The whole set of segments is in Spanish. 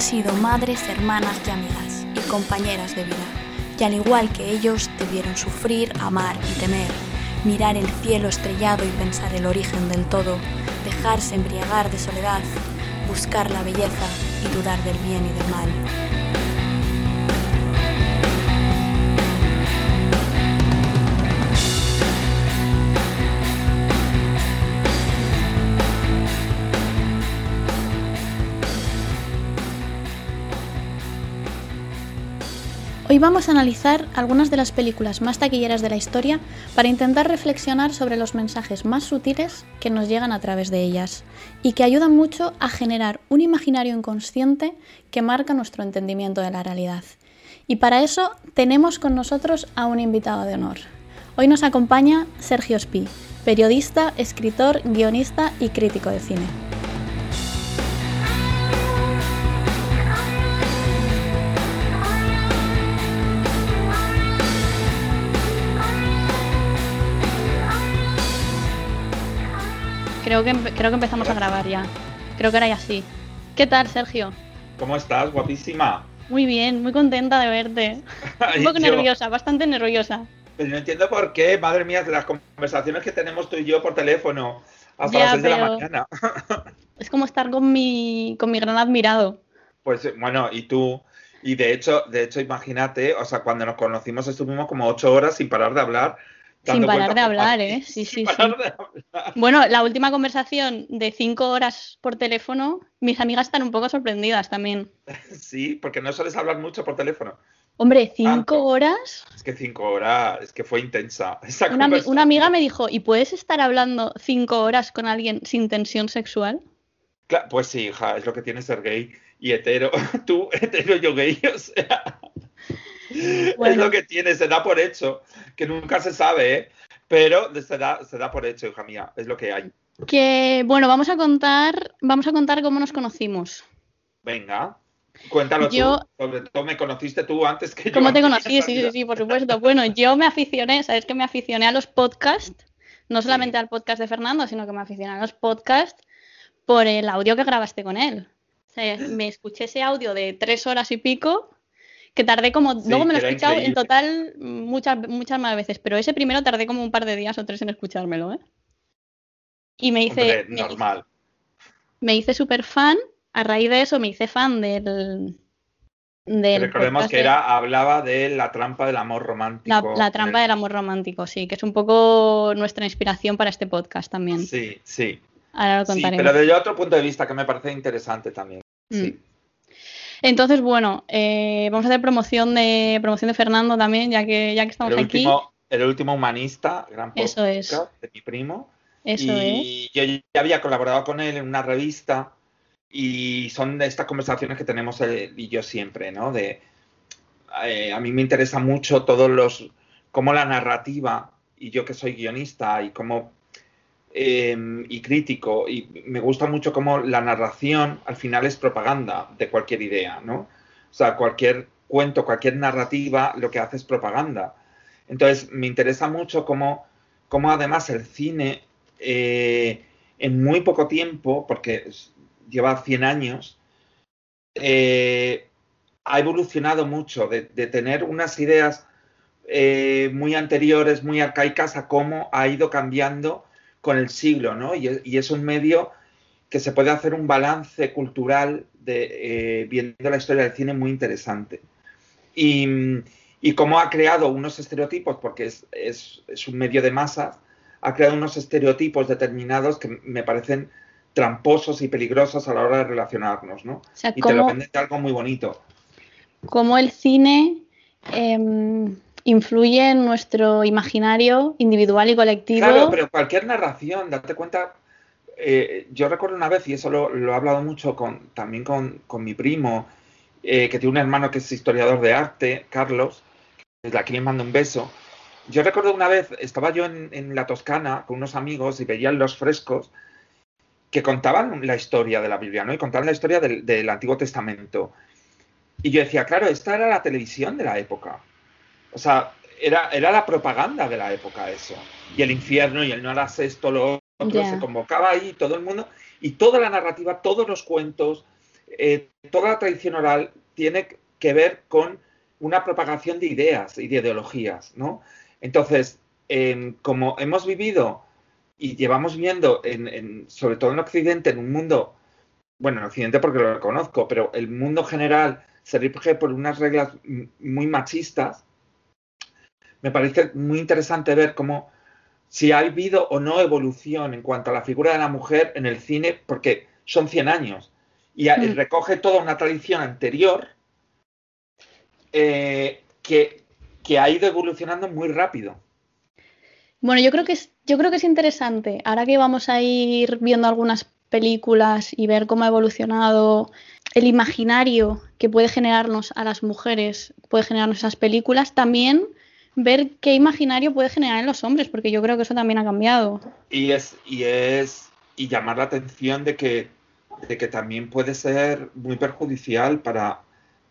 han sido madres, hermanas y amigas, y compañeras de vida, y al igual que ellos debieron sufrir, amar y temer, mirar el cielo estrellado y pensar el origen del todo, dejarse embriagar de soledad, buscar la belleza y dudar del bien y del mal. Vamos a analizar algunas de las películas más taquilleras de la historia para intentar reflexionar sobre los mensajes más sutiles que nos llegan a través de ellas y que ayudan mucho a generar un imaginario inconsciente que marca nuestro entendimiento de la realidad. Y para eso tenemos con nosotros a un invitado de honor. Hoy nos acompaña Sergio Spi, periodista, escritor, guionista y crítico de cine. Creo que, creo que empezamos a grabar ya. Creo que era ya así. ¿Qué tal, Sergio? ¿Cómo estás, guapísima? Muy bien, muy contenta de verte. Un poco nerviosa, bastante nerviosa. Pero no entiendo por qué, madre mía, de las conversaciones que tenemos tú y yo por teléfono hasta las 6 de la mañana. es como estar con mi, con mi gran admirado. Pues bueno, y tú, y de hecho, de hecho, imagínate, o sea, cuando nos conocimos estuvimos como ocho horas sin parar de hablar sin parar de hablar, ¿eh? Sí, sí, sí. Bueno, la última conversación de cinco horas por teléfono, mis amigas están un poco sorprendidas también. Sí, porque no sueles hablar mucho por teléfono. Hombre, cinco horas. Es que cinco horas, es que fue intensa. una, una, amiga me dijo, ¿y puedes estar hablando cinco horas con alguien sin tensión sexual? pues sí, hija, es lo que tiene ser gay y hetero. Tú, hetero, yo gay, o sea. Es lo que tiene, se da por hecho, que nunca se sabe, ¿eh? pero se da, se da por hecho, hija mía, es lo que hay. Que bueno, vamos a contar, vamos a contar cómo nos conocimos. Venga, cuéntalo tú. Sobre todo me conociste tú antes que yo. ¿Cómo te conocí? Sí, sí, sí, por supuesto. Bueno, yo me aficioné, sabes que me aficioné a los podcasts, no solamente al podcast de Fernando, sino que me aficioné a los podcasts por el audio que grabaste con él. O sea, me escuché ese audio de tres horas y pico que tardé como, luego me lo he escuchado en total muchas, muchas más veces, pero ese primero tardé como un par de días o tres en escuchármelo, ¿eh? Y me hice... normal. Me hice súper fan, a raíz de eso me hice fan del... del Recordemos que era, hablaba de la trampa del amor romántico. La, trampa del amor romántico, sí, que es un poco nuestra inspiración para este podcast también. Sí, sí. Ahora lo contaré. pero desde otro punto de vista que me parece interesante también. Sí. Entonces, bueno, eh, vamos a hacer promoción de promoción de Fernando también, ya que, ya que estamos el aquí. Último, el último humanista, gran podcast Eso es. de mi primo. Eso y yo ya había colaborado con él en una revista y son de estas conversaciones que tenemos él y yo siempre, ¿no? De, eh, a mí me interesa mucho todos los, cómo la narrativa, y yo que soy guionista, y cómo Em, y crítico y me gusta mucho cómo la narración al final es propaganda de cualquier idea, ¿no? O sea, cualquier cuento, cualquier narrativa lo que hace es propaganda. Entonces, me interesa mucho cómo, cómo además el cine eh, en muy poco tiempo, porque lleva 100 años, eh, ha evolucionado mucho de, tener unas ideas eh, muy anteriores, muy arcaicas, a cómo ha ido cambiando con el siglo, ¿no? Y, es un medio que se puede hacer un balance cultural de, eh, viendo la historia del cine muy interesante. Y, y cómo ha creado unos estereotipos, porque es, es, es, un medio de masas, ha creado unos estereotipos determinados que me parecen tramposos y peligrosos a la hora de relacionarnos, ¿no? y te lo venden de algo muy bonito. Como el cine em, influye en nuestro imaginario individual y colectivo. Claro, pero cualquier narración, date cuenta, eh, yo recuerdo una vez, y eso lo, he hablado mucho con, también con, mi primo, eh, que tiene un hermano que es historiador de arte, Carlos, desde aquí le mando un beso. Yo recuerdo una vez, estaba yo en, la Toscana con unos amigos y veían los frescos que contaban la historia de la Biblia, ¿no? Y contaban la historia del, del Antiguo Testamento. Y yo decía, claro, esta era la televisión de la época. O sea, era, era la propaganda de la época eso. Y el infierno y el no harás esto, lo otro, se convocaba ahí todo el mundo. Y toda la narrativa, todos los cuentos, eh, toda la tradición oral tiene que ver con una propagación de ideas y de ideologías, ¿no? Entonces, como hemos vivido y llevamos viendo, sobre todo en Occidente, en un mundo, bueno, en Occidente porque lo reconozco, pero el mundo general se rige por unas reglas muy machistas, me parece muy interesante ver cómo si ha habido o no evolución en cuanto a la figura de la mujer en el cine, porque son 100 años y mm. recoge toda una tradición anterior eh, que, que ha ido evolucionando muy rápido. Bueno, yo creo que es, yo creo que es interesante. Ahora que vamos a ir viendo algunas películas y ver cómo ha evolucionado el imaginario que puede generarnos a las mujeres, puede generarnos esas películas, también ver qué imaginario puede generar en los hombres, porque yo creo que eso también ha cambiado. Y es, y es, y llamar la atención de que, de que también puede ser muy perjudicial para,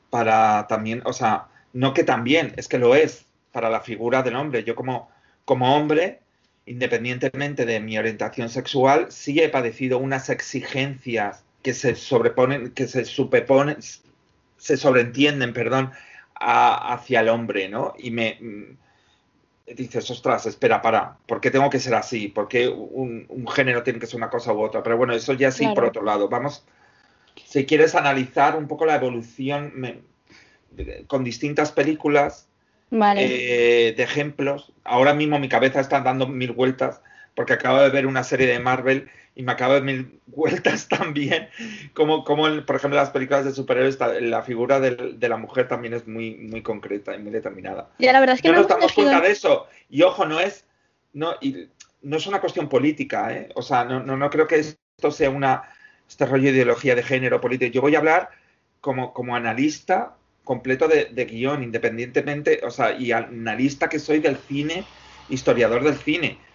para también, o sea, no que también, es que lo es para la figura del hombre. Yo como, como hombre, independientemente de mi orientación sexual, sí he padecido unas exigencias que se sobreponen, que se superponen, se sobreentienden, perdón, hacia el hombre, ¿no? Y me mm, dices, ostras, espera, para, ¿por qué tengo que ser así? ¿Por qué un, género tiene que ser una cosa u otra? Pero bueno, eso ya sí, por otro lado. Vamos, si quieres analizar un poco la evolución con distintas películas eh, de ejemplos, ahora mismo mi cabeza está dando mil vueltas porque acabo de ver una serie de Marvel y me acabo de mil vueltas también, como, como por ejemplo las películas de superhéroes la figura de, la mujer también es muy, muy concreta y muy determinada. Y la verdad es que no, nos damos cuenta de eso. Y ojo, no es, no, y, no es una cuestión política, ¿eh? o sea, no, no, creo que esto sea una, este rollo de ideología de género político. Yo voy a hablar como, como analista completo de, de guion, independientemente, o sea, y analista que soy del cine, historiador del cine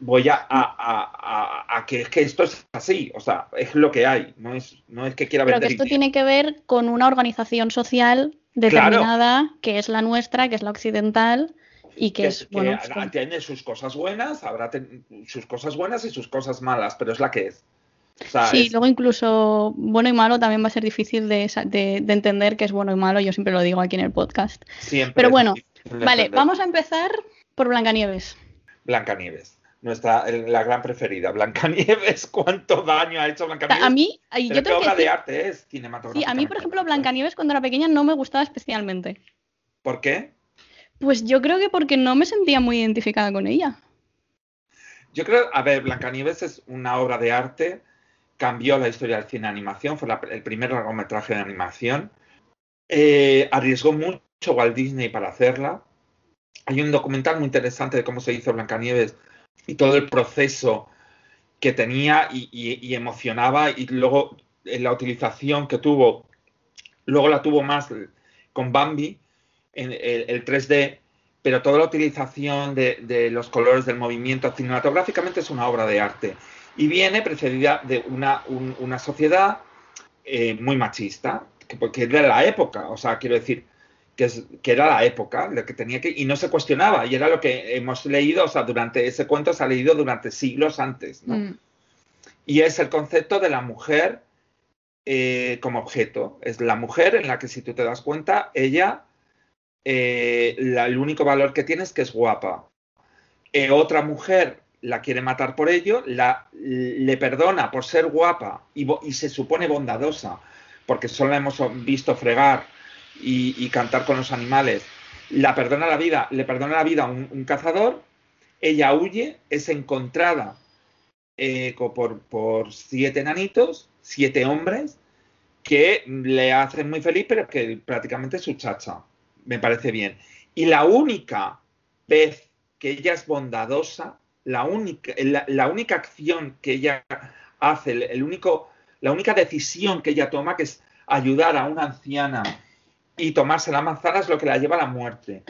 voy a, a, que es que esto es así, o sea, es lo que hay, no es, no es que quiera Pero que esto tiene que ver con una organización social determinada, que es la nuestra, que es la occidental, y que, es, bueno... Pues tiene sus cosas buenas, habrá sus cosas buenas y sus cosas malas, pero es la que es. sí, luego incluso bueno y malo también va a ser difícil de, entender que es bueno y malo, yo siempre lo digo aquí en el podcast. Siempre Pero bueno, vale, vamos a empezar por Blancanieves. Blancanieves nuestra la gran preferida, Blancanieves, cuánto daño ha hecho Blancanieves. A mí, yo creo obra de arte es cinematográfica. Sí, a mí, por ejemplo, Blancanieves cuando era pequeña no me gustaba especialmente. ¿Por qué? Pues yo creo que porque no me sentía muy identificada con ella. Yo creo, a ver, Blancanieves es una obra de arte, cambió la historia del cine de animación, fue el primer largometraje de animación. Eh, arriesgó mucho Walt Disney para hacerla. Hay un documental muy interesante de cómo se hizo Blancanieves y todo el proceso que tenía y, emocionaba y luego en la utilización que tuvo, luego la tuvo más con Bambi, en el, 3D, pero toda la utilización de, los colores del movimiento cinematográficamente es una obra de arte y viene precedida de una, una sociedad eh, muy machista, que, porque es de la época, o sea, quiero decir, que, era la época, lo que tenía que, y no se cuestionaba, y era lo que hemos leído, o sea, durante ese cuento se ha leído durante siglos antes, ¿no? Mm. Y es el concepto de la mujer eh, como objeto. Es la mujer en la que, si tú te das cuenta, ella, eh, el único valor que tiene es que es guapa. Eh, otra mujer la quiere matar por ello, la, le perdona por ser guapa y, y se supone bondadosa, porque solo la hemos visto fregar y, cantar con los animales. La perdona la vida, le perdona la vida a un, cazador, ella huye, es encontrada eh, por, por, siete nanitos, siete hombres, que le hacen muy feliz, pero que prácticamente es su chacha. Me parece bien. Y la única vez que ella es bondadosa, la única, la, única acción que ella hace, el único, la única decisión que ella toma, que es ayudar a una anciana y tomarse la manzana es lo que la lleva a la muerte.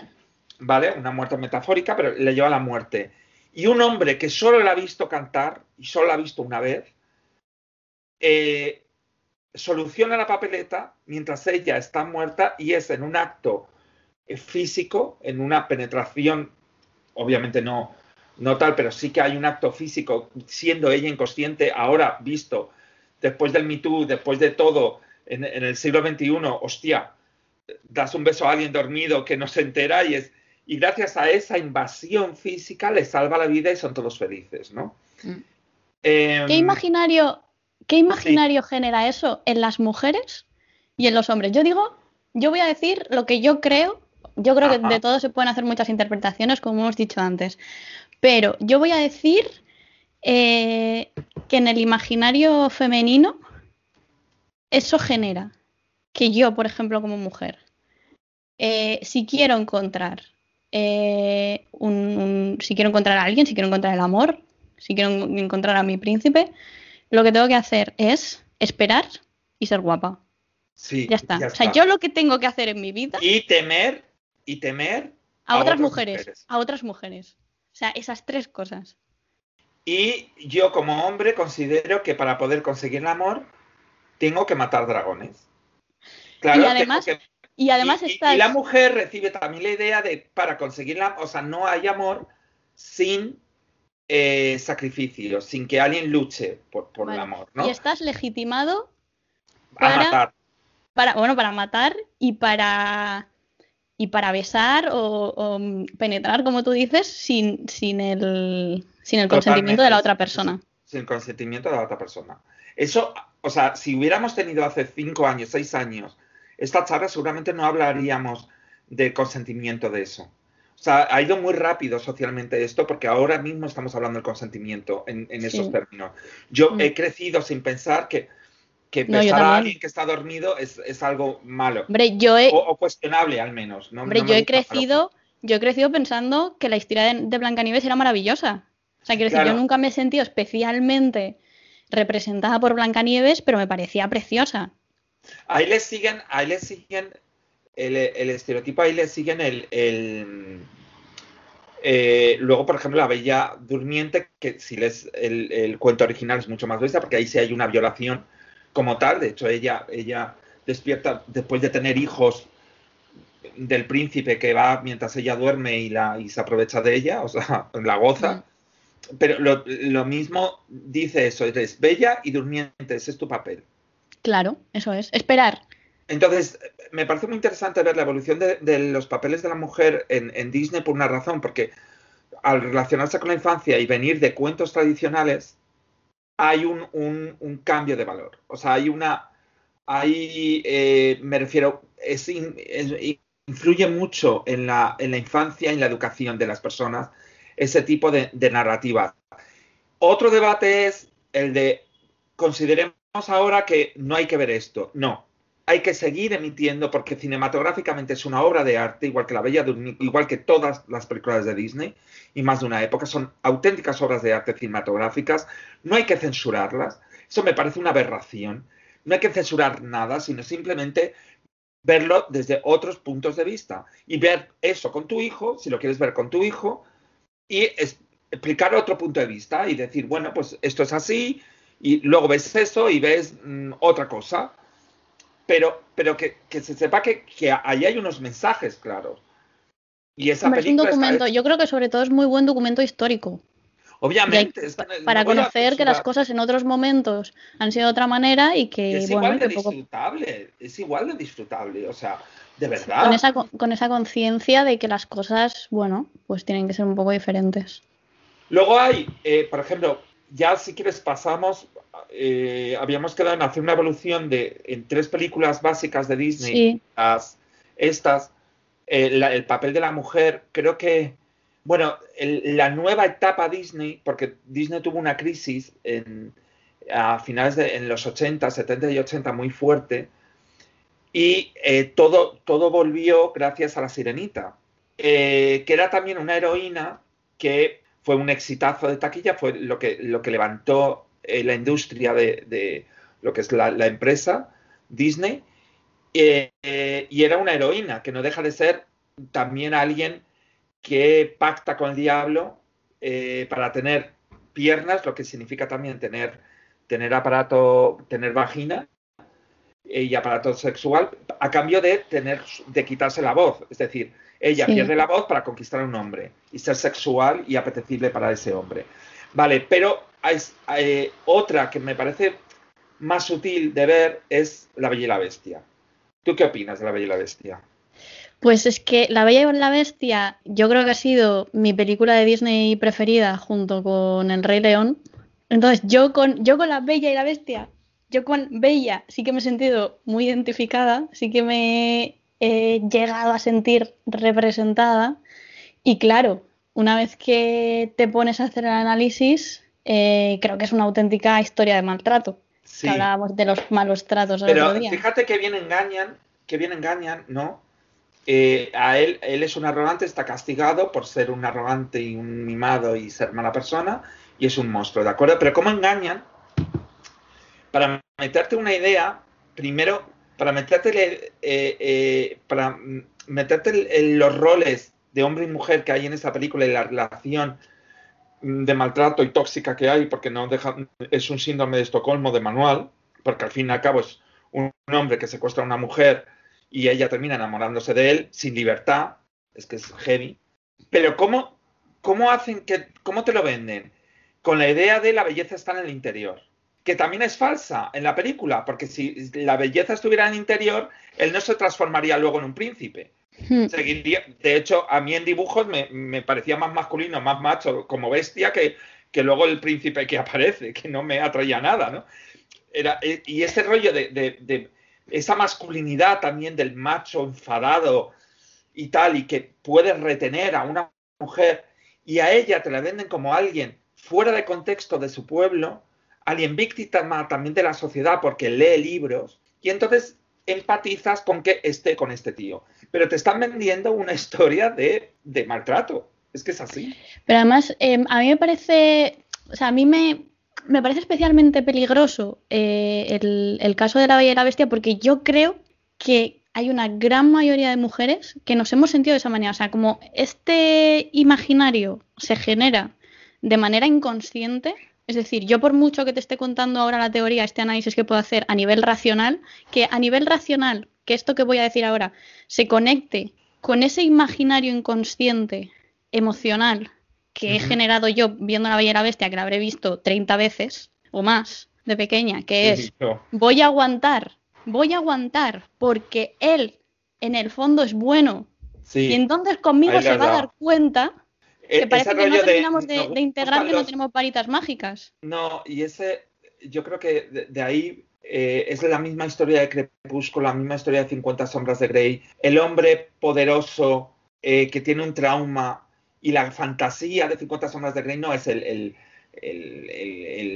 ¿Vale? Una muerte metafórica, pero le lleva a la muerte. Y un hombre que solo la ha visto cantar, y solo la ha visto una vez, eh, soluciona la papeleta mientras ella está muerta y es en un acto eh, físico, en una penetración, obviamente no, no tal, pero sí que hay un acto físico, siendo ella inconsciente, ahora visto, después del Me después de todo, en, el siglo XXI, hostia, das un beso a alguien dormido que no se entera y es y gracias a esa invasión física le salva la vida y son todos felices, ¿no? Mm. Em, ¿Qué imaginario, qué imaginario genera eso en las mujeres y en los hombres? Yo digo, yo voy a decir lo que yo creo. Yo creo que de todo se pueden hacer muchas interpretaciones, como hemos dicho antes. Pero yo voy a decir eh, que en el imaginario femenino eso genera que yo, por ejemplo, como mujer, eh, si quiero encontrar eh, si quiero encontrar a alguien, si quiero encontrar el amor, si quiero encontrar a mi príncipe, lo que tengo que hacer es esperar y ser guapa. Sí, ya está. o sea, yo lo que tengo que hacer en mi vida. Y temer, y temer. A, otras, mujeres, A otras mujeres. O sea, esas tres cosas. Y yo como hombre considero que para poder conseguir el amor tengo que matar dragones. Claro, y además, y además y, la mujer recibe también la idea de para conseguirla, o sea, no hay amor sin eh, sacrificio, sin que alguien luche por, el amor, ¿no? Y estás legitimado para, matar. Para, bueno, para matar y para y para besar o, penetrar, como tú dices, sin, sin el, sin el consentimiento de la otra persona. Sin el consentimiento de la otra persona. Eso, o sea, si hubiéramos tenido hace cinco años, seis años, esta charla seguramente no hablaríamos de consentimiento de eso. O sea, ha ido muy rápido socialmente esto porque ahora mismo estamos hablando del consentimiento en, esos términos. Yo mm. he crecido sin pensar que, que besar a alguien que está dormido es, algo malo. Hombre, yo o, cuestionable al menos. Hombre, yo he crecido, yo he crecido pensando que la historia de, de Blancanieves era maravillosa. O sea, quiero decir, yo nunca me he sentido especialmente representada por Blancanieves, pero me parecía preciosa. Ahí le siguen, ahí le siguen el, estereotipo, ahí le siguen el, eh, luego, por ejemplo, la Bella Durmiente, que si lees el, cuento original es mucho más bestia, porque ahí sí hay una violación como tal. De hecho, ella, ella despierta después de tener hijos del príncipe que va mientras ella duerme y, la, y se aprovecha de ella, o sea, la goza. Pero lo, lo, mismo dice eso, eres bella y durmiente, ese es tu papel. Claro, eso es. Esperar. Entonces, me parece muy interesante ver la evolución de, los papeles de la mujer en, Disney por una razón, porque al relacionarse con la infancia y venir de cuentos tradicionales, hay un, cambio de valor. O sea, hay una. Hay, eh, me refiero, es, influye mucho en la, en la infancia en la educación de las personas ese tipo de, de narrativa. Otro debate es el de consideremos ahora que no hay que ver esto. No, hay que seguir emitiendo porque cinematográficamente es una obra de arte, igual que La Bella igual que todas las películas de Disney y más de una época, son auténticas obras de arte cinematográficas. No hay que censurarlas. Eso me parece una aberración. No hay que censurar nada, sino simplemente verlo desde otros puntos de vista y ver eso con tu hijo, si lo quieres ver con tu hijo, y explicar otro punto de vista y decir, bueno, pues esto es así, y luego ves eso y ves mm, otra cosa, pero, pero que, se sepa que, ahí hay unos mensajes claros. Y esa es un documento, yo creo que sobre todo es muy buen documento histórico. Obviamente. para conocer que las cosas en otros momentos han sido de otra manera y que... Es igual de disfrutable, es igual de disfrutable, o sea, de verdad. Con esa, con esa conciencia de que las cosas, bueno, pues tienen que ser un poco diferentes. Luego hay, eh, por ejemplo, ya si quieres pasamos, eh, habíamos quedado en hacer una evolución de en tres películas básicas de Disney, las, estas, eh, el papel de la mujer, creo que, bueno, la nueva etapa Disney, porque Disney tuvo una crisis en, a finales de en los 80, 70 y 80 muy fuerte, y eh, todo, todo volvió gracias a la sirenita, que era también una heroína que fue un exitazo de taquilla, fue lo que, lo que levantó eh, la industria de, lo que es la, empresa Disney. Eh, y era una heroína, que no deja de ser también alguien que pacta con el diablo eh, para tener piernas, lo que significa también tener, tener aparato, tener vagina y aparato sexual, a cambio de tener, de quitarse la voz. Es decir, ella pierde la voz para conquistar a un hombre y ser sexual y apetecible para ese hombre. Vale, pero hay, eh, otra que me parece más sutil de ver es La Bella y la Bestia. ¿Tú qué opinas de La Bella y la Bestia? Pues es que La Bella y la Bestia yo creo que ha sido mi película de Disney preferida junto con El Rey León. Entonces yo con, yo con La Bella y la Bestia, yo con Bella sí que me he sentido muy identificada, sí que me he llegado a sentir representada. Y claro, una vez que te pones a hacer el análisis, eh, creo que es una auténtica historia de maltrato. Sí. hablábamos de los malos tratos Pero fíjate que bien engañan, que bien engañan, ¿no? Eh, a él, él es un arrogante, está castigado por ser un arrogante y un mimado y ser mala persona, y es un monstruo, ¿de acuerdo? Pero ¿cómo engañan? Para meterte una idea, primero, para meterte, eh, eh, para meterte en los roles de hombre y mujer que hay en esa película y la relación de maltrato y tóxica que hay, porque no deja, es un síndrome de Estocolmo de manual, porque al fin y al cabo es un hombre que secuestra a una mujer y ella termina enamorándose de él sin libertad, es que es heavy. Pero ¿cómo, cómo hacen que, cómo te lo venden? Con la idea de la belleza está en el interior, que también es falsa en la película, porque si la belleza estuviera en el interior, él no se transformaría luego en un príncipe. Hmm. Seguiría, de hecho, a mí en dibujos me, parecía más masculino, más macho, como bestia, que, que, luego el príncipe que aparece, que no me atraía nada, ¿no? Era, eh, y ese rollo de, de, esa masculinidad también del macho enfadado y tal, y que puede retener a una mujer y a ella te la venden como alguien fuera de contexto de su pueblo, alguien víctima también de la sociedad porque lee libros, y entonces empatizas con que esté con este tío. Pero te están vendiendo una historia de, maltrato. Es que es así. Pero además, em, a mí me parece, o sea, a mí me, me parece especialmente peligroso eh, el, caso de la Bella y la Bestia porque yo creo que hay una gran mayoría de mujeres que nos hemos sentido de esa manera. O sea, como este imaginario se genera de manera inconsciente, es decir, yo por mucho que te esté contando ahora la teoría, este análisis que puedo hacer a nivel racional, que a nivel racional, que esto que voy a decir ahora, se conecte con ese imaginario inconsciente, emocional, que he generado yo viendo La Bella y la Bestia, que la habré visto 30 veces o más de pequeña, que es voy a aguantar, voy a aguantar porque él en el fondo es bueno. y entonces conmigo se va a dar cuenta que e-, parece que no terminamos de, integrar que no tenemos varitas mágicas. No, y ese, yo creo que de, ahí eh, es la misma historia de Crepúsculo, la misma historia de 50 sombras de Grey. El hombre poderoso eh, que tiene un trauma y la fantasía de 50 sombras de Grey no es el,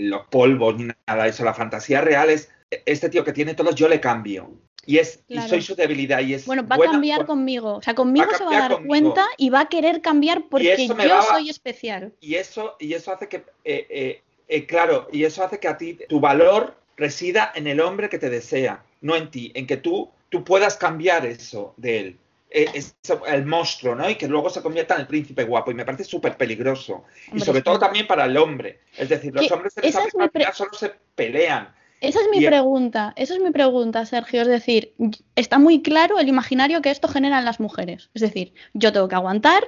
los polvos ni nada de eso. La fantasía real es este tío que tiene todos, yo le cambio. Y, es, y soy su debilidad. Y es bueno, va a cambiar conmigo. O sea, conmigo se va a dar cuenta y va a querer cambiar porque yo soy especial. Y eso, y eso hace que, eh, eh, eh, claro, y eso hace que a ti tu valor resida en el hombre que te desea, no en ti, en que tú, tú puedas cambiar eso de él. Eh, es el monstruo, ¿no? Y que luego se convierta en el príncipe guapo. Y me parece súper peligroso. y sobre todo también para el hombre. Es decir, los hombres en esa película solo se pelean. Esa es mi pregunta, esa es mi pregunta, Sergio. Es decir, está muy claro el imaginario que esto genera en las mujeres. Es decir, yo tengo que aguantar,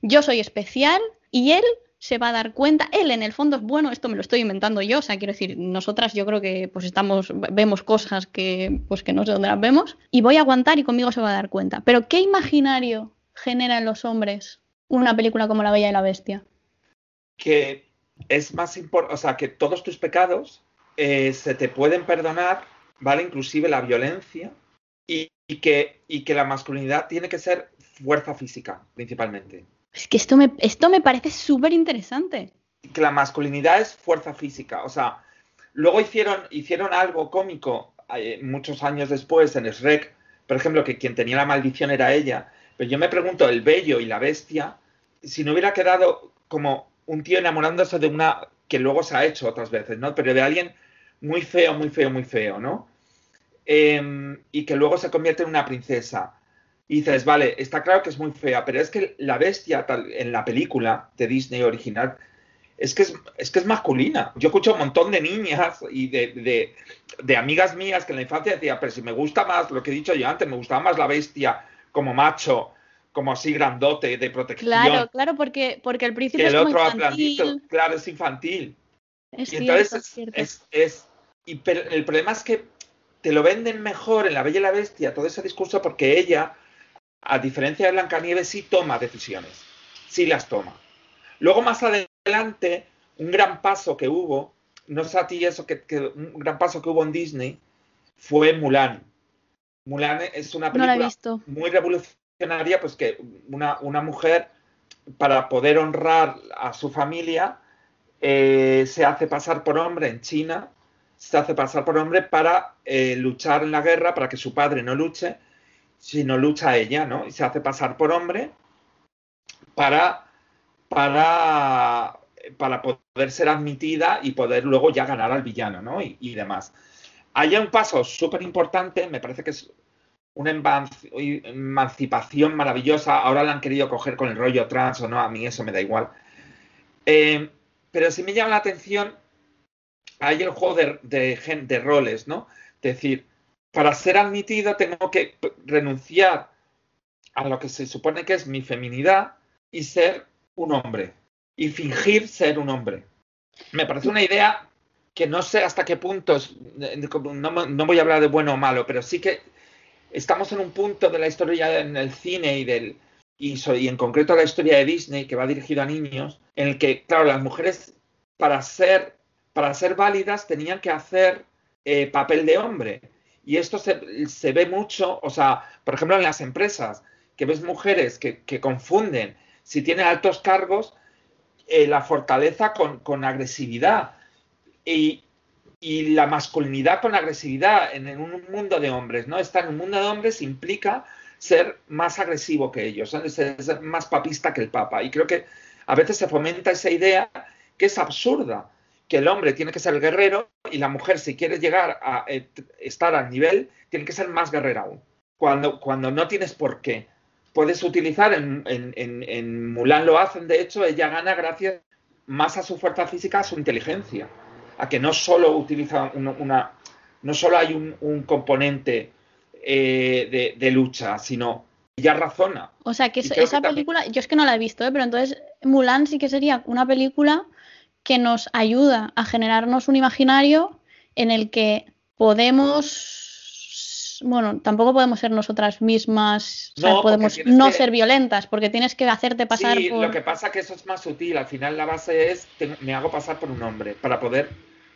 yo soy especial y él se va a dar cuenta, él en el fondo es bueno, esto me lo estoy inventando yo, o sea, quiero decir, nosotras yo creo que pues estamos, vemos cosas que pues que no sé dónde las vemos, y voy a aguantar y conmigo se va a dar cuenta. Pero ¿qué imaginario genera en los hombres una película como La Bella y la Bestia? Que es más importante, o sea, que todos tus pecados eh, se te pueden perdonar, ¿vale? Inclusive la violencia, y, que, y que la masculinidad tiene que ser fuerza física, principalmente. Es que esto me, esto me parece súper interesante. Que la masculinidad es fuerza física. O sea, luego hicieron, hicieron algo cómico eh, muchos años después en Shrek, por ejemplo, que quien tenía la maldición era ella. Pero yo me pregunto, el bello y la bestia, si no hubiera quedado como un tío enamorándose de una que luego se ha hecho otras veces, ¿no? Pero de alguien muy feo, muy feo, muy feo, ¿no? Em, y que luego se convierte en una princesa. Y dices, vale, está claro que es muy fea, pero es que la bestia tal, en la película de Disney original es que es, es que es masculina. Yo escucho un montón de niñas y de, de, amigas mías que en la infancia decían, pero si me gusta más, lo que he dicho yo antes, me gustaba más la bestia como macho, como así grandote, de protección. Claro, claro, porque, porque el príncipe es el otro infantil. claro, es infantil. Es y entonces es, es, y pero el problema es que te lo venden mejor en La Bella y la Bestia, todo ese discurso, porque ella, a diferencia de Blancanieves, sí toma decisiones, sí las toma. Luego, más adelante, un gran paso que hubo, no sé a ti eso, que, un gran paso que hubo en Disney, fue Mulan. Mulan es una película muy revolucionaria, pues que una, una, mujer, para poder honrar a su familia, eh, se hace pasar por hombre en China se hace pasar por hombre para eh, luchar en la guerra, para que su padre no luche, sino lucha ella, ¿no? Y se hace pasar por hombre para, para, para poder ser admitida y poder luego ya ganar al villano, ¿no? Y, demás. Hay un paso súper importante, me parece que es una emancipación maravillosa. Ahora la han querido coger con el rollo trans o no, a mí eso me da igual. Eh, pero sí me llama la atención hay el juego de, roles, ¿no? Es decir, para ser admitido tengo que renunciar a lo que se supone que es mi feminidad y ser un hombre. Y fingir ser un hombre. Me parece una idea que no sé hasta qué punto, no, voy a hablar de bueno o malo, pero sí que estamos en un punto de la historia en el cine y del y, y en concreto la historia de Disney que va dirigido a niños, en el que, claro, las mujeres para ser para ser válidas tenían que hacer eh, papel de hombre. Y esto se, ve mucho, o sea, por ejemplo, en las empresas, que ves mujeres que, confunden si tienen altos cargos, eh, la fortaleza con, agresividad y, la masculinidad con agresividad en, un mundo de hombres, ¿no? Estar en un mundo de hombres implica ser más agresivo que ellos, ser más papista que el papa. Y creo que a veces se fomenta esa idea que es absurda, que el hombre tiene que ser guerrero y la mujer, si quiere llegar a eh, estar al nivel, tiene que ser más guerrera aún. Cuando, cuando no tienes por qué. Puedes utilizar, en, en, Mulan lo hacen, de hecho, ella gana gracias más a su fuerza física, a su inteligencia. A que no solo utiliza una. no solo hay un, componente eh, de, lucha, sino ella razona. O sea, que esa película, yo es que no la he visto, ¿eh? pero entonces Mulan sí que sería una película que nos ayuda a generarnos un imaginario en el que podemos, bueno, tampoco podemos ser nosotras mismas, no, podemos no ser violentas, porque tienes que hacerte pasar sí, lo que pasa que eso es más sutil, al final la base es, me hago pasar por un hombre para poder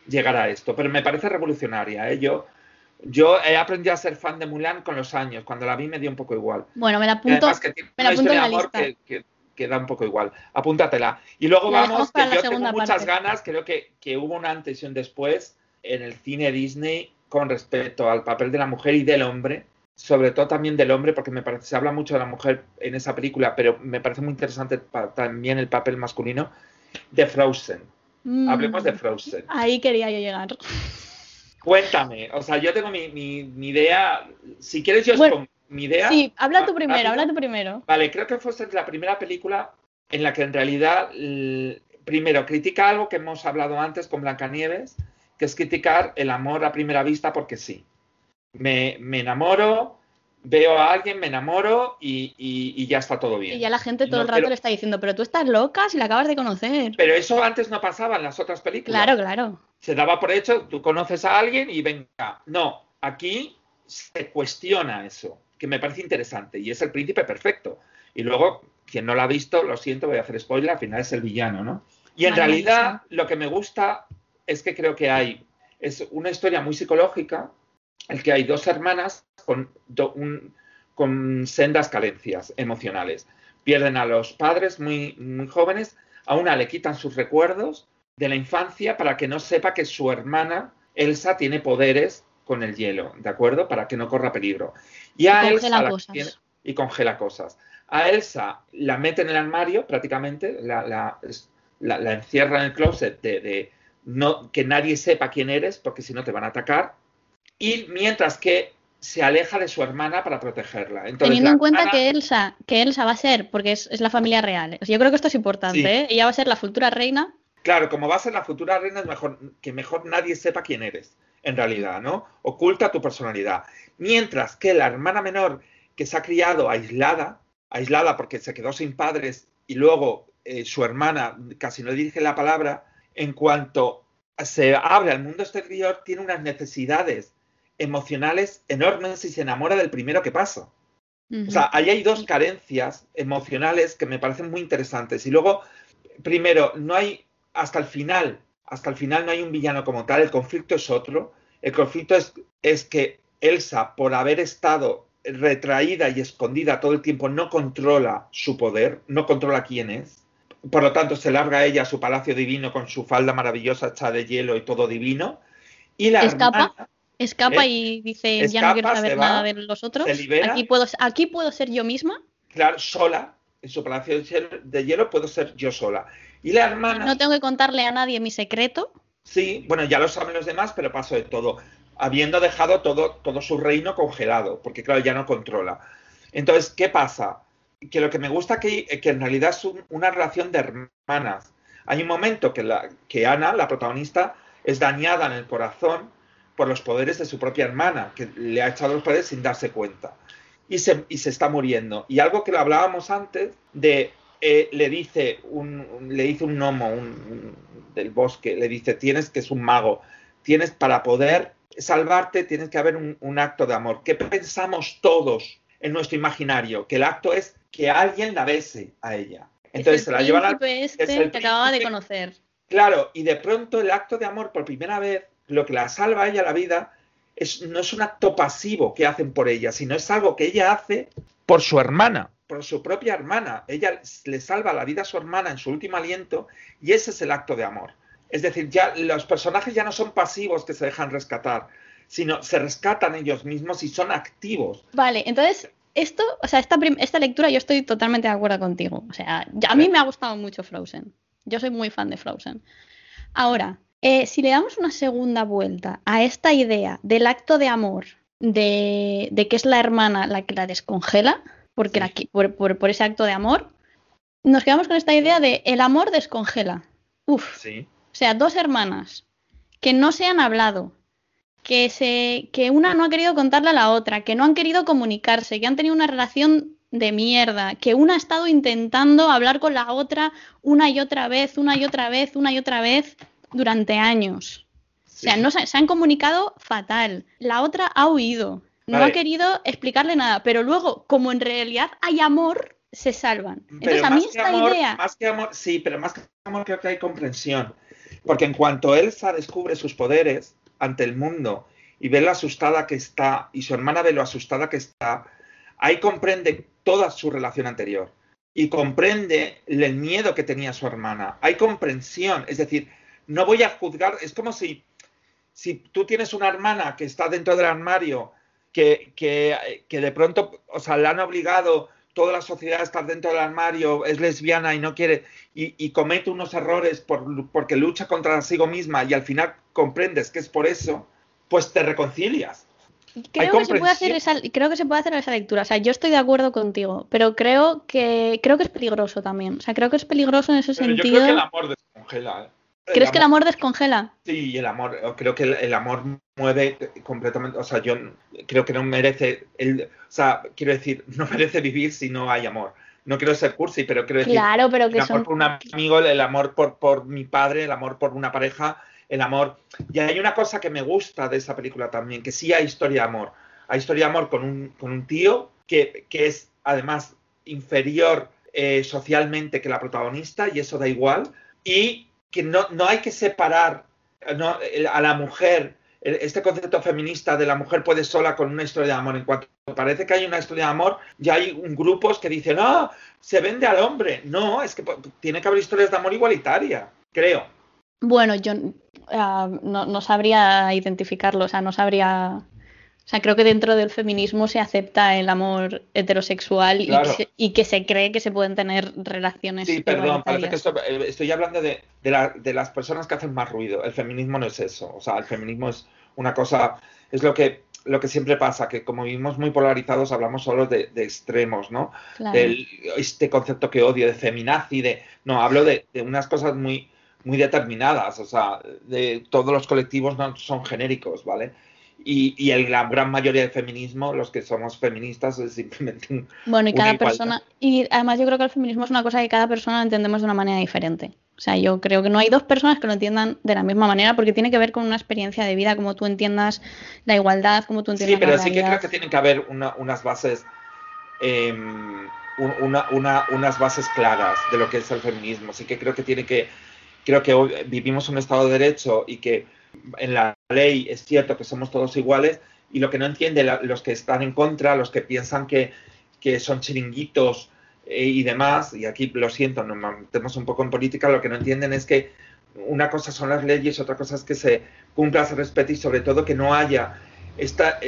llegar a esto, pero me parece revolucionaria, ¿eh? yo... Yo he aprendido a ser fan de Mulan con los años. Cuando la vi me dio un poco igual. Bueno, me la apunto, me la apunto en la lista queda un poco igual. Apúntatela. Y luego vamos, que yo tengo muchas ganas, creo que, que hubo una antes y un después en el cine Disney con respecto al papel de la mujer y del hombre, sobre todo también del hombre, porque me parece, se habla mucho de la mujer en esa película, pero me parece muy interesante también el papel masculino de Frozen. Mm. Hablemos de Frozen. Ahí quería yo llegar. Cuéntame, o sea, yo tengo mi, mi, idea, si quieres yo mi idea. Sí, habla tú primero, habla tú primero. Vale, creo que fue la primera película en la que en realidad, primero, critica algo que hemos hablado antes con Blancanieves, que es criticar el amor a primera vista porque sí. Me, enamoro, veo a alguien, me enamoro y, ya está todo bien. Y ya la gente todo el rato le está diciendo, pero tú estás loca si la acabas de conocer. Pero eso antes no pasaba en las otras películas. Claro, claro. Se daba por hecho, tú conoces a alguien y venga. No, aquí se cuestiona eso que me parece interesante y es el príncipe perfecto. Y luego, quien no lo ha visto, lo siento, voy a hacer spoiler, al final es el villano, ¿no? Y en realidad lo que me gusta es que creo que hay, es una historia muy psicológica, el que hay dos hermanas con, con sendas carencias emocionales. Pierden a los padres muy, muy jóvenes, a una le quitan sus recuerdos de la infancia para que no sepa que su hermana Elsa tiene poderes con el hielo, ¿de acuerdo? Para que no corra peligro. Y a Elsa y congela cosas. A Elsa la mete en el armario prácticamente, la, encierra en el closet de, no, que nadie sepa quién eres, porque si no te van a atacar. Y mientras que se aleja de su hermana para protegerla. Teniendo en cuenta que Elsa, que Elsa va a ser, porque es, la familia real. Yo creo que esto es importante, ¿eh? Ella va a ser la futura reina. Claro, como va a ser la futura reina, es mejor que mejor nadie sepa quién eres en realidad, ¿no? Oculta tu personalidad. Mientras que la hermana menor que se ha criado aislada, aislada porque se quedó sin padres y luego eh, su hermana casi no dirige la palabra, en cuanto se abre al mundo exterior tiene unas necesidades emocionales enormes y se enamora del primero que pasa. O sea, ahí hay dos carencias emocionales que me parecen muy interesantes. Y luego, primero, no hay, hasta el final, hasta el final no hay un villano como tal, el conflicto es otro. El conflicto es, es que Elsa, por haber estado retraída y escondida todo el tiempo, no controla su poder, no controla quién es. Por lo tanto, se larga ella a su palacio divino con su falda maravillosa hecha de hielo y todo divino. Y la escapa, escapa ¿eh? y dice, ya no quiero saber nada de los otros. Aquí puedo, aquí puedo ser yo misma. Claro, sola. En su palacio de hielo puedo ser yo sola. Y la hermana... No tengo que contarle a nadie mi secreto. Sí, bueno, ya lo saben los demás, pero paso de todo habiendo dejado todo, todo su reino congelado, porque claro, ya no controla. Entonces, ¿qué pasa? Que lo que me gusta que, que en realidad es una relación de hermanas. Hay un momento que, la, que Ana, la protagonista, es dañada en el corazón por los poderes de su propia hermana, que le ha echado los poderes sin darse cuenta. Y se, y se está muriendo. Y algo que lo hablábamos antes, de eh, le dice un, le dice un gnomo del bosque, le dice, tienes que es un mago, tienes para poder salvarte tienes que haber un, acto de amor. ¿Qué pensamos todos en nuestro imaginario? Que el acto es que alguien la bese a ella. Entonces se la llevan al este es el que acababa de conocer. Claro, y de pronto el acto de amor por primera vez, lo que la salva a ella la vida, es, no es un acto pasivo que hacen por ella, sino es algo que ella hace por su hermana, por su propia hermana. Ella le salva la vida a su hermana en su último aliento y ese es el acto de amor. Es decir, ya los personajes ya no son pasivos que se dejan rescatar, sino se rescatan ellos mismos y son activos. Vale, entonces esto, o sea, esta, esta lectura yo estoy totalmente de acuerdo contigo. O sea, a mí me ha gustado mucho Frozen. Yo soy muy fan de Frozen. Ahora, eh, si le damos una segunda vuelta a esta idea del acto de amor, de, que es la hermana la que la descongela, porque por, por, ese acto de amor, nos quedamos con esta idea de el amor descongela. Uf. Sí. O sea, dos hermanas que no se han hablado, que, se, que una no ha querido contarle a la otra, que no han querido comunicarse, que han tenido una relación de mierda, que una ha estado intentando hablar con la otra una y otra vez, una y otra vez, una y otra vez durante años. O sea, no se, han comunicado fatal. La otra ha huido. No ha querido explicarle nada, pero luego, como en realidad hay amor, se salvan. Entonces, a mí esta idea. Más que amor, sí, pero más que amor creo que hay comprensión. Porque en cuanto Elsa descubre sus poderes ante el mundo y ve lo asustada que está, y su hermana ve lo asustada que está, ahí comprende toda su relación anterior. Y comprende el miedo que tenía su hermana. Hay comprensión. Es decir, no voy a juzgar. Es como si, si tú tienes una hermana que está dentro del armario, que, que, que de pronto, o sea, la han obligado toda la sociedad está dentro del armario, es lesbiana y no quiere, y, comete unos errores porque lucha contra sí misma y al final comprendes que es por eso, pues te reconcilias. Creo que, se puede hacer esa, creo que se puede hacer esa lectura. O sea, yo estoy de acuerdo contigo, pero creo que creo que es peligroso también. O sea, creo que es peligroso en ese sentido. Yo creo que el amor descongela. ¿eh? ¿Crees que el amor descongela? Sí, el amor, creo que el, amor mueve completamente, o sea, yo creo que no merece, el, o sea, quiero decir, no merece vivir si no hay amor. No quiero ser cursi, pero quiero decir, claro, pero que el amor por un amigo, el amor por, por mi padre, el amor por una pareja, el amor. Y hay una cosa que me gusta de esa película también, que sí hay historia de amor. Hay historia de amor con un, con un tío que, que es además inferior eh, socialmente que la protagonista, y eso da igual. Y que no, no hay que separar a la mujer, este concepto feminista de la mujer puede sola con una historia de amor. En cuanto parece que hay una historia de amor, ya hay grupos que dicen, no, se vende al hombre. No, es que tiene que haber historias de amor igualitaria, creo. Bueno, yo ah, no, no, sabría identificarlo, o sea, no sabría o sea, creo que dentro del feminismo se acepta el amor heterosexual y, que se, cree que se pueden tener relaciones. Sí, perdón, parece que eh, estoy hablando de, las personas que hacen más ruido. El feminismo no es eso. O sea, el feminismo es una cosa, es lo que, lo que siempre pasa, que como vivimos muy polarizados, hablamos solo de, extremos, ¿no? este concepto que odio de feminazi, de. No, hablo de, unas cosas muy, muy determinadas. O sea, de todos los colectivos no son genéricos, ¿vale? Y, y la gran mayoría del feminismo, los que somos feministas, es simplemente un, Bueno, y cada persona, y además yo creo que el feminismo es una cosa que cada persona entendemos de una manera diferente. O sea, yo creo que no hay dos personas que lo entiendan de la misma manera porque tiene que ver con una experiencia de vida, como tú entiendas la igualdad, como tú entiendas Sí, pero sí que creo que tienen que haber unas bases, em, unas bases claras de lo que es el feminismo. Sí que creo que tiene que, creo que hoy vivimos un Estado de Derecho y que en la ley es cierto que somos todos iguales y lo que no entienden los que están en contra, los que piensan que, son chiringuitos, eh, y demás, y aquí lo siento, nos metemos un poco en política, lo que no entienden es que una cosa son las leyes, otra cosa es que se cumpla, se respete y sobre todo que no haya esta,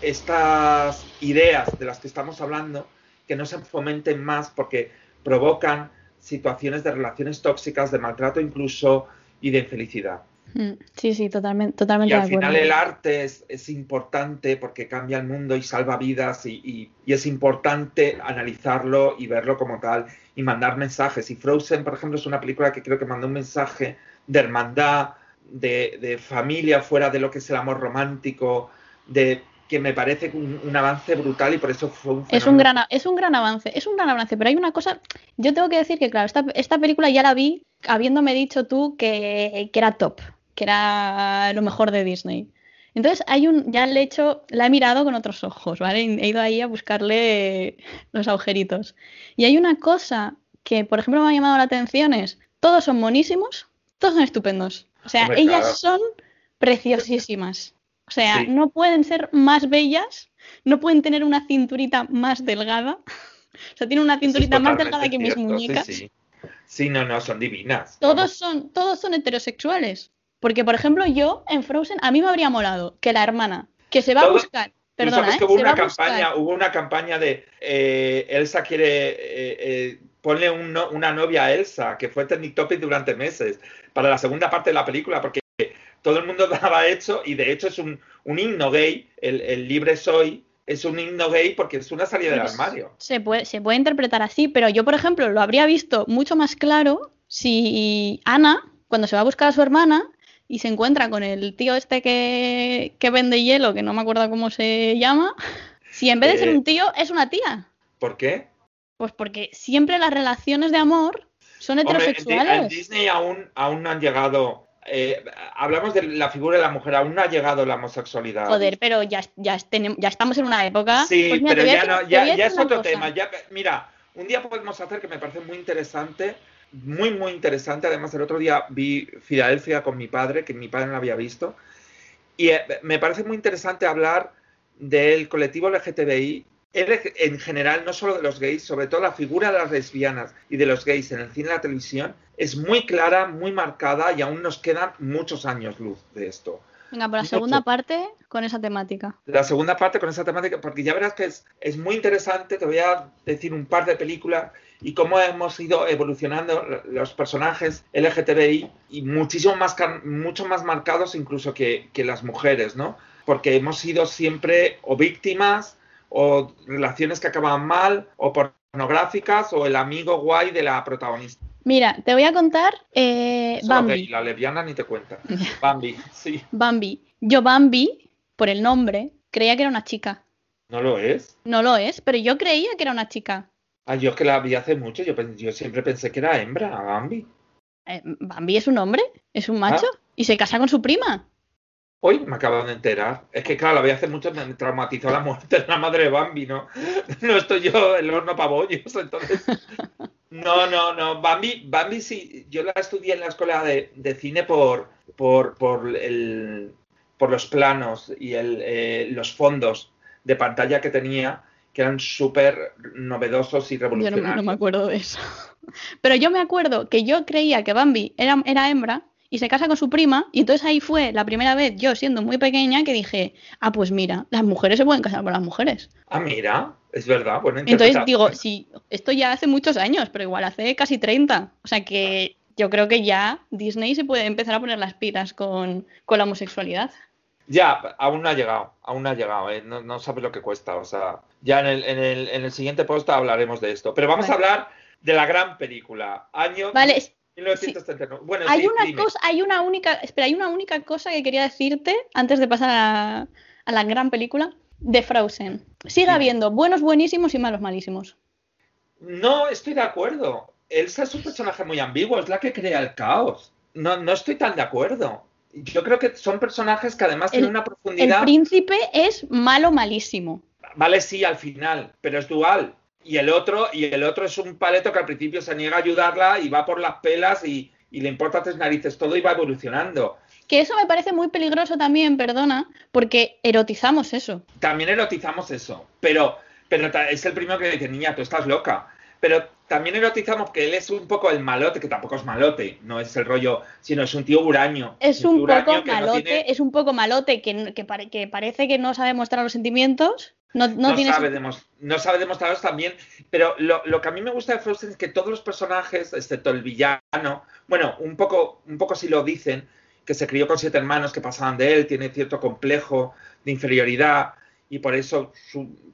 estas ideas de las que estamos hablando, que no se fomenten más porque provocan situaciones de relaciones tóxicas, de maltrato incluso y de infelicidad. Mm, sí, sí, totalmente, totalmente. Y al final el arte es, importante porque cambia el mundo y salva vidas y, es importante analizarlo y verlo como tal y mandar mensajes. Y Frozen, por ejemplo, es una película que creo que mandó un mensaje de hermandad, de, familia fuera de lo que es el amor romántico, de que me parece un, avance brutal y por eso fue un es un gran es un gran avance es un gran avance pero hay una cosa yo tengo que decir que claro esta, esta película ya la vi habiéndome dicho tú que, que era top que era lo mejor de Disney. Entonces hay un, ya le he hecho, la he mirado con otros ojos, ¿vale? He ido ahí a buscarle los agujeritos. Y hay una cosa que, por ejemplo, me ha llamado la atención es, todos son monísimos, todos son estupendos. O sea, ellas son preciosísimas. O sea, no pueden ser más bellas, no pueden tener una cinturita más delgada. O sea, tienen una cinturita más delgada que mis muñecas. Sí, sí, no, no, son divinas. Todos son, todos son heterosexuales. Porque, por ejemplo, yo en Frozen, a mí me habría molado que la hermana, que se va a buscar. Perdona, sabes que hubo, una campaña, hubo una campaña de eh, Elsa quiere eh, eh ponle una novia a Elsa, que fue trending topic durante meses, para la segunda parte de la película, porque todo el mundo daba hecho, y de hecho es un, himno gay, el, libre soy, es un himno gay porque es una salida del pues armario. Se puede, se puede interpretar así, pero yo, por ejemplo, lo habría visto mucho más claro si Ana, cuando se va a buscar a su hermana, y se encuentra con el tío este que, vende hielo, que no me acuerdo cómo se llama, si en vez de ser eh, un tío es una tía. ¿Por qué? Pues porque siempre las relaciones de amor son heterosexuales. en Disney aún, aún no han llegado eh, hablamos de la figura de la mujer, aún no ha llegado la homosexualidad. Joder, pero ya, ya, ya estamos en una época. Sí, pues pero ya, no, ya, es otro tema. Ya, mira, un día podemos hacer que me parece muy interesante muy, muy interesante. Además, el otro día vi Filadelfia con mi padre, que mi padre no había visto. Y eh, me parece muy interesante hablar del colectivo LGTBI en general, no solo de los gays, sobre todo la figura de las lesbianas y de los gays en el cine y la televisión es muy clara, muy marcada y aún nos quedan muchos años luz de esto. Venga, por la segunda parte con esa temática. La segunda parte con esa temática, porque ya verás que es, es muy interesante, te voy a decir un par de películas y cómo hemos ido evolucionando los personajes LGTBI y muchísimo más, mucho más marcados incluso que, que las mujeres, ¿no? Porque hemos sido siempre o víctimas o relaciones que acaban mal o pornográficas o el amigo guay de la protagonista. Mira, te voy a contar eh, Bambi. la leviana ni te cuenta. Bambi, sí. Bambi. Yo Bambi, por el nombre, creía que era una chica. ¿No lo es? No lo es, pero yo creía que era una chica. Ah, yo es que la vi hace mucho, yo, yo siempre pensé que era hembra, Bambi. Eh, Bambi es un hombre, es un macho, ah. y se casa con su prima. Hoy me acabo de enterar. Es que, claro, la vi hace mucho, me traumatizó la muerte de la madre de Bambi, ¿no? No estoy yo el horno pabollos, entonces. No, no, no. Bambi, Bambi sí, yo la estudié en la escuela de, cine por, por, por, el, por los planos y el, eh, los fondos de pantalla que tenía que eran súper novedosos y revolucionarios. Yo no, me acuerdo de eso. Pero yo me acuerdo que yo creía que Bambi era, era hembra y se casa con su prima y entonces ahí fue la primera vez yo siendo muy pequeña que dije, ah, pues mira, las mujeres se pueden casar con las mujeres. Ah, mira, es verdad. Bueno, entonces digo, sí, esto ya hace muchos años, pero igual hace casi 30. O sea que yo creo que ya Disney se puede empezar a poner las pilas con, con la homosexualidad. Ya, aún no ha llegado, aún no ha llegado, ¿eh? no, no sabes lo que cuesta. O sea, ya en el, en el, en el siguiente post hablaremos de esto. Pero vamos a hablar de la gran película. Año vale. 1939. Bueno, hay una cosa, hay una única, espera, hay una única cosa que quería decirte antes de pasar a, a la gran película de Frozen. Sigue habiendo buenos buenísimos y malos malísimos. No, estoy de acuerdo. Elsa es un personaje muy ambiguo, es la que crea el caos. No, no estoy tan de acuerdo. Yo creo que son personajes que además tienen una profundidad. El príncipe es malo malísimo. Vale, sí, al final, pero es dual. Y el otro, y el otro es un paleto que al principio se niega a ayudarla y va por las pelas y, y le importa tres narices todo y va evolucionando. Que eso me parece muy peligroso también, perdona, porque erotizamos eso. También erotizamos eso, pero, pero es el primero que dice, niña, tú estás loca. Pero también erotizamos que él es un poco el malote, que tampoco es malote, no es el rollo, sino es un tío huraño. Es un, poco malote, es un poco malote que, que, que, parece que no sabe mostrar los sentimientos. No, no, sabe, no sabe demostrarlos también, pero lo, lo, que a mí me gusta de Frozen es que todos los personajes, excepto el villano, bueno, un poco, un poco si lo dicen, que se crió con siete hermanos que pasaban de él, tiene cierto complejo de inferioridad y por eso,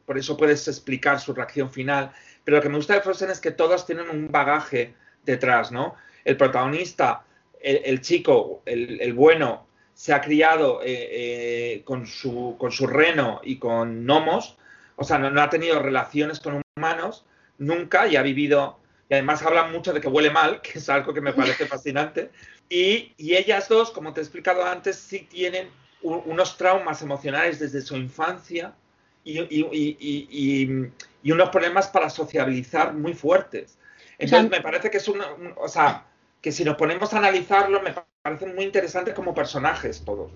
por eso puedes explicar su reacción final. Pero lo que me gusta de Frozen es que todos tienen un bagaje detrás, ¿no? El protagonista, el, chico, el, bueno, se ha criado eh, eh, con, su, con su reno y con gnomos, o sea, no, ha tenido relaciones con humanos nunca y ha vivido, y además hablan mucho de que huele mal, que es algo que me parece fascinante, y, ellas dos, como te he explicado antes, sí tienen unos traumas emocionales desde su infancia y, unos problemas para sociabilizar muy fuertes. Entonces, me parece que es una, o sea, que si nos ponemos a analizarlo, me parecen muy interesantes como personajes todos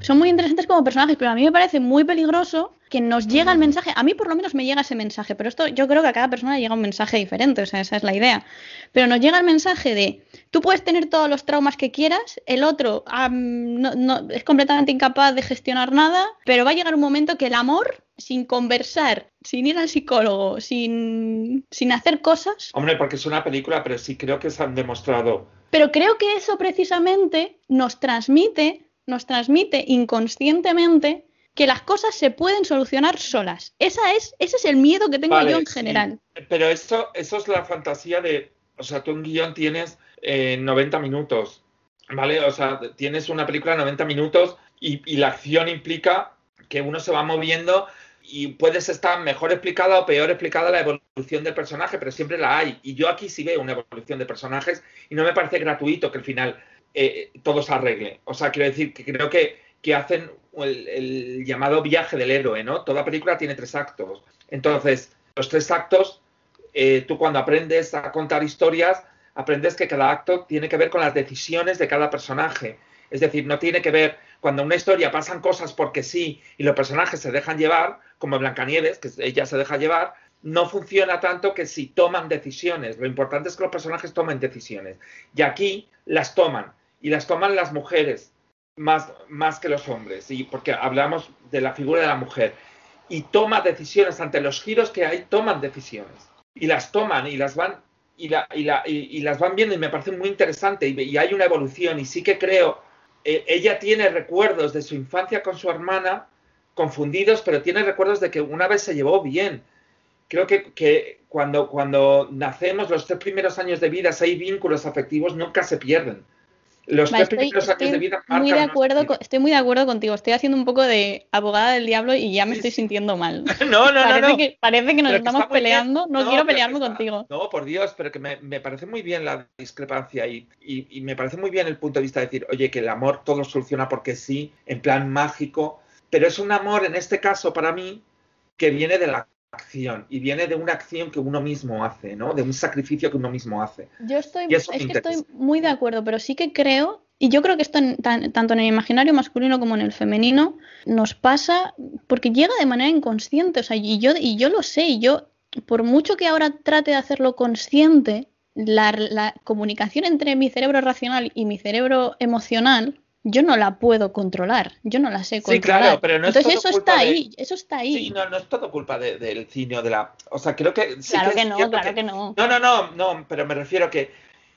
son muy interesantes como personajes, pero a mí me parece muy peligroso que nos llega el mensaje. A mí por lo menos me llega ese mensaje, pero esto yo creo que a cada persona llega un mensaje diferente, o sea, esa es la idea. Pero nos llega el mensaje de, tú puedes tener todos los traumas que quieras, el otro no, es completamente incapaz de gestionar nada, pero va a llegar un momento que el amor, sin conversar, sin ir al psicólogo, sin, sin hacer cosas... Hombre, porque es una película, pero sí creo que se han demostrado. Pero creo que eso precisamente nos transmite nos transmite inconscientemente que las cosas se pueden solucionar solas. Esa es, ese es el miedo que tengo yo en general. Pero eso, eso es la fantasía de, o sea, tú un guion tienes 90 eh, minutos, ¿vale? O sea, tienes una película de 90 minutos y, y, la acción implica que uno se va moviendo y puedes estar mejor explicada o peor explicada la evolución del personaje, pero siempre la hay. Y yo aquí sí veo una evolución de personajes y no me parece gratuito que al final eh, todo se arregle. O sea, quiero decir que creo que, que hacen el, llamado viaje del héroe, ¿no? Toda película tiene tres actos. Entonces, los tres actos, eh, tú cuando aprendes a contar historias, aprendes que cada acto tiene que ver con las decisiones de cada personaje. Es decir, no tiene que ver cuando en una historia pasan cosas porque sí y los personajes se dejan llevar, como Blancanieves, que ella se deja llevar, no funciona tanto que si toman decisiones. Lo importante es que los personajes tomen decisiones. Y aquí las toman y las toman las mujeres más, más que los hombres, y porque hablamos de la figura de la mujer, y toma decisiones. Ante los giros que hay, toman decisiones, y las toman y las van y, la, y, la, y, las van viendo. Y me parece muy interesante. Y, hay una evolución. Y sí que creo, eh, ella tiene recuerdos de su infancia con su hermana confundidos, pero tiene recuerdos de que una vez se llevó bien. Creo que, que cuando, cuando nacemos, los tres primeros años de vida, si hay vínculos afectivos, nunca se pierden los estoy, muy de acuerdo estoy muy de acuerdo contigo. Estoy haciendo un poco de abogada del diablo y ya me estoy sintiendo mal. no, no, parece no, Que, parece que nos estamos peleando. No, quiero pelearme contigo. No, por Dios, pero que me, parece muy bien la discrepancia y, y, me parece muy bien el punto de vista de decir, oye, que el amor todo soluciona porque sí, en plan mágico. Pero es un amor, en este caso, para mí, que viene de la acción y viene de una acción que uno mismo hace, ¿no? De un sacrificio que uno mismo hace. Yo estoy, es que estoy muy de acuerdo, pero sí que creo, y yo creo que esto tanto en el imaginario masculino como en el femenino nos pasa porque llega de manera inconsciente, o sea, y yo, y yo lo sé, y yo, por mucho que ahora trate de hacerlo consciente, la, la comunicación entre mi cerebro racional y mi cerebro emocional yo no la puedo controlar, yo no la sé controlar. Sí, claro, pero no es Entonces eso está ahí, eso está ahí. Sí, no, no es todo culpa del cine o de la... O sea, creo que... claro que, no, claro que, no. No, no, no, no, pero me refiero a que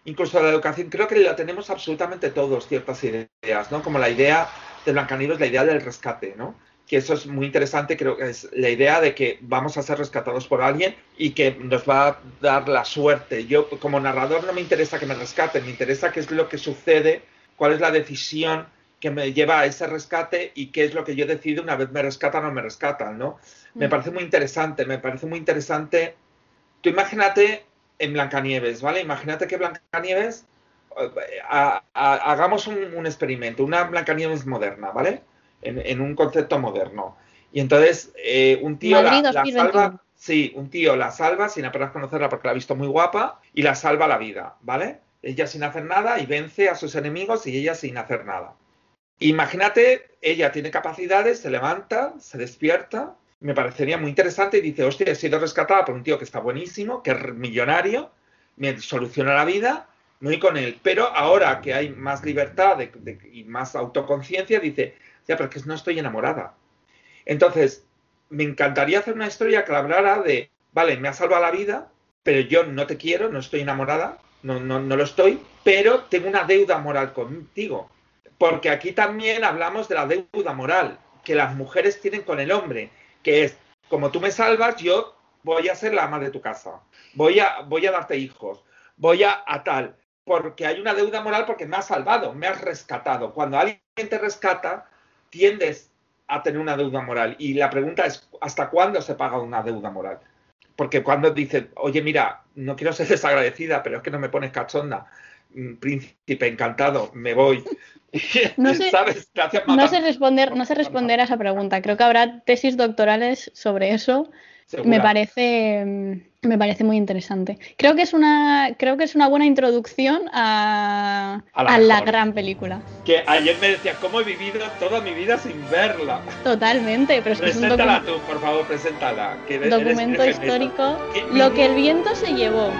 incluso la educación, creo que la tenemos absolutamente todos ciertas ideas, ¿no? Como la idea de Blancanieves, la idea del rescate, ¿no? Que eso es muy interesante, creo que es la idea de que vamos a ser rescatados por alguien y que nos va a dar la suerte. Yo como narrador no me interesa que me rescaten, me interesa qué es lo que sucede cuál es la decisión que me lleva a ese rescate y qué es lo que yo decido una vez me rescatan o me rescatan, ¿no? Me mm. parece muy interesante, me parece muy interesante. Tú imagínate en Blancanieves, ¿vale? Imagínate que Blancanieves, eh, hagamos un, experimento, una Blancanieves moderna, ¿vale? En, un concepto moderno. Y entonces eh, un tío la, salva, sí, un tío la salva sin apenas conocerla porque la ha visto muy guapa y la salva la vida, ¿vale? Ella sin hacer nada y vence a sus enemigos y ella sin hacer nada. Imagínate, ella tiene capacidades, se levanta, se despierta, me parecería muy interesante y dice, hostia, he sido rescatada por un tío que está buenísimo, que es millonario, me soluciona la vida, no voy con él. Pero ahora que hay más libertad y más autoconciencia, dice, ya, pero es que no estoy enamorada. Entonces, me encantaría hacer una historia que hablara de, vale, me ha salvado la vida, pero yo no te quiero, no estoy enamorada, no, no, no lo estoy, pero tengo una deuda moral contigo. Porque aquí también hablamos de la deuda moral que las mujeres tienen con el hombre, que es, como tú me salvas, yo voy a ser la ama de tu casa, voy a, voy a darte hijos, voy a, a tal, porque hay una deuda moral porque me has salvado, me has rescatado. Cuando alguien te rescata, tiendes a tener una deuda moral. Y la pregunta es, ¿hasta cuándo se paga una deuda moral? Porque cuando dices, oye, mira, no quiero ser desagradecida, pero es que no me pones cachonda, mm, príncipe encantado, me voy. No sé, no sé responder, no sé responder a esa pregunta. Creo que habrá tesis doctorales sobre eso. Me parece, mm, me parece muy interesante. Creo que es una, creo que es una buena introducción a, la, gran película. Que ayer me decías, ¿cómo he vivido toda mi vida sin verla? Totalmente, pero es que Preséntala tú, por favor, preséntala. Que documento histórico. Lo que el viento se llevó.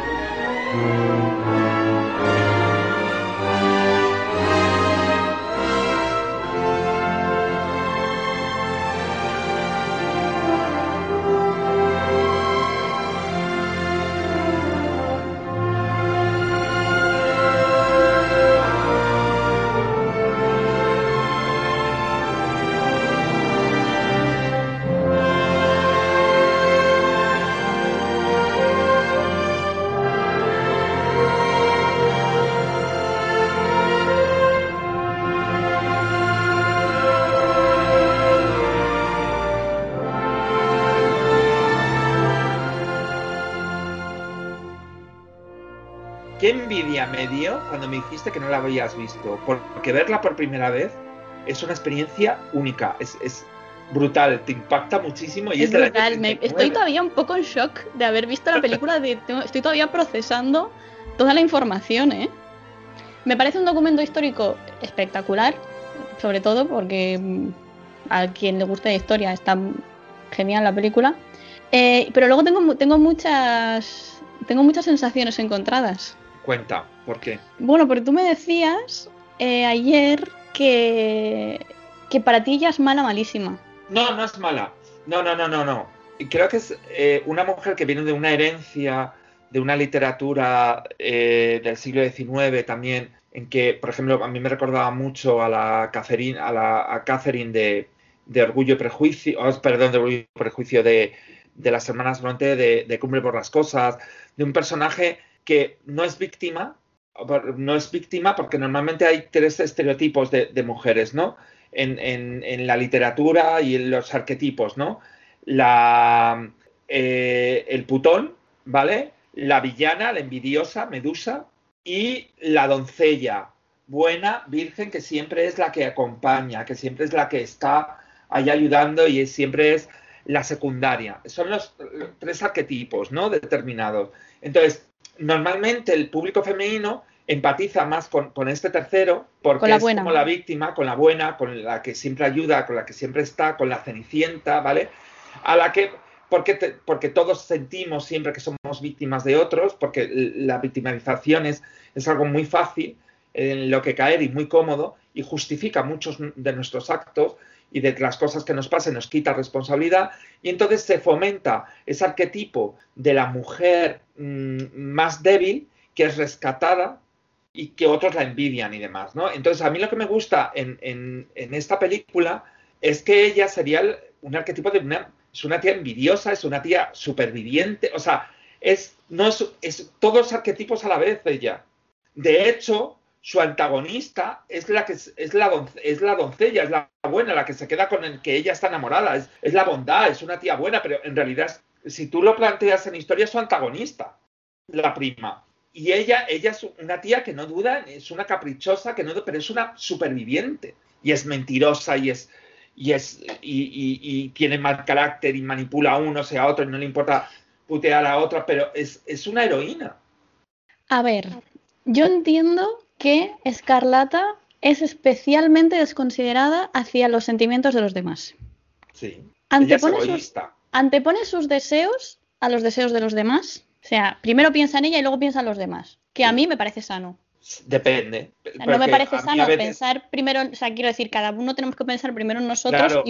Cuando me dijiste que no la habías visto, porque verla por primera vez es una experiencia única, es, brutal, te impacta muchísimo. Y es, brutal, estoy todavía un poco en shock de haber visto la película, de, estoy todavía procesando toda la información. ¿eh? Me parece un documento histórico espectacular, sobre todo porque mm, a quien le guste la historia está genial la película. Eh, pero luego tengo, tengo muchas tengo muchas sensaciones encontradas. Cuenta, ¿por qué? Bueno, porque tú me decías eh, ayer que, que para ti ella es mala, malísima. No, no es mala. No, no, no, no, no. Creo que es eh, una mujer que viene de una herencia, de una literatura eh, del siglo XIX también, en que, por ejemplo, a mí me recordaba mucho a la Catherine, a la Catherine de, de Orgullo y Prejuicio, oh, perdón, de Orgullo y Prejuicio de, de las hermanas Bronte, de, de Cumbre por las Cosas, de un personaje que no es víctima, no es víctima porque normalmente hay tres estereotipos de, mujeres, ¿no? En, la literatura y en los arquetipos, ¿no? La, eh, el putón, ¿vale? La villana, la envidiosa, Medusa, y la doncella, buena, virgen, que siempre es la que acompaña, que siempre es la que está ahí ayudando y siempre es la secundaria. Son los tres arquetipos, ¿no? Determinados. Entonces, normalmente el público femenino empatiza más con, este tercero porque es como la víctima, con la buena, con la que siempre ayuda, con la que siempre está, con la cenicienta, ¿vale? A la que, porque, porque todos sentimos siempre que somos víctimas de otros, porque la victimarización es, es algo muy fácil en lo que caer y muy cómodo y justifica muchos de nuestros actos y de las cosas que nos pasen nos quita responsabilidad y entonces se fomenta ese arquetipo de la mujer mm, más débil que es rescatada y que otros la envidian y demás, ¿no? Entonces a mí lo que me gusta en, esta película es que ella sería un arquetipo de una, es una tía envidiosa, es una tía superviviente, o sea, es, no es, es todos arquetipos a la vez ella. De hecho, su antagonista es la que es la, es la doncella, es la buena, la que se queda con el que ella está enamorada, es, la bondad, es una tía buena, pero en realidad, si tú lo planteas en historia, es su antagonista. la prima. Y ella, ella es una tía que no duda, es una caprichosa, que no, pero es una superviviente. Y es mentirosa y es, y es, y, tiene mal carácter y manipula a uno, sea a otro, y no le importa putear a otra, pero es, es una heroína. A ver, yo entiendo que Escarlata es especialmente desconsiderada hacia los sentimientos de los demás. Sí. Antepone, sus, antepone sus deseos a los deseos de los demás. O sea, primero piensa en ella y luego piensa en los demás. Que a mí me parece sano. Depende. no me parece sano pensar primero, o sea, quiero decir, cada uno tenemos que pensar primero en nosotros.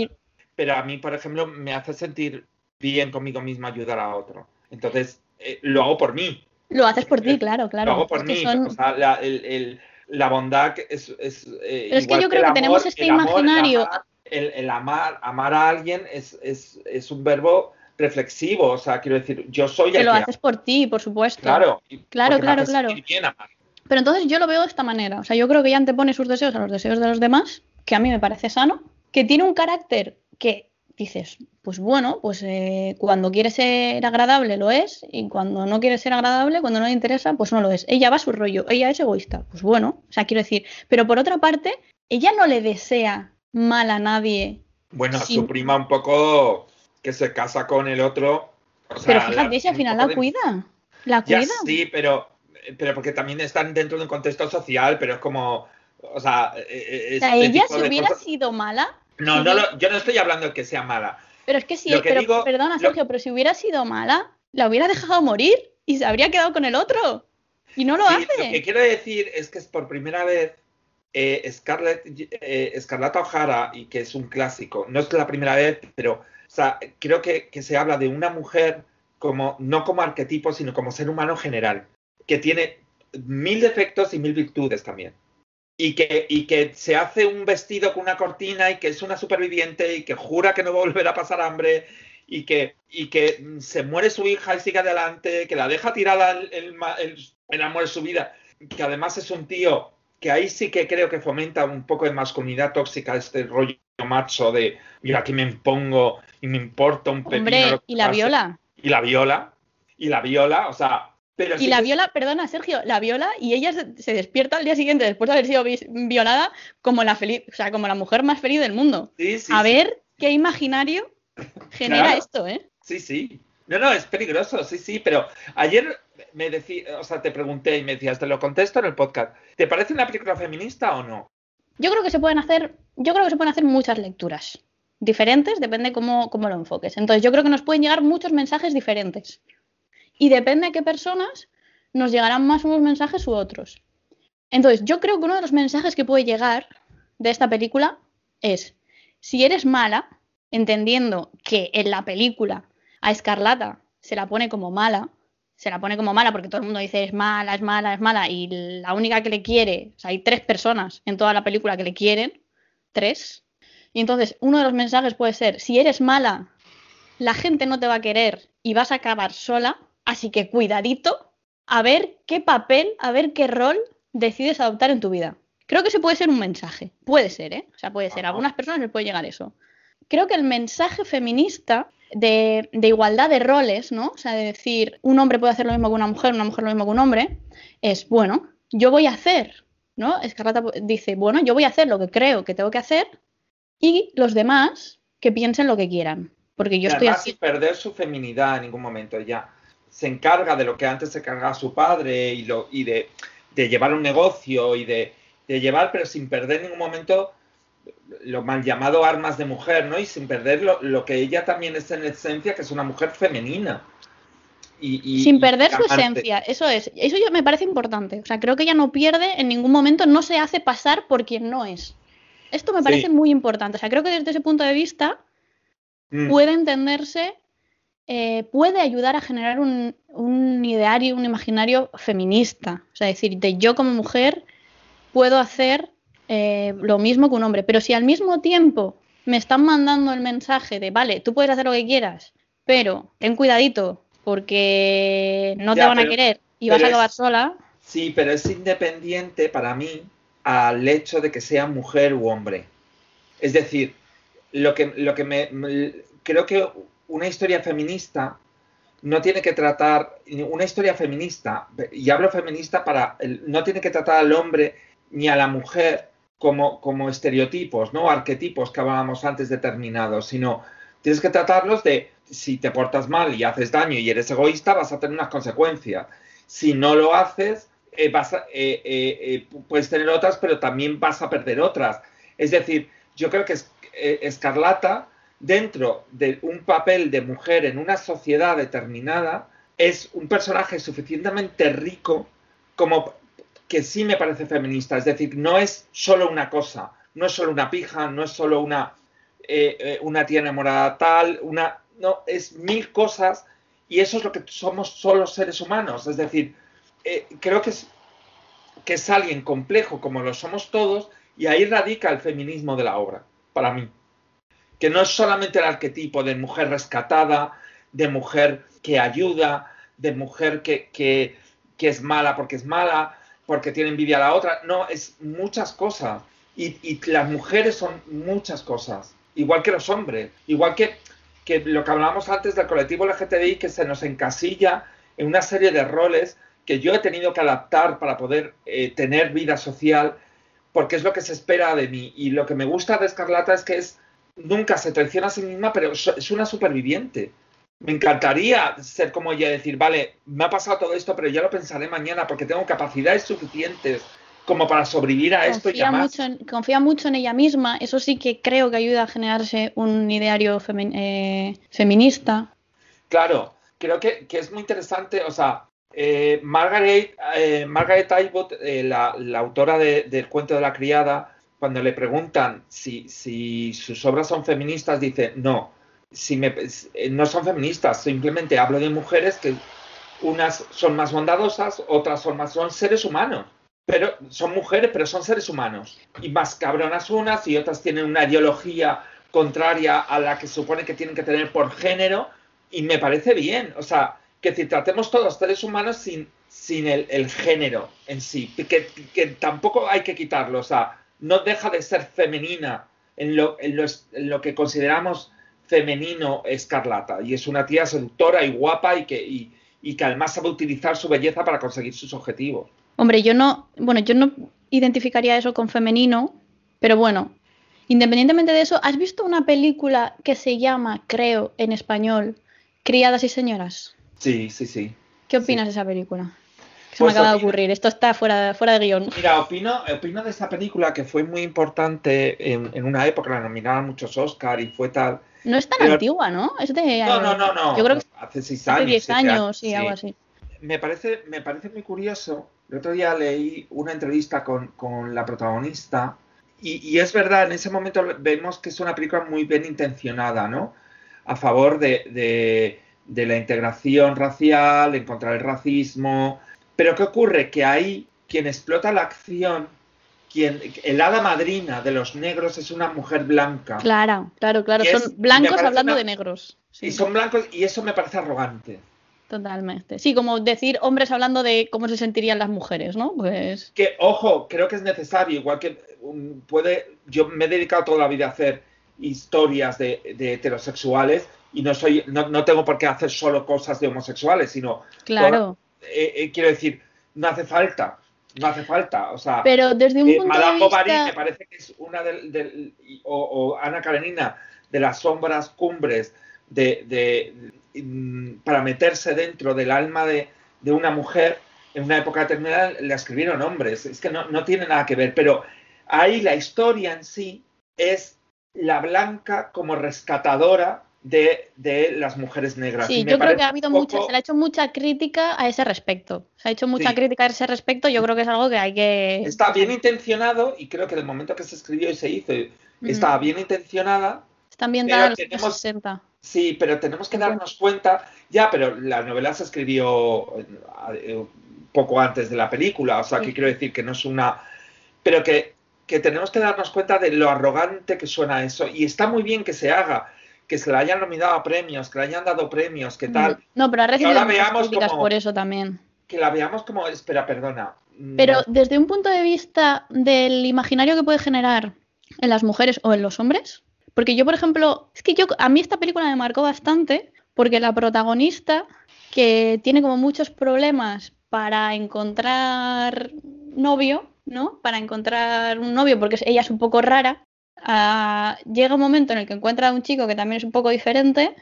Pero a mí, por ejemplo, me hace sentir bien conmigo mismo ayudar a otro. Entonces, eh, lo hago por mí. Lo haces por ti, claro, claro. Lo hago por mí. O sea, la, el, la, bondad es. es eh, Pero es que yo creo que, tenemos este imaginario. el, amar, amar, a alguien es, es, es, un verbo reflexivo. O sea, quiero decir, yo soy. Que lo haces por ti, por supuesto. Claro, claro, claro, claro. Pero entonces yo lo veo de esta manera. O sea, yo creo que ella antepone sus deseos a los deseos de los demás, que a mí me parece sano, que tiene un carácter que dices, pues bueno, pues eh, cuando quiere ser agradable lo es y cuando no quiere ser agradable, cuando no le interesa, pues no lo es. Ella va a su rollo, ella es egoísta, pues bueno, o sea, quiero decir, pero por otra parte, ella no le desea mal a nadie. Bueno, a su prima un poco que se casa con el otro. pero fíjate, si al final la cuida, la cuida. sí, pero, pero porque también están dentro de un contexto social, pero es como, o sea, e, e, o sea ella si hubiera sido mala, no, no yo no estoy hablando de que sea mala. Pero es que sí, pero, perdona, Sergio, pero si hubiera sido mala, la hubiera dejado morir y se habría quedado con el otro. Y no lo hace. Lo que quiero decir es que es por primera vez eh, Scarlett, eh, O'Hara, y que es un clásico, no es la primera vez, pero creo que, que se habla de una mujer como, no como arquetipo, sino como ser humano general, que tiene mil defectos y mil virtudes también. Y que, y que se hace un vestido con una cortina y que es una superviviente y que jura que no va a volver a pasar hambre y que, y que se muere su hija y sigue adelante, que la deja tirada el, el, amor de su vida, que además es un tío que ahí sí que creo que fomenta un poco de masculinidad tóxica, este rollo macho de, mira, aquí me impongo y me importa un pepino. Hombre, y la viola. Y la viola, y la viola, o sea, y la viola, perdona Sergio, la viola y ella se, despierta al día siguiente después de haber sido violada como la feliz, o sea, como la mujer más feliz del mundo. a ver qué imaginario genera esto, ¿eh? Sí, sí. No, no, es peligroso, sí, sí, pero ayer me decía, o sea, te pregunté y me decías, te lo contesto en el podcast. ¿Te parece una película feminista o no? Yo creo que se pueden hacer, yo creo que se pueden hacer muchas lecturas diferentes, depende cómo, cómo lo enfoques. Entonces, yo creo que nos pueden llegar muchos mensajes diferentes. Y depende de qué personas nos llegarán más unos mensajes u otros. Entonces, yo creo que uno de los mensajes que puede llegar de esta película es, si eres mala, entendiendo que en la película a Escarlata se la pone como mala, se la pone como mala porque todo el mundo dice es mala, es mala, es mala, y la única que le quiere, o sea, hay tres personas en toda la película que le quieren, tres, y entonces uno de los mensajes puede ser, si eres mala, la gente no te va a querer y vas a acabar sola, Así que cuidadito a ver qué papel, a ver qué rol decides adoptar en tu vida. Creo que ese puede ser un mensaje. Puede ser, ¿eh? O sea, puede ser. A algunas personas les puede llegar eso. Creo que el mensaje feminista de, igualdad de roles, ¿no? O sea, de decir, un hombre puede hacer lo mismo que una mujer, una mujer lo mismo que un hombre, es, bueno, yo voy a hacer, ¿no? Escarlata dice, bueno, yo voy a hacer lo que creo que tengo que hacer y los demás que piensen lo que quieran. Porque yo estoy así. sin perder su feminidad en ningún momento ya se encarga de lo que antes se cargaba su padre y, lo, y de, llevar un negocio y de, llevar, pero sin perder en ningún momento lo mal llamado armas de mujer, ¿no? Y sin perder lo, que ella también es en esencia, que es una mujer femenina. Y, sin perder su esencia, eso es. Eso yo me parece importante. O sea, creo que ella no pierde en ningún momento, no se hace pasar por quien no es. Esto me parece muy importante. O sea, creo que desde ese punto de vista mm. puede entenderse eh, puede ayudar a generar un, ideario, un imaginario feminista. O sea, decir, de yo como mujer puedo hacer eh, lo mismo que un hombre, pero si al mismo tiempo me están mandando el mensaje de, vale, tú puedes hacer lo que quieras, pero ten cuidadito porque no te van a querer y vas a acabar sola. Sí, pero es independiente para mí al hecho de que sea mujer u hombre. Es decir, lo que, lo que me creo que una historia feminista no tiene que tratar una historia feminista, y hablo feminista para, no tiene que tratar al hombre ni a la mujer como, como estereotipos, ¿no? Arquetipos que hablábamos antes determinados, sino tienes que tratarlos de si te portas mal y haces daño y eres egoísta, vas a tener unas consecuencias. Si no lo haces, eh, vas eh, eh, puedes tener otras, pero también vas a perder otras. Es decir, yo creo que Escarlata, dentro de un papel de mujer en una sociedad determinada, es un personaje suficientemente rico como que sí me parece feminista. Es decir, no es solo una cosa, no es solo una pija, no es solo una, una tía enamorada tal, una, no, es mil cosas y eso es lo que somos solo seres humanos. Es decir, eh, creo que es, que es alguien complejo como lo somos todos y ahí radica el feminismo de la obra, para mí. Que no es solamente el arquetipo de mujer rescatada, de mujer que ayuda, de mujer que, que, es mala porque es mala, porque tiene envidia a la otra. No, es muchas cosas. Y, las mujeres son muchas cosas, igual que los hombres, igual que que lo que hablábamos antes del colectivo LGTBI, que se nos encasilla en una serie de roles que yo he tenido que adaptar para poder eh, tener vida social, porque es lo que se espera de mí. Y lo que me gusta de Escarlata es que es nunca se traiciona a sí misma, pero es una superviviente. Me encantaría ser como ella, decir, vale, me ha pasado todo esto, pero ya lo pensaré mañana porque tengo capacidades suficientes como para sobrevivir a esto confía y mucho en, confía mucho en ella misma, eso sí que creo que ayuda a generarse un ideario eh, feminista. Claro, creo que, es muy interesante, o sea, eh, Margaret, eh, Atwood, la, autora del cuento de la criada, cuando le preguntan si, sus obras son feministas, dice, no, si me, no son feministas, simplemente hablo de mujeres que unas son más bondadosas, otras son más, son seres humanos pero son mujeres, pero son seres humanos. Y más cabronas unas y otras tienen una ideología contraria a la que supone que tienen que tener por género. Y me parece bien. O sea, que si tratemos todos seres humanos sin, sin el, género en sí. Que, que, tampoco hay que quitarlo. O sea, no deja de ser femenina en lo, en lo, que consideramos femenino escarlata. Y es una tía seductora y guapa y que, y, y que además sabe utilizar su belleza para conseguir sus objetivos. Hombre, yo no, bueno, yo no identificaría eso con femenino, pero bueno, independientemente de eso, ¿has visto una película que se llama, creo, en español, Criadas y Señoras? Sí, sí, sí. ¿Qué opinas de esa película? se me pues acaba de ocurrir, esto está fuera, fuera de guion. Mira, opino, opino de esa película que fue muy importante en, una época, la nominaban muchos Oscar y fue tal. No es tan antigua, ¿no? Es de, no, no, no, no. Yo creo que hace seis años. Hace diez años, sí, algo así. Me parece, me parece muy curioso el otro día leí una entrevista con, la protagonista y, es verdad, en ese momento vemos que es una película muy bien intencionada, ¿no? A favor de, la integración racial, en contra del racismo. Pero ¿qué ocurre? Que ahí quien explota la acción, quien, el hada madrina de los negros es una mujer blanca. Claro, claro, claro. Son blancos hablando de negros. Y son blancos y eso me parece arrogante. Totalmente. Sí, como decir hombres hablando de cómo se sentirían las mujeres, ¿no? Pues. Que, ojo, creo que es necesario, igual que um, puede. Yo me he dedicado toda la vida a hacer historias de, heterosexuales y no soy, no, tengo por qué hacer solo cosas de homosexuales, sino. Claro. Eh, eh, quiero decir, no hace falta. No hace falta, o sea, pero desde un eh, punto Madame de Bovary me parece que es una del, o, o, Ana Karenina de las sombras cumbres de, mm, para meterse dentro del alma de, una mujer en una época determinada le escribieron hombres. Es que no, tiene nada que ver, pero ahí la historia en sí es la blanca como rescatadora de, las mujeres negras. Sí, yo creo que ha habido mucha, se le ha hecho mucha crítica a ese respecto. Se ha hecho mucha crítica a ese respecto, yo creo que es algo que hay que... Está bien intencionado y creo que del momento que se escribió y se hizo, estaba bien intencionada. Están bien dados los 60. Sí, pero tenemos que darnos cuenta, ya, pero la novela se escribió eh, poco antes de la película, o sea, que quiero decir que no es una... Pero que, tenemos que darnos cuenta de lo arrogante que suena eso, y está muy bien que se haga, que se le hayan nominado a premios, que le hayan dado premios, que tal. Mm. No, pero ha recibido críticas por eso también. Que la veamos como, espera, perdona. Pero desde un punto de vista del imaginario que puede generar en las mujeres o en los hombres, porque yo, por ejemplo, es que yo, a mí esta película me marcó bastante porque la protagonista, que tiene como muchos problemas para encontrar novio, ¿no? Para encontrar un novio, porque ella es un poco rara, llega un momento en el que encuentra a un chico que también es un poco diferente,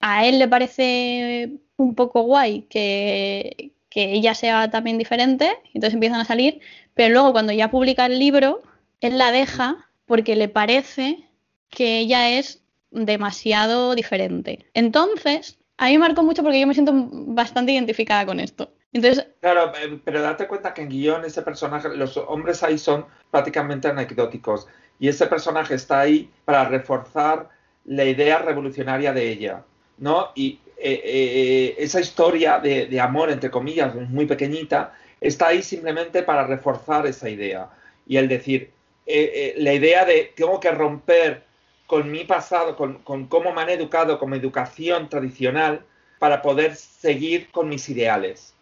a él le parece un poco guay que, que ella sea también diferente, entonces empiezan a salir, pero luego cuando ya publica el libro, él la deja porque le parece que ella es demasiado diferente. Entonces, a mí me marcó mucho porque yo me siento bastante identificada con esto. Entonces, claro, eh, pero date cuenta que en guion ese personaje, los hombres ahí son prácticamente anecdóticos y ese personaje está ahí para reforzar la idea revolucionaria de ella, ¿no? Y eh, eh, esa historia de, amor, entre comillas, muy pequeñita, está ahí simplemente para reforzar esa idea. Y el decir, la idea de tengo que romper con mi pasado, con, con, cómo me han educado como educación tradicional para poder seguir con mis ideales.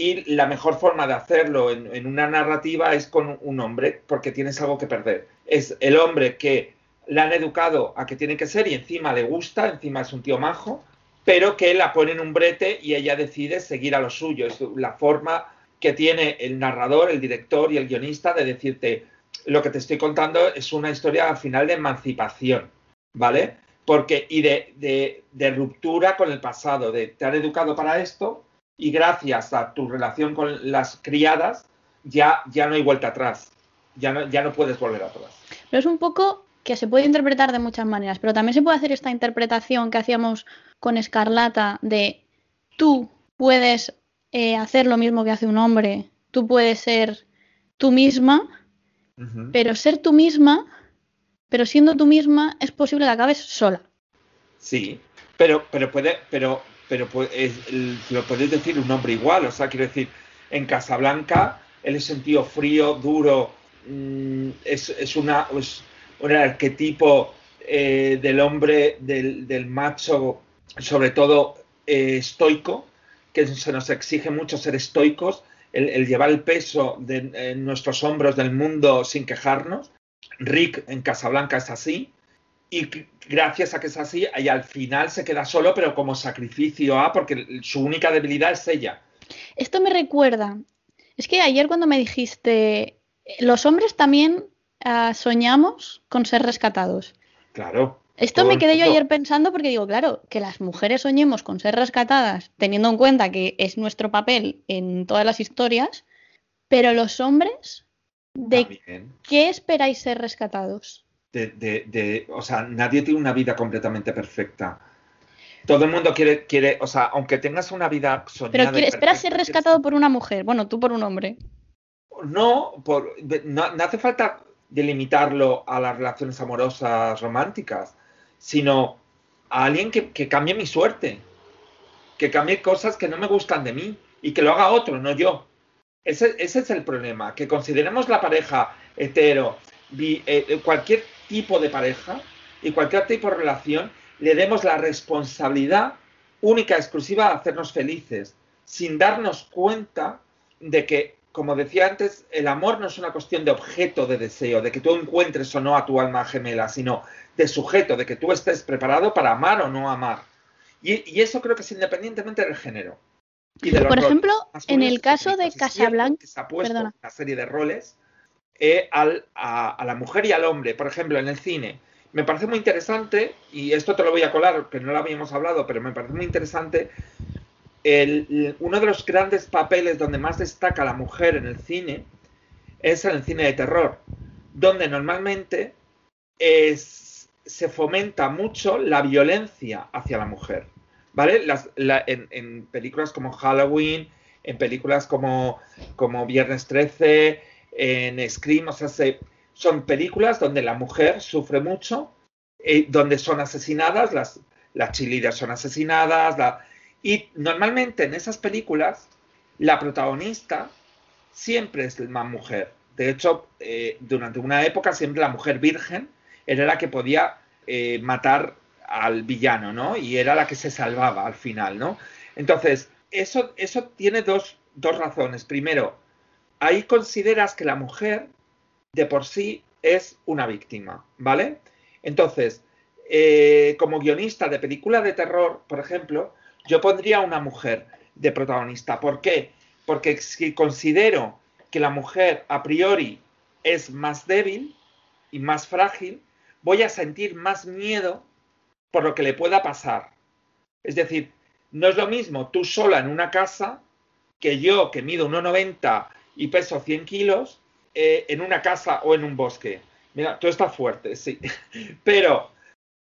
Y la mejor forma de hacerlo en, una narrativa es con un hombre, porque tienes algo que perder. Es el hombre que le han educado a que tiene que ser y encima le gusta, encima es un tío majo, pero que la pone en un brete y ella decide seguir a lo suyo. Es la forma que tiene el narrador, el director y el guionista de decirte, lo que te estoy contando es una historia al final de emancipación, ¿vale? Porque, y de, de, ruptura con el pasado, de te han educado para esto y gracias a tu relación con las criadas ya, ya no hay vuelta atrás, ya no, ya no puedes volver atrás. Pero es un poco que se puede interpretar de muchas maneras, pero también se puede hacer esta interpretación que hacíamos con Escarlata de tú puedes eh, hacer lo mismo que hace un hombre, tú puedes ser tú misma pero ser tú misma, pero siendo tú misma, es posible que acabes sola. Sí, pero, pero puede, pero, pero lo puedes decir un hombre igual, o sea, quiero decir, en Casablanca, él es tío frío, duro, mm, es, una, un arquetipo eh, del hombre, del, macho, sobre todo eh, estoico, que se nos exige mucho ser estoicos, el, llevar el peso de nuestros hombros del mundo sin quejarnos. Rick en Casablanca es así. Y gracias a que es así, y al final se queda solo, pero como sacrificio a, porque su única debilidad es ella. Esto me recuerda. Es que ayer cuando me dijiste, los hombres también ah, soñamos con ser rescatados. Claro. Esto me quedé yo ayer pensando porque digo, claro, que las mujeres soñemos con ser rescatadas, teniendo en cuenta que es nuestro papel en todas las historias, pero los hombres, ¿de qué esperáis ser rescatados? De, o sea, nadie tiene una vida completamente perfecta. Todo el mundo quiere, quiere, o sea, aunque tengas una vida soñada. Pero esperas ser rescatado por una mujer, bueno, tú por un hombre. No, por, no, no hace falta delimitarlo a las relaciones amorosas románticas sino a alguien que, cambie mi suerte, que cambie cosas que no me gustan de mí y que lo haga otro, no yo. Ese, es el problema, que consideremos la pareja hetero, eh, cualquier tipo de pareja y cualquier tipo de relación, le demos la responsabilidad única, exclusiva de hacernos felices, sin darnos cuenta de que como decía antes, el amor no es una cuestión de objeto de deseo, de que tú encuentres o no a tu alma gemela, sino de sujeto, de que tú estés preparado para amar o no amar. Y, eso creo que es independientemente del género. Por ejemplo, en el caso de Casablanca, se ha puesto una serie de roles eh, a, la mujer y al hombre. Por ejemplo, en el cine. Me parece muy interesante, y esto te lo voy a colar, que no lo habíamos hablado, pero me parece muy interesante uno de los grandes papeles donde más destaca la mujer en el cine es en el cine de terror, donde normalmente se fomenta mucho la violencia hacia la mujer. ¿Vale? en, películas como Halloween, en películas como, como Viernes 13, en Scream, o sea, son películas donde la mujer sufre mucho, eh, donde son asesinadas, las, las son asesinadas, y normalmente en esas películas, la protagonista siempre es la mujer. De hecho, eh, durante una época siempre la mujer virgen era la que podía eh, matar al villano, ¿no? Y era la que se salvaba al final, ¿no? Entonces, eso, eso tiene dos, dos razones. Primero, ahí consideras que la mujer de por sí es una víctima, ¿vale? Entonces, eh, como guionista de película de terror, por ejemplo, yo pondría a una mujer de protagonista. ¿Por qué? Porque si considero que la mujer a priori es más débil y más frágil, voy a sentir más miedo por lo que le pueda pasar. Es decir, no es lo mismo tú sola en una casa que yo que mido 1,90 y peso 100 kilos eh, en una casa o en un bosque. Mira, tú estás fuerte, sí. Pero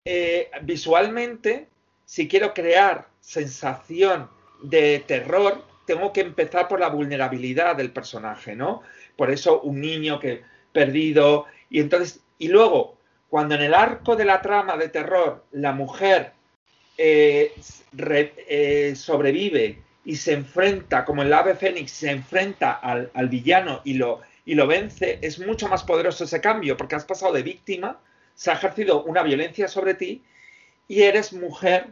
eh, visualmente, si quiero crear sensación de terror, tengo que empezar por la vulnerabilidad del personaje, ¿no? Por eso un niño que perdido y entonces y luego cuando en el arco de la trama de terror la mujer eh, sobrevive y se enfrenta, como el ave fénix, se enfrenta al, villano y lo, y lo vence, es mucho más poderoso ese cambio, porque has pasado de víctima, se ha ejercido una violencia sobre ti y eres mujer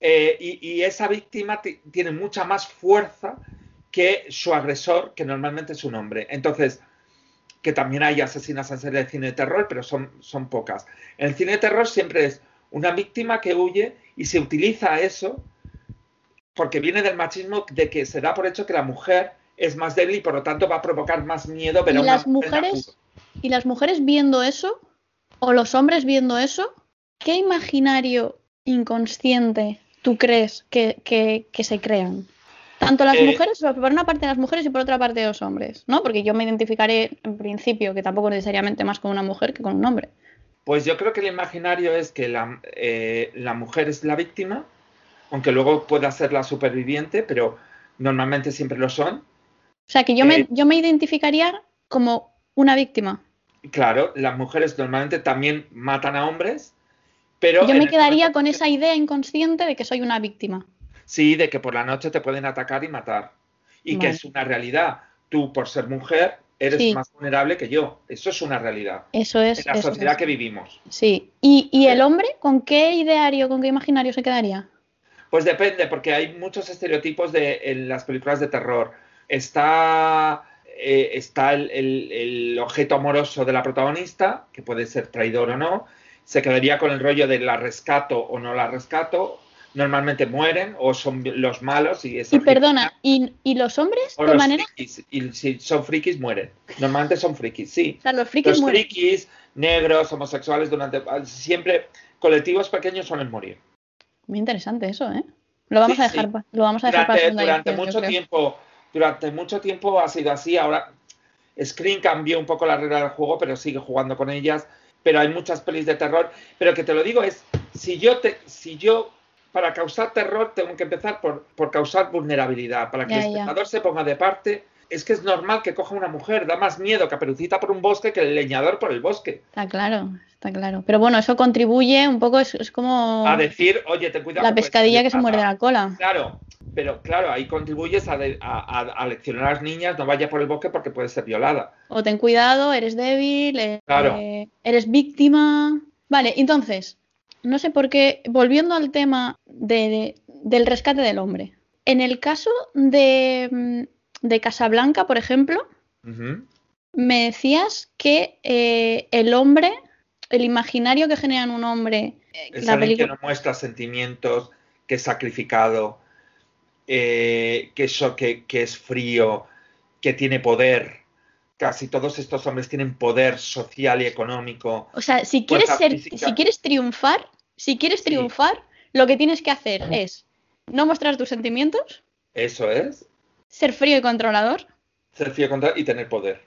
eh, y, esa víctima tiene mucha más fuerza que su agresor, que normalmente es un hombre. Entonces, que también hay asesinas en serie de cine de terror, pero son, son pocas. En el cine de terror siempre es una víctima que huye y se utiliza eso porque viene del machismo de que se da por hecho que la mujer es más débil y por lo tanto va a provocar más miedo. Pero ¿Y las mujeres y las mujeres viendo eso o los hombres viendo eso, ¿qué imaginario inconsciente tú crees que, se crean? Tanto las eh, mujeres, por una parte las mujeres y por otra parte los hombres, ¿no? Porque yo me identificaré en principio que tampoco necesariamente más con una mujer que con un hombre. Pues yo creo que el imaginario es que la, eh, la mujer es la víctima, aunque luego pueda ser la superviviente, pero normalmente siempre lo son. O sea, que yo, me, eh, yo me identificaría como una víctima. Claro, las mujeres normalmente también matan a hombres, pero... Yo me quedaría con esa idea inconsciente de que soy una víctima. Sí, de que por la noche te pueden atacar y matar. Y que es una realidad. Tú, por ser mujer, eres más vulnerable que yo. Eso es una realidad. Eso es. En la sociedad que vivimos. Sí. ¿Y, el hombre con qué ideario, con qué imaginario se quedaría? Pues depende, porque hay muchos estereotipos de, en las películas de terror. Está, eh, está el, objeto amoroso de la protagonista, que puede ser traidor o no. Se quedaría con el rollo de la rescato o no la rescato normalmente mueren o son los malos y Y perdona, ¿y, los hombres de manera? Frikis, y si son frikis mueren. Normalmente son frikis, sí. O sea, los frikis los frikis, negros, homosexuales, durante siempre colectivos pequeños suelen morir. Muy interesante eso, ¿eh? Lo vamos a dejar, lo vamos a dejar durante, para durante mucho tiempo, durante mucho tiempo ha sido así. Ahora Screen cambió un poco la regla del juego, pero sigue jugando con ellas. Pero hay muchas pelis de terror. Pero que te lo digo es, si yo te, si yo para causar terror tengo que empezar por, por causar vulnerabilidad, para que el espectador se ponga de parte. Es que es normal que coja una mujer, da más miedo Caperucita por un bosque que el leñador por el bosque. Está claro, está claro. Pero bueno, eso contribuye un poco, es, como... A decir, oye, ten cuidado. La pescadilla que se muerde la cola. Claro, pero claro, ahí contribuyes a, a, leccionar a las niñas, no vaya por el bosque porque puede ser violada. O ten cuidado, eres débil, eh, eres víctima. Vale, entonces, no sé por qué, volviendo al tema de, del rescate del hombre. En el caso de, mm, de Casablanca, por ejemplo, me decías que eh, el hombre, el imaginario que genera en un hombre. Eh, es que no muestra sentimientos, que es sacrificado, eh, que, que, que es frío, que tiene poder casi todos estos hombres tienen poder social y económico. O sea, si quieres ser, si quieres triunfar, si quieres triunfar, lo que tienes que hacer es no mostrar tus sentimientos. Eso es. Ser frío y controlador. Ser frío y controlador y tener poder.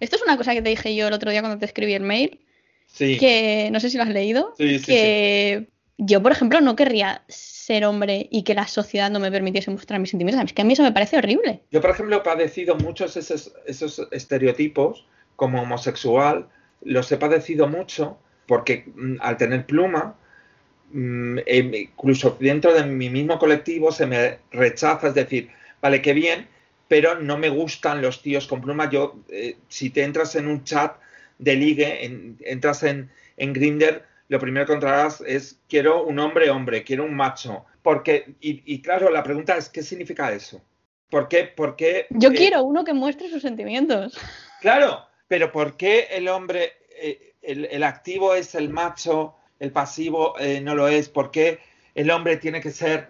Esto es una cosa que te dije yo el otro día cuando te escribí el mail. Sí. Que no sé si lo has leído. Sí, sí, que yo, por ejemplo, no querría ser hombre y que la sociedad no me permitiese mostrar mis sentimientos. Es que a mí eso me parece horrible. Yo, por ejemplo, he padecido muchos esos, esos estereotipos como homosexual. Los he padecido mucho porque mm, al tener pluma, mm, em, incluso dentro de mi mismo colectivo se me rechaza, es decir, vale, qué bien, pero no me gustan los tíos con pluma. Yo, eh, si te entras en un chat de ligue, entras en, en Grinder, lo primero que encontrarás es quiero un hombre hombre, quiero un macho. Porque, y, claro, la pregunta es, ¿qué significa eso? ¿Por qué? Por qué Yo eh, quiero uno que muestre sus sentimientos. Claro, pero ¿por qué el hombre, eh, el, activo es el macho, el pasivo eh, no lo es, por qué el hombre tiene que ser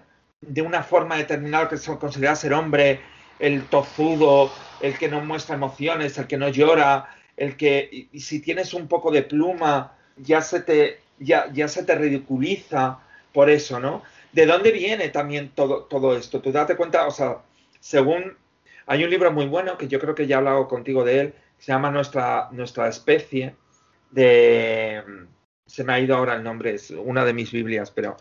de una forma determinada que se considera ser hombre, el tozudo, el que no muestra emociones, el que no llora, el que y si tienes un poco de pluma ya se te ya, ya se te ridiculiza por eso, ¿no? ¿De dónde viene también todo, todo esto? Tú date cuenta, o sea, según hay un libro muy bueno que yo creo que ya he hablado contigo de él, se llama Nuestra, Nuestra especie, de se me ha ido ahora el nombre, es una de mis Biblias, pero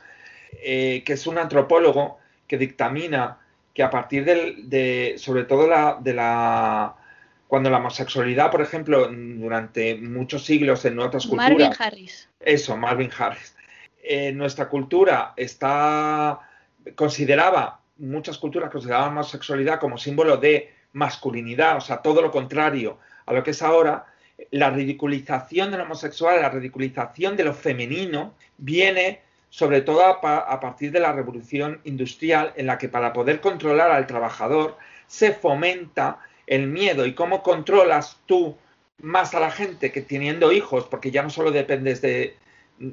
eh, que es un antropólogo que dictamina que a partir de, sobre todo la, de la, cuando la homosexualidad, por ejemplo, durante muchos siglos en otras culturas. Marvin Harris. Eso, Marvin Harris. En nuestra cultura está, consideraba, muchas culturas consideraban la homosexualidad como símbolo de masculinidad, o sea, todo lo contrario a lo que es ahora, la ridiculización del homosexual, la ridiculización de lo femenino, viene sobre todo a, partir de la revolución industrial en la que para poder controlar al trabajador se fomenta el miedo. Y cómo controlas tú más a la gente que teniendo hijos, porque ya no solo dependes de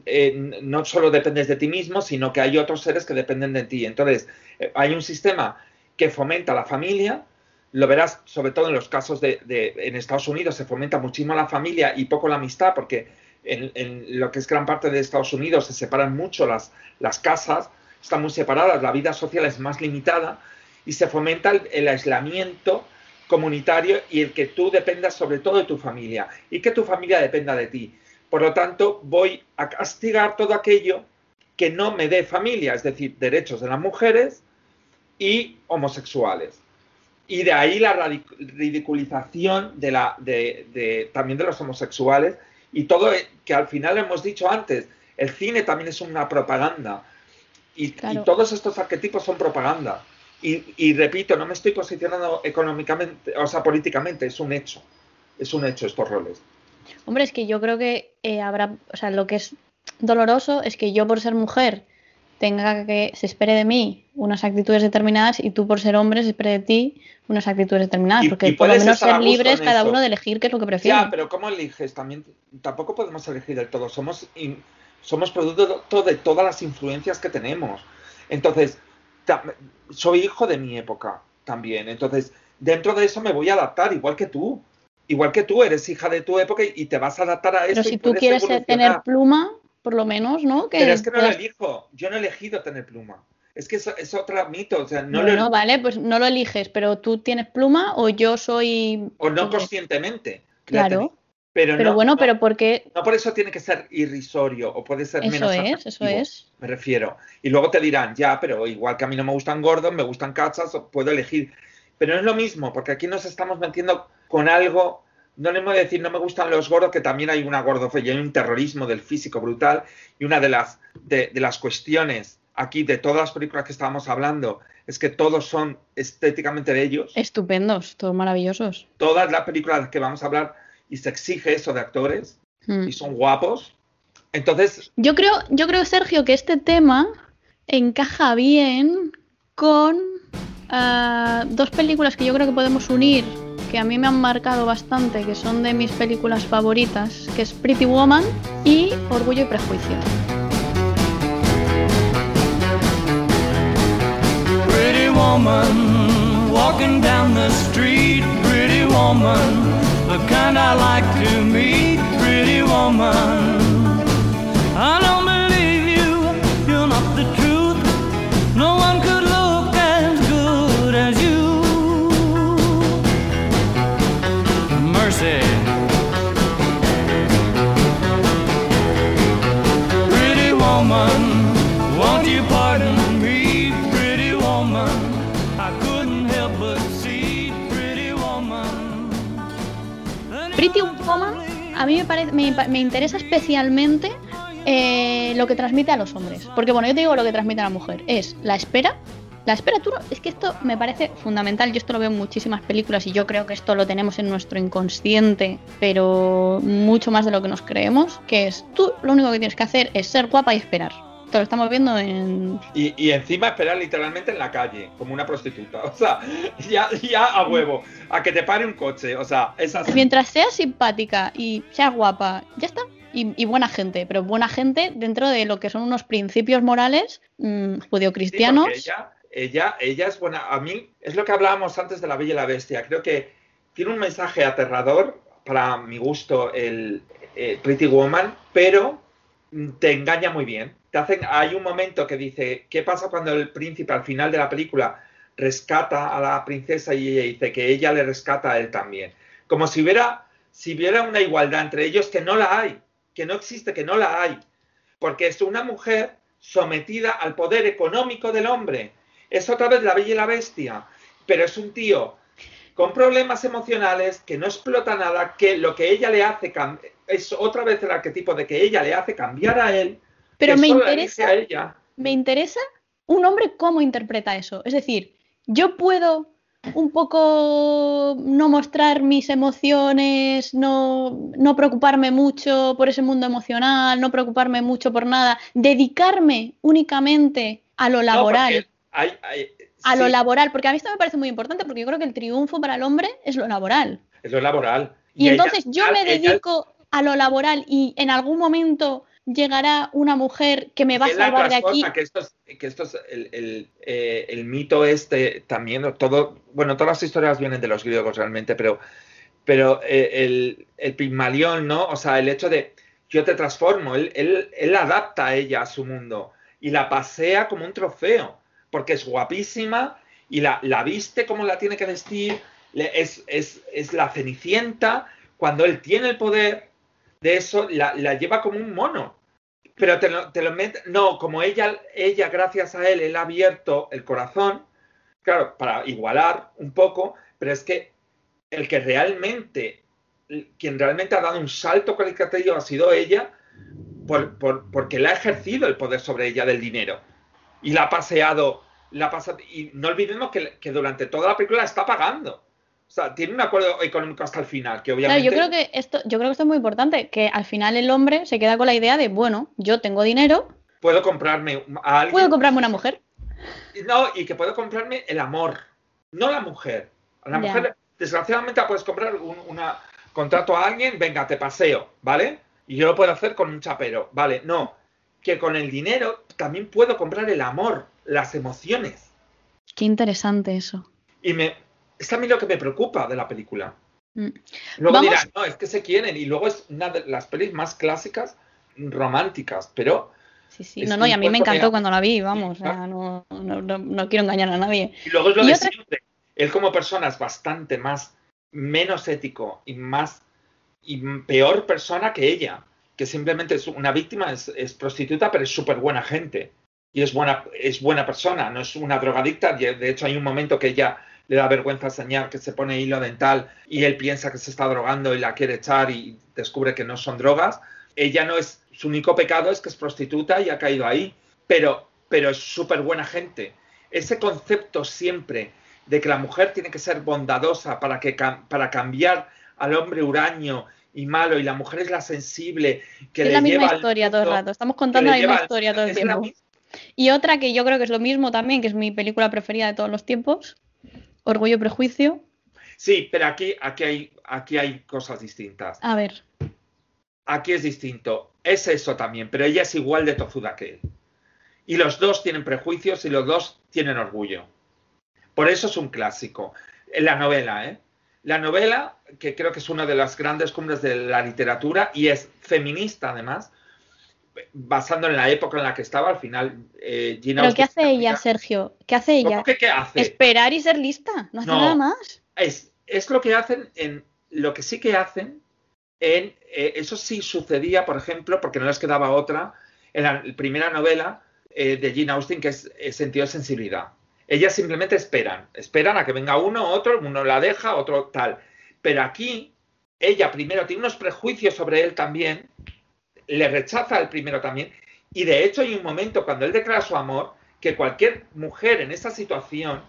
eh, no solo dependes de ti mismo, sino que hay otros seres que dependen de ti. Entonces, eh, hay un sistema que fomenta la familia, lo verás sobre todo en los casos de, en Estados Unidos se fomenta muchísimo la familia y poco la amistad porque en, lo que es gran parte de Estados Unidos se separan mucho las, las casas, están muy separadas, la vida social es más limitada y se fomenta el, aislamiento comunitario y el que tú dependas sobre todo de tu familia y que tu familia dependa de ti. Por lo tanto, voy a castigar todo aquello que no me dé familia, es decir, derechos de las mujeres y homosexuales y de ahí la ridiculización de la, de, también de los homosexuales y todo eh, que al final hemos dicho antes, el cine también es una propaganda y, todos estos arquetipos son propaganda. Y, repito, no me estoy posicionando económicamente, o sea, políticamente, es un hecho, es un hecho estos roles. Hombre, es que yo creo que eh, habrá, o sea, lo que es doloroso es que yo por ser mujer tenga que se espere de mí unas actitudes determinadas y tú por ser hombre se espere de ti unas actitudes determinadas, porque por lo menos ser libres cada uno de elegir qué es lo que prefiere. Ya, pero ¿cómo eliges? También tampoco podemos elegir del todo, somos somos producto de todas las influencias que tenemos. Entonces, soy hijo de mi época también, entonces dentro de eso me voy a adaptar igual que tú. Igual que tú eres hija de tu época y te vas a adaptar a eso. Pero si tú quieres tener pluma, por lo menos, ¿no? Pero es que no lo elijo, yo no he elegido tener pluma. Es que eso es otro mito, o sea, no lo... vale, pues no lo eliges, pero tú tienes pluma o yo soy... O no conscientemente. Claro. Pero, pero bueno, pero porque... No por eso tiene que ser irrisorio o puede ser menos... Eso es, eso es. Me refiero. Y luego te dirán, ya, pero igual que a mí no me gustan gordos, me gustan cachas, puedo elegir. Pero no es lo mismo, porque aquí nos estamos metiendo con algo no le voy a decir no me gustan los gordos, que también hay una gordofobia, hay un terrorismo del físico brutal y una de las, de, las cuestiones aquí de todas las películas que estábamos hablando es que todos son estéticamente bellos. Estupendos, todos maravillosos. Todas las películas que vamos a hablar y se exige eso de actores hmm. y son guapos. Entonces... Yo creo, yo creo, Sergio, que este tema encaja bien con ah, dos películas que yo creo que podemos unir que a mí me han marcado bastante, que son de mis películas favoritas, que es Pretty Woman y Orgullo y Prejuicio. Pretty woman, walking down the street, pretty woman, kind I like to meet, pretty woman. Mí me, interesa especialmente eh, lo que transmite a los hombres. Porque bueno, yo te digo lo que transmite a la mujer. Es la espera, la espera, tú es que esto me parece fundamental. Yo esto lo veo en muchísimas películas y yo creo que esto lo tenemos en nuestro inconsciente, pero mucho más de lo que nos creemos. Que es tú lo único que tienes que hacer es ser guapa y esperar. Te lo estamos viendo en. Y, encima esperar literalmente en la calle, como una prostituta. O sea, ya, ya a huevo, a que te pare un coche. O sea, es Mientras seas simpática y seas guapa, ya está. y, buena gente, pero buena gente dentro de lo que son unos principios morales mmm, judeocristianos. ella, ella, ella es buena. A mí es lo que hablábamos antes de la Bella y la Bestia. Creo que tiene un mensaje aterrador para mi gusto el eh, Pretty Woman, pero te engaña muy bien. Te hacen, hay un momento que dice, ¿qué pasa cuando el príncipe al final de la película rescata a la princesa y ella dice que ella le rescata a él también? Como si hubiera, si hubiera una igualdad entre ellos que no la hay, que no existe, que no la hay. Porque es una mujer sometida al poder económico del hombre. Es otra vez la bella y la bestia, pero es un tío con problemas emocionales, que no explota nada, que lo que ella le hace es otra vez el arquetipo de que ella le hace cambiar a él. Pero me interesa, ella. me interesa un hombre cómo interpreta eso. Es decir, yo puedo un poco no mostrar mis emociones, no, no, preocuparme mucho por ese mundo emocional, no preocuparme mucho por nada, dedicarme únicamente a lo laboral. a lo laboral, porque a mí esto me parece muy importante, porque yo creo que el triunfo para el hombre es lo laboral. Es lo laboral. Y, entonces yo me dedico a lo laboral y en algún momento llegará una mujer que me va a salvar de aquí. Que esto es, que esto es el, eh, el, mito este también, todo, bueno, todas las historias vienen de los griegos realmente, pero, pero eh, el, el Pigmalión, ¿no? O sea, el hecho de yo te transformo, él, él, él adapta a ella a su mundo y la pasea como un trofeo, porque es guapísima y la, la viste como la tiene que vestir, es, es, es la cenicienta, cuando él tiene el poder, de eso la, la, lleva como un mono. Pero te lo, te lo mete, no, como ella, ella, gracias a él, él ha abierto el corazón, claro, para igualar un poco, pero es que el que realmente, quien realmente ha dado un salto cualitativo ha sido ella, por, por, porque le ha ejercido el poder sobre ella del dinero. Y la ha paseado, la ha pasado, y no olvidemos que, que durante toda la película la está pagando. O sea, tiene un acuerdo económico hasta el final, que obviamente... yo creo que esto, yo creo que esto es muy importante, que al final el hombre se queda con la idea de, bueno, yo tengo dinero... Puedo comprarme a alguien... Puedo comprarme una mujer. No, y que puedo comprarme el amor, no la mujer. A la mujer, desgraciadamente, puedes comprar un una, contrato a alguien, venga, te paseo, ¿vale? Y yo lo puedo hacer con un chapero, ¿vale? No, que con el dinero también puedo comprar el amor, las emociones. Qué interesante eso. Y me, es a mí lo que me preocupa de la película. Mm. Luego dirán, no, es que se quieren. Y luego es una de las pelis más clásicas románticas, pero... Sí, sí, no, no, y a mí me encantó cuando la vi, vamos, no, quiero engañar a nadie. Y luego es lo de siempre. Él como persona es bastante más, menos ético y más, y peor persona que ella, que simplemente es una víctima, es, es prostituta, pero es súper buena gente. Y es buena, es buena persona, no es una drogadicta. De hecho, hay un momento que ella le da vergüenza enseñar que se pone hilo dental y él piensa que se está drogando y la quiere echar y descubre que no son drogas. Ella no es, su único pecado es que es prostituta y ha caído ahí, pero, pero es súper buena gente. Ese concepto siempre de que la mujer tiene que ser bondadosa para, que, para cambiar al hombre huraño y malo y la mujer es la sensible que es la misma historia todo el rato estamos contando la misma historia todo el tiempo y otra que yo creo que es lo mismo también que es mi película preferida de todos los tiempos Orgullo y prejuicio. Sí, pero aquí, aquí, hay, aquí hay cosas distintas. A ver. Aquí es distinto. Es eso también, pero ella es igual de tozuda que él. Y los dos tienen prejuicios y los dos tienen orgullo. Por eso es un clásico. En la novela, ¿eh? La novela, que creo que es una de las grandes cumbres de la literatura y es feminista además, basando en la época en la que estaba, al final eh, ¿Pero qué hace ella, Sergio? ¿Qué hace ella? qué hace? Esperar y ser lista, no hace nada más. Es, es lo que hacen en. Lo que sí que hacen en. Eh, eso sí sucedía, por ejemplo, porque no les quedaba otra, en la primera novela eh, de Jane Austen, que es Sentido de Sensibilidad. Ellas simplemente esperan, esperan a que venga uno, otro, uno la deja, otro tal. Pero aquí, ella primero tiene unos prejuicios sobre él también, le rechaza al primero también. Y de hecho hay un momento cuando él declara su amor que cualquier mujer en esa situación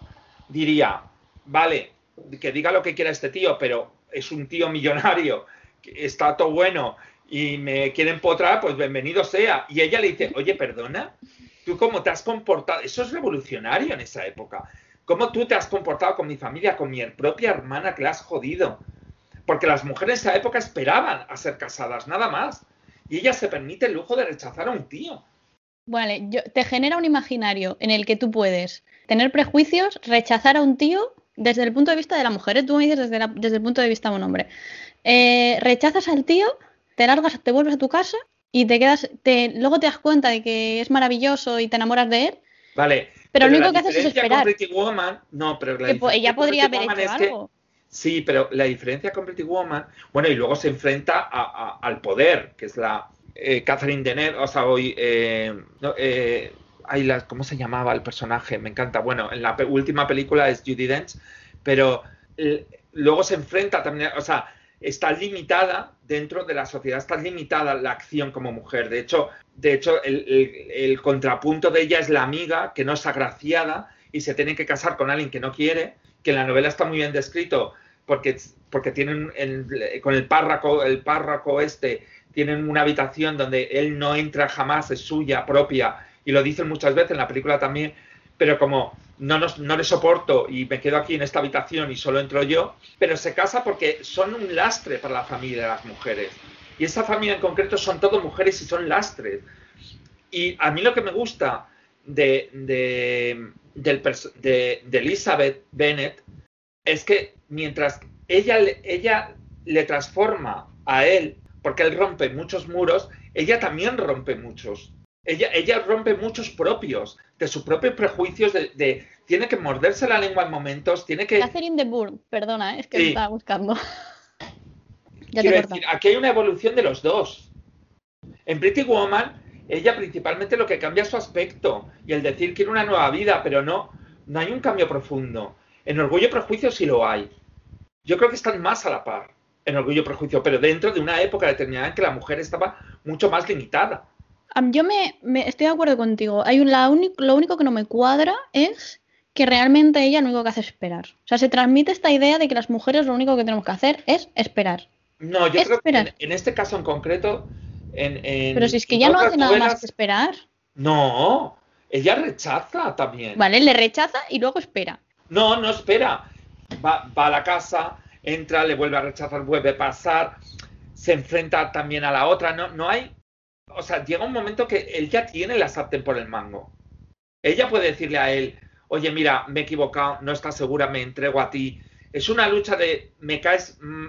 diría, vale, que diga lo que quiera este tío, pero es un tío millonario, está todo bueno y me quiere empotrar, pues bienvenido sea. Y ella le dice, oye, perdona, tú cómo te has comportado, eso es revolucionario en esa época. ¿Cómo tú te has comportado con mi familia, con mi propia hermana que la has jodido? Porque las mujeres en esa época esperaban a ser casadas, nada más y ella se permite el lujo de rechazar a un tío. Vale, yo, te genera un imaginario en el que tú puedes tener prejuicios, rechazar a un tío desde el punto de vista de la mujer, ¿eh? tú me dices desde, desde, el punto de vista de un hombre. Eh, rechazas al tío, te largas, te vuelves a tu casa y te quedas, te, luego te das cuenta de que es maravilloso y te enamoras de él. Vale. Pero, lo único que haces es esperar. Con Pretty Woman, no, pero la que, ella podría haber hecho algo. Sí, pero la diferencia con Pretty Woman, bueno, y luego se enfrenta a, al poder, que es la eh, Catherine Deneuve, o sea, hoy, eh, no, eh, ¿cómo se llamaba el personaje? Me encanta. Bueno, en la última película es Judy Dench, pero luego se enfrenta también, o sea, está limitada dentro de la sociedad, está limitada la acción como mujer. De hecho, de hecho el, contrapunto de ella es la amiga que no es agraciada y se tiene que casar con alguien que no quiere, que en la novela está muy bien descrito porque, porque tienen con el párraco, el párraco este, tienen una habitación donde él no entra jamás, es suya propia, y lo dicen muchas veces en la película también, pero como no, no le soporto y me quedo aquí en esta habitación y solo entro yo, pero se casa porque son un lastre para la familia de las mujeres. Y esa familia en concreto son todas mujeres y son lastres. Y a mí lo que me gusta de, de, de, Elizabeth Bennett es que mientras ella, ella le transforma a él, porque él rompe muchos muros, ella también rompe muchos. Ella, ella rompe muchos propios, de sus propios prejuicios, de, tiene que morderse la lengua en momentos, tiene que... Catherine de Bourne, perdona, es que me estaba buscando. ya Quiero decir, aquí hay una evolución de los dos. En Pretty Woman, ella principalmente lo que cambia es su aspecto y el decir quiere una nueva vida, pero no, no hay un cambio profundo. En Orgullo y Prejuicio sí lo hay. Yo creo que están más a la par en Orgullo y Prejuicio, pero dentro de una época determinada en que la mujer estaba mucho más limitada. Yo me, estoy de acuerdo contigo. Hay un, lo único que no me cuadra es que realmente ella lo único que hace es esperar. O sea, se transmite esta idea de que las mujeres lo único que tenemos que hacer es esperar. No, yo creo que en, este caso en concreto. En, Pero si es que ya no hace nada más que esperar. No, ella rechaza también. Vale, le rechaza y luego espera. No, no espera. Va, va a la casa, entra, le vuelve a rechazar, vuelve a pasar, se enfrenta también a la otra. No, no hay o sea, llega un momento que él ya tiene la sartén por el mango. Ella puede decirle a él, oye, mira, me he equivocado, no estás segura, me entrego a ti. Es una lucha de, me caes, mm,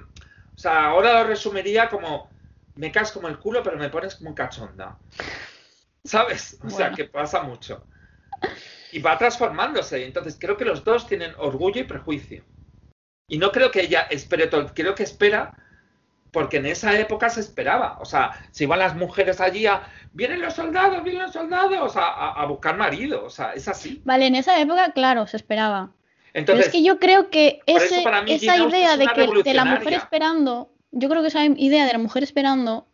o sea, ahora lo resumiría como, me caes como el culo, pero me pones como cachonda. ¿Sabes? O sea, que pasa mucho. Y va transformándose. Entonces, creo que los dos tienen orgullo y prejuicio. Y no creo que ella espere todo, creo que espera porque en esa época se esperaba. O sea, si iban las mujeres allí a, vienen los soldados, vienen los soldados, a, buscar marido. O sea, es así. Vale, en esa época, claro, se esperaba. Entonces, Pero es que yo creo que esa idea de que de la mujer esperando, yo creo que esa idea de la mujer esperando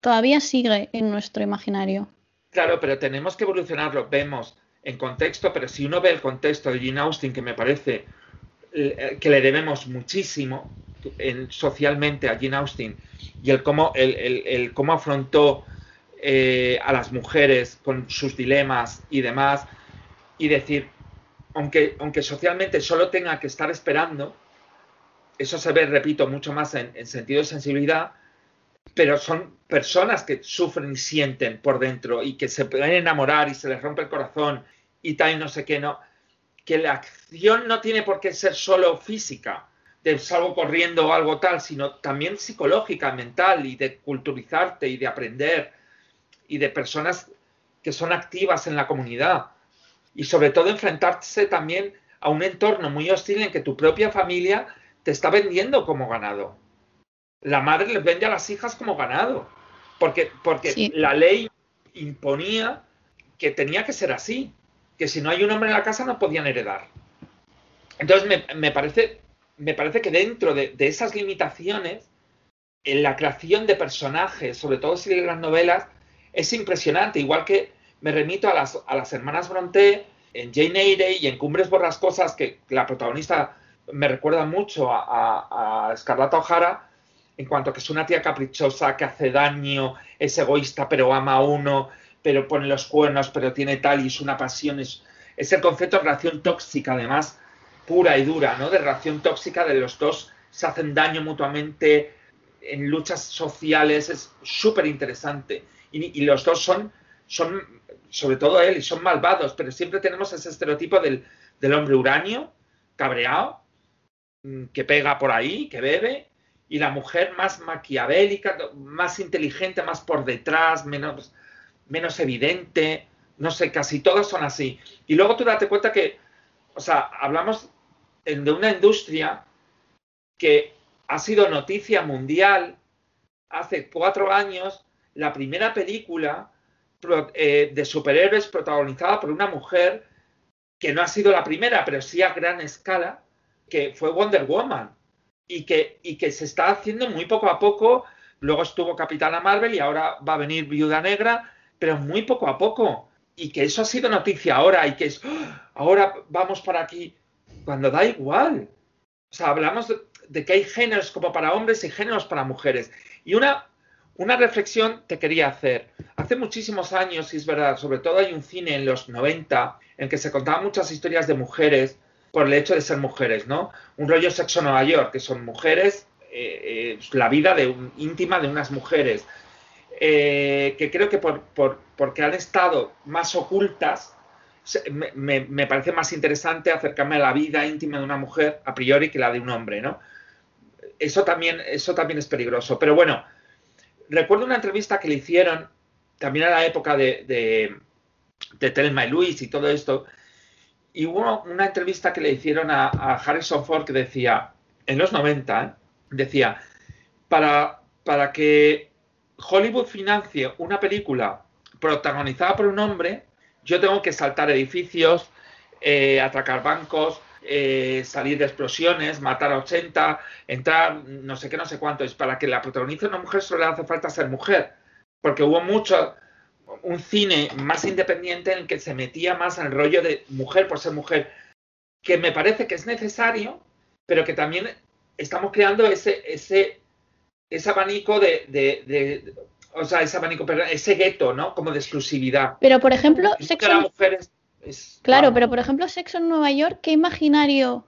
todavía sigue en nuestro imaginario. Claro, pero tenemos que evolucionarlo. Vemos en contexto, pero si uno ve el contexto de Jane Austen, que me parece que le debemos muchísimo, socialmente a Jane Austen y el cómo, el, cómo afrontó eh, a las mujeres con sus dilemas y demás, y decir, aunque, aunque socialmente solo tenga que estar esperando, eso se ve, repito, mucho más en, sentido de sensibilidad, pero son personas que sufren y sienten por dentro y que se pueden enamorar y se les rompe el corazón y tal y no sé qué, no. Que la acción no tiene por qué ser solo física, de salgo corriendo o algo tal, sino también psicológica, mental y de culturizarte y de aprender y de personas que son activas en la comunidad. Y sobre todo enfrentarse también a un entorno muy hostil en que tu propia familia te está vendiendo como ganado. La madre les vende a las hijas como ganado, porque, porque la ley imponía que tenía que ser así, que si no hay un hombre en la casa no podían heredar. Entonces me, me parece me parece que dentro de, esas limitaciones, en la creación de personajes, sobre todo si lees las novelas, es impresionante. Igual que me remito a las, a las hermanas Bronte en Jane Eyre y en Cumbres Borrascosas, que la protagonista me recuerda mucho a, a, Scarlett O'Hara, en cuanto a que es una tía caprichosa, que hace daño, es egoísta, pero ama a uno, pero pone los cuernos, pero tiene tal y es una pasión. Es, es el concepto de relación tóxica, además, pura y dura, ¿no? De relación tóxica de los dos se hacen daño mutuamente, en luchas sociales, es súper interesante. Y, los dos son, son, sobre todo él, y son malvados, pero siempre tenemos ese estereotipo del, del hombre uranio, cabreado, mm, que pega por ahí, que bebe, y la mujer más maquiavélica, más inteligente, más por detrás, menos, menos evidente, no sé, casi todos son así. Y luego tú date cuenta que, o sea, hablamos de una industria que ha sido noticia mundial hace cuatro años, la primera película eh, de superhéroes protagonizada por una mujer que no ha sido la primera, pero sí a gran escala, que fue Wonder Woman y que, y que se está haciendo muy poco a poco. Luego estuvo Capitana Marvel y ahora va a venir Viuda Negra, pero muy poco a poco. Y que eso ha sido noticia ahora y que es, ¡ah! ahora vamos para aquí, cuando da igual. O sea, hablamos de, que hay géneros como para hombres y géneros para mujeres. Y una, una reflexión te quería hacer. Hace muchísimos años, si es verdad, sobre todo hay un cine en los 90 en que se contaban muchas historias de mujeres por el hecho de ser mujeres, ¿no? Un rollo sexo Nueva York, que son mujeres, eh, eh, la vida de íntima de unas mujeres, eh, que creo que por, porque han estado más ocultas, me, parece más interesante acercarme a la vida íntima de una mujer a priori que la de un hombre, ¿no? Eso también, eso también es peligroso. Pero bueno, recuerdo una entrevista que le hicieron también a la época de, de, Telma y Luis y todo esto, y hubo una entrevista que le hicieron a, Harrison Ford que decía, en los 90, ¿eh? decía, para, para que Hollywood financie una película protagonizada por un hombre, yo tengo que saltar edificios, eh, atracar bancos, eh, salir de explosiones, matar a 80, entrar no sé qué, no sé cuánto. Es para que la protagonice una mujer solo le hace falta ser mujer. Porque hubo mucho, un cine más independiente en el que se metía más al rollo de mujer por ser mujer, que me parece que es necesario, pero que también estamos creando ese, ese, ese abanico de, o sea, ese abanico, perdón, ese gueto, ¿no? Como de exclusividad. Pero, por ejemplo, sexo... claro, pero por ejemplo, sexo en Nueva York, ¿qué imaginario...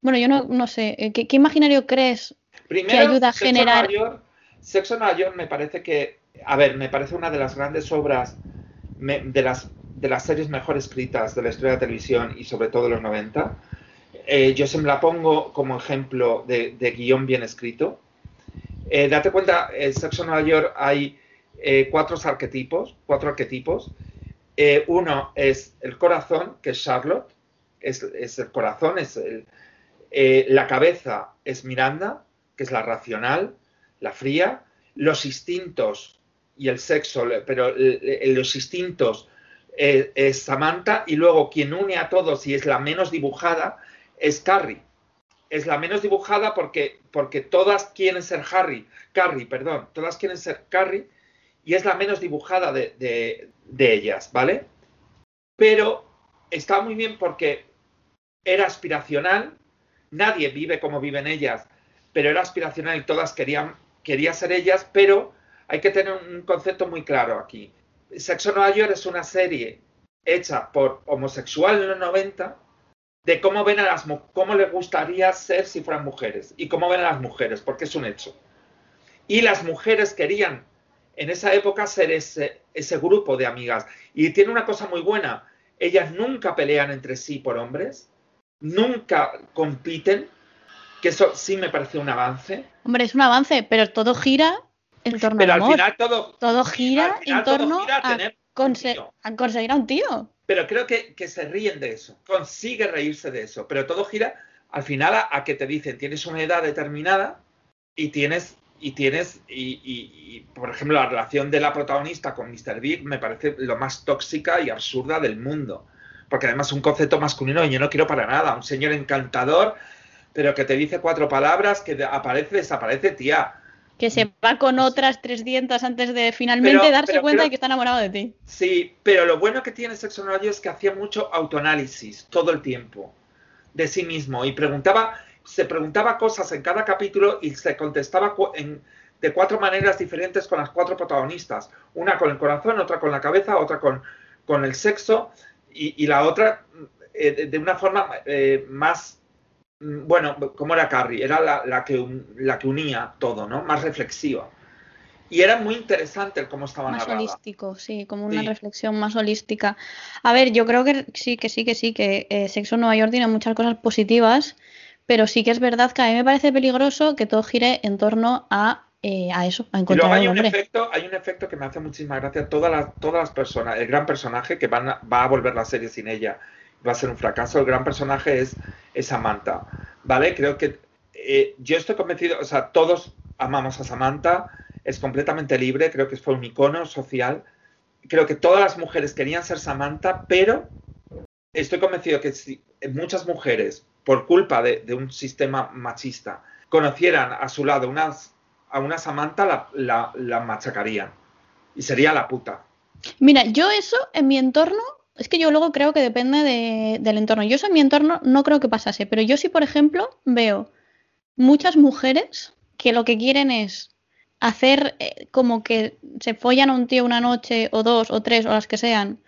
Bueno, yo no, no sé, eh, ¿qué, imaginario crees que ayuda a generar... sexo en Nueva York me parece que a ver, me parece una de las grandes obras, de, las, de las series mejor escritas de la historia de la televisión y sobre todo de los 90. Eh, yo se me la pongo como ejemplo de, guion bien escrito. Eh, date cuenta, en Sexo Nueva York hay eh, cuatro arquetipos, cuatro arquetipos. uno es el corazón, que es Charlotte, es, el corazón, es el, la cabeza es Miranda, que es la racional, la fría, los instintos y el sexo, pero los instintos eh, es Samantha y luego quien une a todos y es la menos dibujada es Carrie. Es la menos dibujada porque, porque todas quieren ser Harry, Carrie, perdón, todas quieren ser Carrie y es la menos dibujada de, ellas, ¿vale? Pero está muy bien porque era aspiracional, nadie vive como viven ellas, pero era aspiracional y todas querían, quería ser ellas, pero hay que tener un concepto muy claro aquí. Sexo Nueva York es una serie hecha por homosexuales en los 90 de cómo ven a las cómo les gustaría ser si fueran mujeres y cómo ven a las mujeres, porque es un hecho. Y las mujeres querían en esa época ser ese, ese grupo de amigas. Y tiene una cosa muy buena, ellas nunca pelean entre sí por hombres, nunca compiten, que eso sí me parece un avance. Hombre, es un avance, pero todo gira pero al final todo, gira en torno a, conseguir a un tío. Pero creo que, se ríen de eso, consigue reírse de eso, pero todo gira al final a, que te dicen tienes una edad determinada y tienes y tienes y, por ejemplo la relación de la protagonista con Mr. Big me parece lo más tóxica y absurda del mundo porque además es un concepto masculino y yo no quiero para nada un señor encantador pero que te dice cuatro palabras que aparece desaparece tía que se va con otras 300 antes de finalmente darse cuenta de que está enamorado de ti. Sí, pero lo bueno que tiene Sexo Radio es que hacía mucho autoanálisis todo el tiempo de sí mismo y preguntaba, se preguntaba cosas en cada capítulo y se contestaba de cuatro maneras diferentes con las cuatro protagonistas. Una con el corazón, otra con la cabeza, otra con, con el sexo y, la otra eh, de, una forma eh, más bueno, como era Carrie, era la, que, la que unía todo, ¿no? Más reflexiva. Y era muy interesante el cómo estaba más holístico, sí, como una reflexión más holística. A ver, yo creo que sí, que sí, que sí, que eh, Sexo en Nueva York tiene muchas cosas positivas, pero sí que es verdad que a mí me parece peligroso que todo gire en torno a, eh, a eso, a encontrar hay un, efecto, hay un efecto que me hace muchísima gracia. Todas las, todas las personas, el gran personaje que van va a volver la serie sin ella, va a ser un fracaso. El gran personaje es, es Samantha, ¿vale? Creo que eh, yo estoy convencido, o sea, todos amamos a Samantha es completamente libre, creo que fue un icono social. Creo que todas las mujeres querían ser Samantha, pero estoy convencido que si muchas mujeres, por culpa de, un sistema machista, conocieran a su lado a una Samantha, la, machacarían. Y sería la puta. Mira, yo eso en mi entorno, es que yo luego creo que depende del entorno. Yo eso en mi entorno no creo que pasase, pero yo sí, por ejemplo, veo muchas mujeres que lo que quieren es hacer eh, como que se follan a un tío una noche o dos o tres o las que sean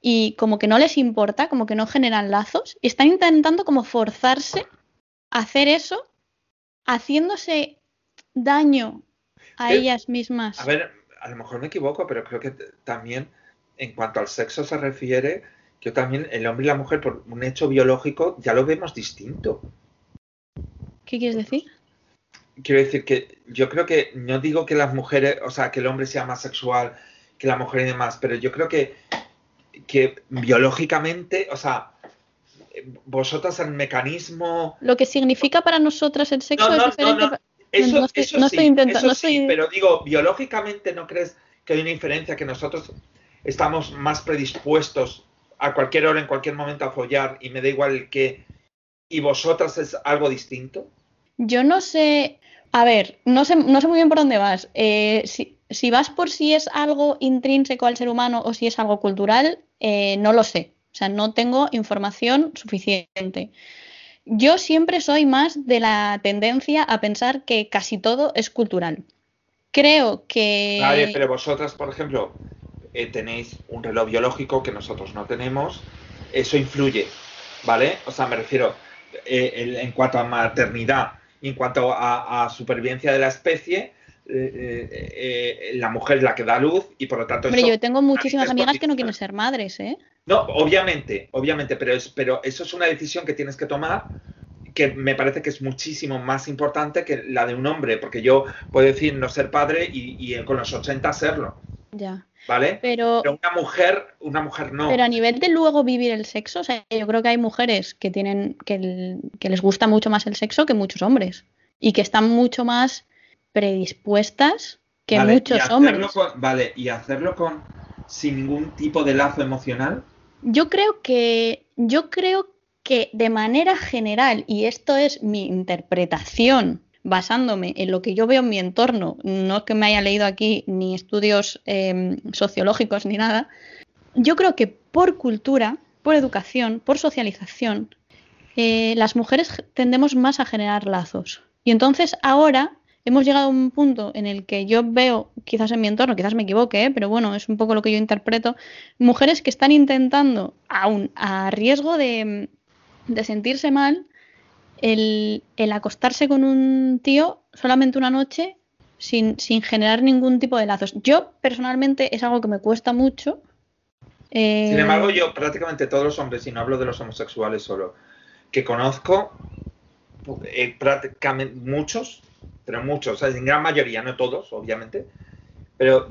y como que no les importa, como que no generan lazos y están intentando como forzarse a hacer eso haciéndose daño a ellas mismas. A ver, a lo mejor me equivoco, pero creo que también en cuanto al sexo se refiere, yo también el hombre y la mujer por un hecho biológico ya lo vemos distinto. ¿Qué quieres decir? quiero decir que yo creo que no digo que las mujeres, o sea, que el hombre sea más sexual que la mujer y demás, pero yo creo que, que biológicamente, o sea, vosotras el mecanismo... Lo que significa para nosotras el sexo es diferente. No, eso, eso, sí, intentando, sí, pero digo, biológicamente no crees que hay una diferencia que nosotros estamos más predispuestos a cualquier hora, en cualquier momento a follar y me da igual el qué, y vosotras es algo distinto? Yo no sé, a ver, no sé, no sé muy bien por dónde vas. Eh, si, vas por si es algo intrínseco al ser humano o si es algo cultural, eh, no lo sé. O sea, no tengo información suficiente. Yo siempre soy más de la tendencia a pensar que casi todo es cultural. Creo que... Vale, pero vosotras, por ejemplo, eh, tenéis un reloj biológico que nosotros no tenemos. Eso influye, ¿vale? O sea, me refiero, en cuanto a maternidad, y en cuanto a, supervivencia de la especie, eh, eh, eh, la mujer es la que da luz y por lo tanto... Hombre, yo tengo muchísimas amigas que no quieren ser madres, ¿eh? No, obviamente, obviamente, pero, es, pero eso es una decisión que tienes que tomar que me parece que es muchísimo más importante que la de un hombre, porque yo puedo decir no ser padre y, y con los 80 serlo. Ya. ¿Vale? Pero, una mujer, una mujer no. Pero a nivel de luego vivir el sexo, o sea, yo creo que hay mujeres que tienen, que, les gusta mucho más el sexo que muchos hombres. Y que están mucho más predispuestas que muchos hombres. vale, y hacerlo con sin ningún tipo de lazo emocional. Yo creo que, yo creo que de manera general, y esto es mi interpretación basándome en lo que yo veo en mi entorno, no es que me haya leído aquí ni estudios em, sociológicos ni nada, yo creo que por cultura, por educación, por socialización, eh, las mujeres tendemos más a generar lazos. Y entonces ahora hemos llegado a un punto en el que yo veo, quizás en mi entorno, quizás me equivoque, ¿eh? pero bueno, es un poco lo que yo interpreto, mujeres que están intentando, aún a riesgo de, de sentirse mal, el, acostarse con un tío solamente una noche sin, generar ningún tipo de lazos. Yo personalmente es algo que me cuesta mucho. Eh, sin embargo, yo prácticamente todos los hombres, y no hablo de los homosexuales solo, que conozco, eh, prácticamente muchos, pero muchos, en gran mayoría, no todos, obviamente, pero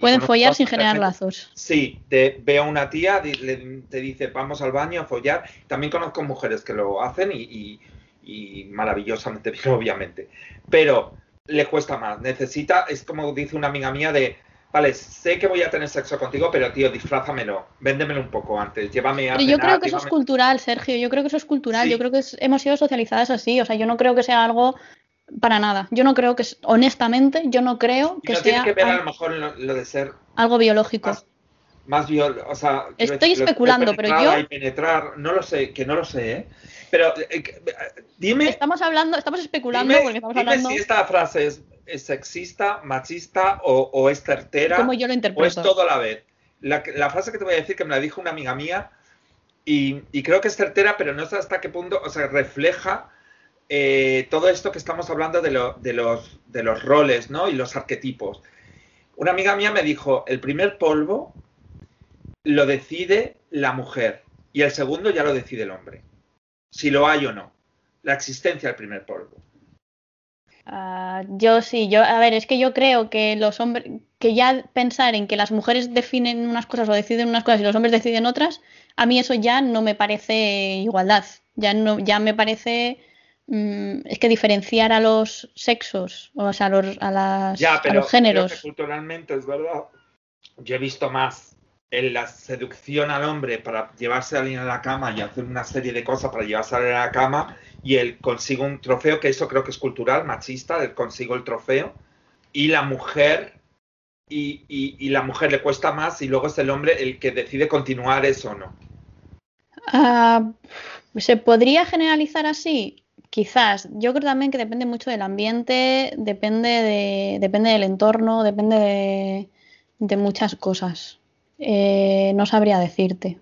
pueden follar sin generar lazos. Sí, te, veo a una tía, te dice vamos al baño a follar. También conozco mujeres que lo hacen y, y maravillosamente bien, obviamente. Pero le cuesta más. Necesita, es como dice una amiga mía de, vale, sé que voy a tener sexo contigo, pero tío, disfrázamelo, véndemelo un poco antes, llévame a... Pero yo creo que eso es cultural, Sergio, yo creo que eso es cultural, yo creo que hemos sido socializadas así, o sea, yo no creo que sea algo para nada. Yo no creo que, honestamente, yo no creo que no sea... Tiene que ver a lo mejor lo, de ser... Algo biológico. Más, o sea... Estoy especulando, pero yo... Y penetrar, no lo sé, que no lo sé, ¿eh? Pero eh, eh, dime. Estamos hablando, estamos especulando porque estamos dime si esta frase es, sexista, machista o, es certera. Como yo lo interpreto. O es todo a la vez. La, frase que te voy a decir que me la dijo una amiga mía y, creo que es certera, pero no sé hasta qué punto, o sea, refleja eh, todo esto que estamos hablando de, de, los, de los roles ¿no? y los arquetipos. Una amiga mía me dijo, el primer polvo lo decide la mujer y el segundo ya lo decide el hombre, si lo hay o no, la existencia del primer polvo. Ah, yo sí, yo, a ver, es que yo creo que los hombres, que ya pensar en que las mujeres definen unas cosas o deciden unas cosas y los hombres deciden otras, a mí eso ya no me parece igualdad, ya no, ya me parece mm, es que diferenciar a los sexos, o sea, a los, a las, a los géneros. culturalmente es verdad. Yo he visto más en la seducción al hombre para llevarse a alguien a la cama y hacer una serie de cosas para llevarse a alguien a la cama y él consigue un trofeo, que eso creo que es cultural, machista, él consigo el trofeo, y la mujer, y, la mujer le cuesta más y luego es el hombre el que decide continuar eso o no. Ah, ¿Se podría generalizar así? Quizás. Yo creo también que depende mucho del ambiente, depende, de, depende del entorno, depende de, muchas cosas. Eh, no sabría decirte.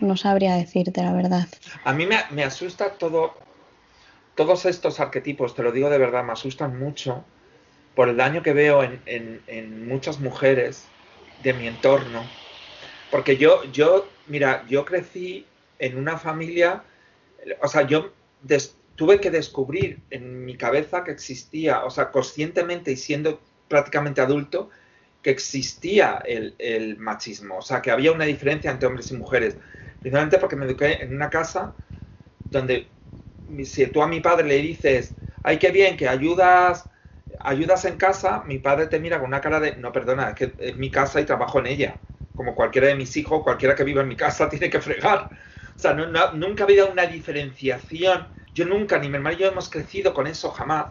No sabría decirte la verdad. A mí me, asusta todo, todos estos arquetipos, te lo digo de verdad, me asustan mucho por el daño que veo en, muchas mujeres de mi entorno. Porque yo, yo, mira, yo crecí en una familia, o sea, yo tuve que descubrir en mi cabeza que existía, o sea, conscientemente y siendo prácticamente adulto, que existía el, el, machismo, o sea, que había una diferencia entre hombres y mujeres. Principalmente porque me eduqué en una casa donde si tú a mi padre le dices, ay, qué bien, que ayudas, ayudas en casa, mi padre te mira con una cara de, no, perdona, es que es mi casa y trabajo en ella. Como cualquiera de mis hijos, cualquiera que viva en mi casa tiene que fregar. O sea, nunca ha habido una diferenciación. Yo nunca, ni mi hermano y yo hemos crecido con eso jamás.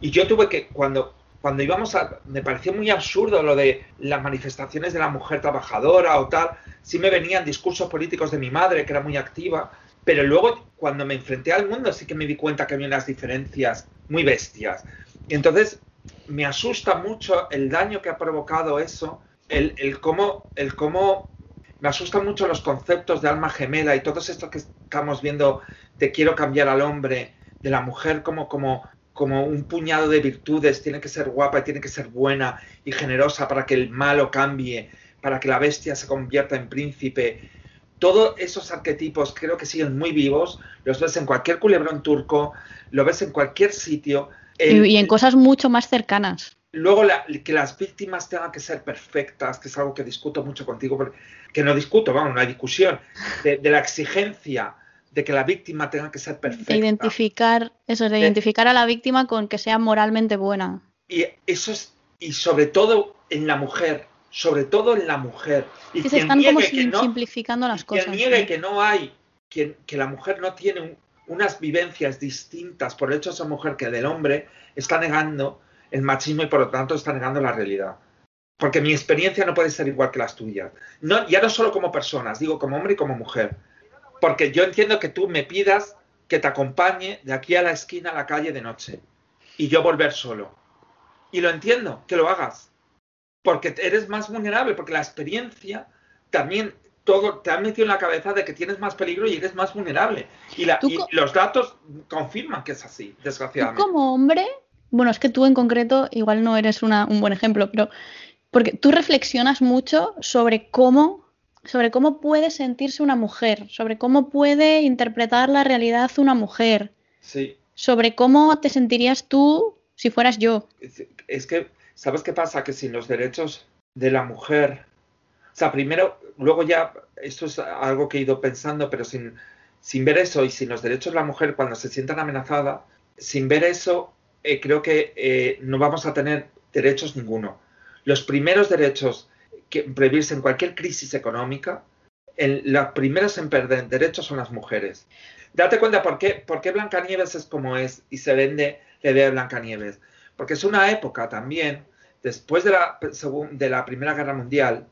Y yo tuve que, cuando, cuando íbamos a, me pareció muy absurdo lo de las manifestaciones de la mujer trabajadora o tal. Sí me venían discursos políticos de mi madre, que era muy activa pero luego, cuando me enfrenté al mundo, sí que me di cuenta que había unas diferencias muy bestias. Y entonces, me asusta mucho el daño que ha provocado eso, el, el, cómo, el cómo me asustan mucho los conceptos de alma gemela y todo esto que estamos viendo de quiero cambiar al hombre, de la mujer como, como, como un puñado de virtudes, tiene que ser guapa y tiene que ser buena y generosa para que el malo cambie, para que la bestia se convierta en príncipe todos esos arquetipos creo que siguen muy vivos, los ves en cualquier culebrón turco, lo ves en cualquier sitio. y en cosas mucho más cercanas. Luego, que las víctimas tengan que ser perfectas, que es algo que discuto mucho contigo, que no discuto, vamos, no hay discusión, de, la exigencia de que la víctima tenga que ser perfecta. De identificar, eso, de, identificar a la víctima con que sea moralmente buena. Y eso es, y sobre todo en la mujer, sobre todo en la mujer. Y que se están como simplificando las cosas. Quien niegue que no hay, que, que la mujer no tiene unas vivencias distintas por el hecho de ser mujer que del hombre, está negando el machismo y por lo tanto está negando la realidad. Porque mi experiencia no puede ser igual que las tuyas. No, ya no solo como personas, digo como hombre y como mujer. Porque yo entiendo que tú me pidas que te acompañe de aquí a la esquina a la calle de noche y yo volver solo. Y lo entiendo, que lo hagas porque eres más vulnerable, porque la experiencia también todo te ha metido en la cabeza de que tienes más peligro y eres más vulnerable. Y, los datos confirman que es así, desgraciadamente. Tú como hombre, bueno, es que tú en concreto igual no eres un buen ejemplo, pero porque tú reflexionas mucho sobre cómo sobre cómo puede sentirse una mujer, sobre cómo puede interpretar la realidad una mujer. Sí. Sobre cómo te sentirías tú si fueras yo. es que ¿Sabes qué pasa? Que sin los derechos de la mujer, o sea, primero, luego ya, esto es algo que he ido pensando, pero sin, sin ver eso y sin los derechos de la mujer cuando se sientan amenazadas, sin ver eso, eh, creo que eh, no vamos a tener derechos ninguno. Los primeros derechos que previrse en cualquier crisis económica, en, los primeros en perder derechos son las mujeres. Date cuenta por qué, por qué Blancanieves es como es y se vende la idea de Blancanieves porque es una época también, después de la, de la Primera Guerra Mundial,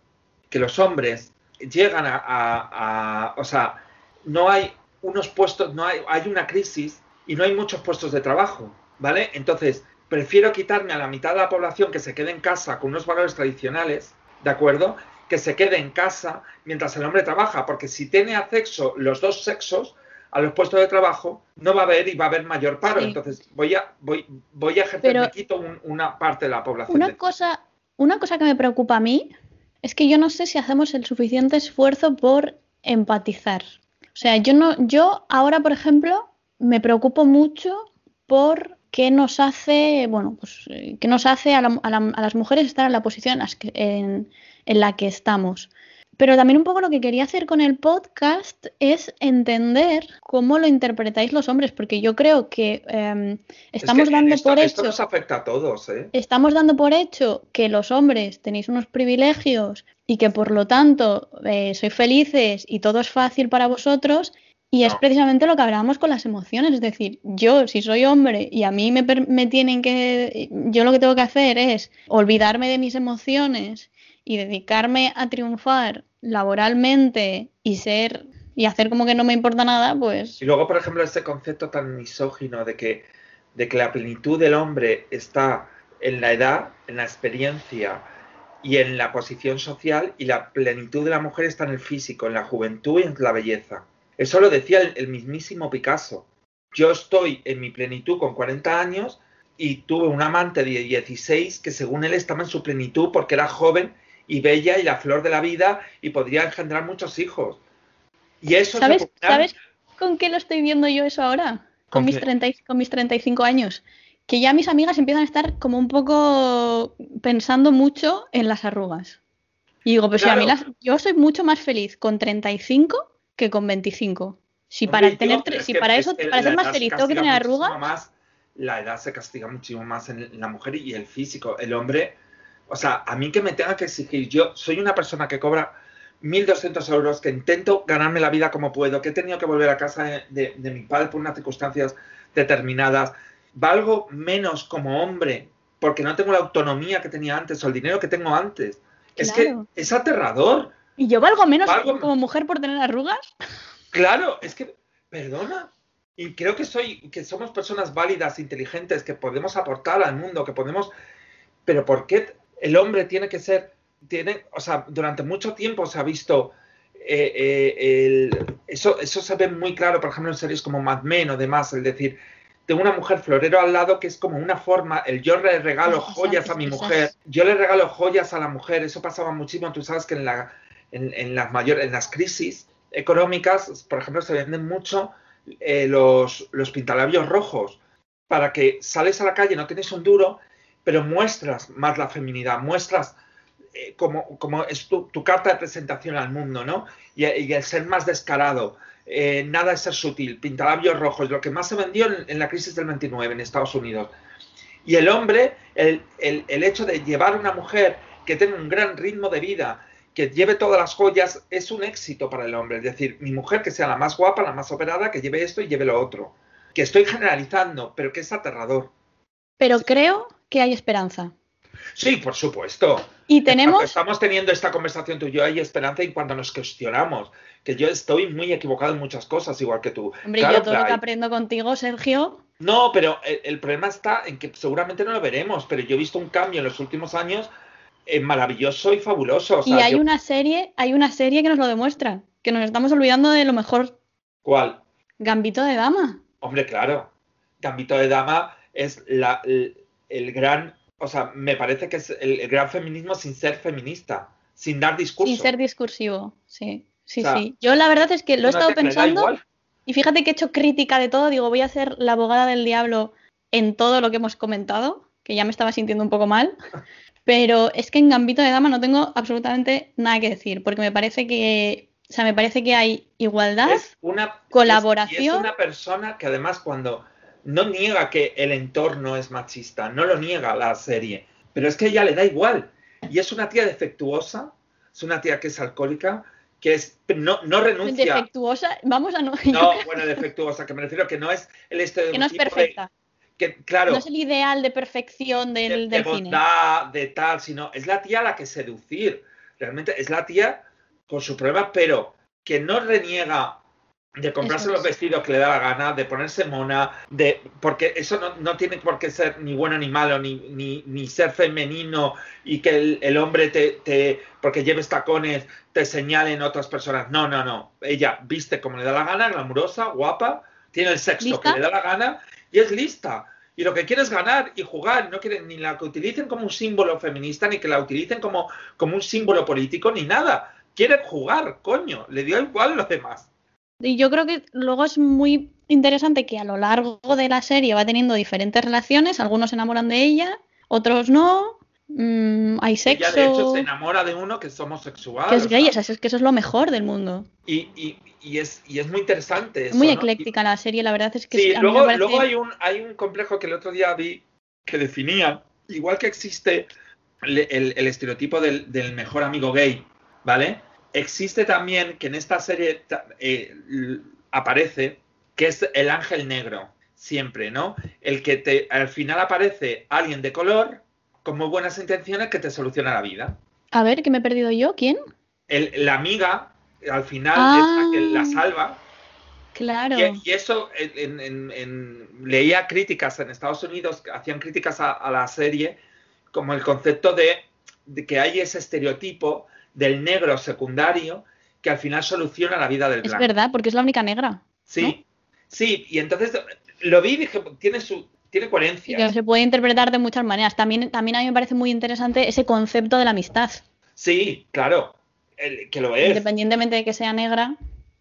que los hombres llegan a, o sea, no hay unos puestos, no hay, hay una crisis y no hay muchos puestos de trabajo, ¿vale? Entonces, prefiero quitarme a la mitad de la población que se quede en casa con unos valores tradicionales, ¿de acuerdo? Que se quede en casa mientras el hombre trabaja, porque si tiene acceso los dos sexos, a los puestos de trabajo, no va a haber y va a haber mayor paro. Entonces voy a, voy, voy a ejercer, me quito una parte de la población. Una, cosa, una cosa que me preocupa a mí es que yo no sé si hacemos el suficiente esfuerzo por empatizar. O sea, yo no, yo ahora, por ejemplo, me preocupo mucho por qué nos hace, bueno, pues eh, qué nos hace a, las mujeres estar en la posición en, en la que estamos. Pero también un poco lo que quería hacer con el podcast es entender cómo lo interpretáis los hombres, porque yo creo que em, estamos dando por hecho. Esto nos afecta a todos, ¿eh? Estamos dando por hecho que los hombres tenéis unos privilegios y que por lo tanto eh, sois felices y todo es fácil para vosotros. Y es precisamente lo que hablábamos con las emociones, es decir, yo si soy hombre y a mí me, me tienen que, yo lo que tengo que hacer es olvidarme de mis emociones y dedicarme a triunfar laboralmente y ser y hacer como que no me importa nada, pues. Y luego, por ejemplo, este concepto tan misógino de que, de que la plenitud del hombre está en la edad, en la experiencia y en la posición social, y la plenitud de la mujer está en el físico, en la juventud y en la belleza. Eso lo decía el, el mismísimo Picasso. Yo estoy en mi plenitud con 40 años y tuve un amante de 16 que según él estaba en su plenitud porque era joven y bella y la flor de la vida y podría engendrar muchos hijos. Y eso ¿Sabes, ¿Sabes con qué lo estoy viendo yo eso ahora? Con, mis, 30, con mis 35 años. Que ya mis amigas empiezan a estar como un poco pensando mucho en las arrugas. Y digo, pues si a mí las, yo soy mucho más feliz con 35 que con 25. Si para tener si para eso para ser más feliz tengo que tener arrugas. la edad se castiga muchísimo más en la mujer y el físico. El hombre o sea, a mí que me tenga que exigir, yo soy una persona que cobra 1.200 euros, que intento ganarme la vida como puedo, que he tenido que volver a casa de, mi padre por unas circunstancias determinadas, valgo menos como hombre porque no tengo la autonomía que tenía antes o el dinero que tengo antes. Es que es aterrador. ¿Y yo valgo menos como mujer por tener arrugas? Claro, es que, perdona. Y creo que soy, que somos personas válidas, inteligentes, que podemos aportar al mundo, que podemos. Pero ¿por qué el hombre tiene que ser, tiene, o sea, durante mucho tiempo se ha visto, eh, eh, eso, eso se ve muy claro, por ejemplo, en series como Mad Men o demás, es decir, tengo una mujer florero al lado que es como una forma, el yo le regalo joyas a mi mujer, yo le regalo joyas a la mujer, eso pasaba muchísimo, tú sabes que en, la, en, las mayores, en las crisis económicas, por ejemplo, se venden mucho eh, los, los pintalabios rojos, para que sales a la calle, no tienes un duro pero muestras más la feminidad, muestras eh, como, como, es tu, carta de presentación al mundo, ¿no? Y, el ser más descarado, eh, nada de ser sutil, pintalabios rojos, lo que más se vendió en, la crisis del 29 en Estados Unidos. Y el hombre, el, el, hecho de llevar a una mujer que tenga un gran ritmo de vida, que lleve todas las joyas, es un éxito para el hombre. Es decir, mi mujer que sea la más guapa, la más operada, que lleve esto y lleve lo otro. Que estoy generalizando, pero que es aterrador. Pero creo que hay esperanza. Sí, por supuesto. Y tenemos. Estamos teniendo esta conversación tú y yo, hay esperanza en cuando nos cuestionamos. Que yo estoy muy equivocado en muchas cosas, igual que tú. Hombre, yo todo lo que aprendo contigo, Sergio. No, pero el, problema está en que seguramente no lo veremos, pero yo he visto un cambio en los últimos años eh, maravilloso y fabuloso. y hay una serie, hay una serie que nos lo demuestra, que nos estamos olvidando de lo mejor. ¿Cuál? Gambito de Dama. Hombre, claro. Gambito de Dama es la, el gran, o sea, me parece que es el, gran feminismo sin ser feminista, sin dar discurso. Sin ser discursivo, sí, sí, sí. Yo la verdad es que lo he estado pensando y fíjate que he hecho crítica de todo, digo, voy a ser la abogada del diablo en todo lo que hemos comentado, que ya me estaba sintiendo un poco mal, pero es que en Gambito de Dama no tengo absolutamente nada que decir, porque me parece que o sea, me parece que hay igualdad, una, colaboración. Es, es una persona que además cuando no niega que el entorno es machista, no lo niega la serie, pero es que ella le da igual. Y es una tía defectuosa, es una tía que es alcohólica, que es no, no renuncia. Defectuosa, vamos a no. No, bueno, defectuosa, que me refiero que no es el este Que no es perfecta. Que, claro, no es el ideal de perfección del, de, de de tal, sino es la tía a la que seducir. Realmente es la tía con su prueba, pero que no reniega de comprarse los vestidos que le da la gana, de ponerse mona, de porque eso no, tiene por qué ser ni bueno ni malo, ni, ni, ni ser femenino y que el, hombre te, te, porque lleves tacones te señalen otras personas. No, no, no. Ella viste como le da la gana, glamurosa, guapa, tiene el sexo que le da la gana y es lista. Y lo que quiere es ganar y jugar. No quiere ni la que utilicen como un símbolo feminista, ni que la utilicen como, como un símbolo político, ni nada. Quiere jugar, coño. Le dio igual los demás. Y yo creo que luego es muy interesante que a lo largo de la serie va teniendo diferentes relaciones. Algunos se enamoran de ella, otros no. Mm, hay sexo. Ella de hecho se enamora de uno que es homosexual. Que es gay, es que eso es lo mejor del mundo. Y, y, y, es, y es muy interesante. muy ecléctica la serie, la verdad es que sí. luego, luego hay, un, hay un complejo que el otro día vi que definía, igual que existe el, el, estereotipo del, del, mejor amigo gay, ¿vale? Existe también que en esta serie eh, aparece que es el ángel negro, siempre, ¿no? El que te, al final aparece alguien de color con muy buenas intenciones que te soluciona la vida. A ver, ¿qué me he perdido yo? ¿Quién? la amiga, al final, es la que la ah. salva. Claro. Y, eso, leía críticas en Estados Unidos, hacían críticas a, la serie, como el concepto de, que hay ese estereotipo del negro secundario que al final soluciona la vida del blanco. Es verdad, porque es la única negra. Sí, sí, y entonces lo vi y dije, tiene su, tiene coherencia. se puede interpretar de muchas maneras. También, también a mí me parece muy interesante ese concepto de la amistad. Sí, claro, que lo es. Independientemente de que sea negra.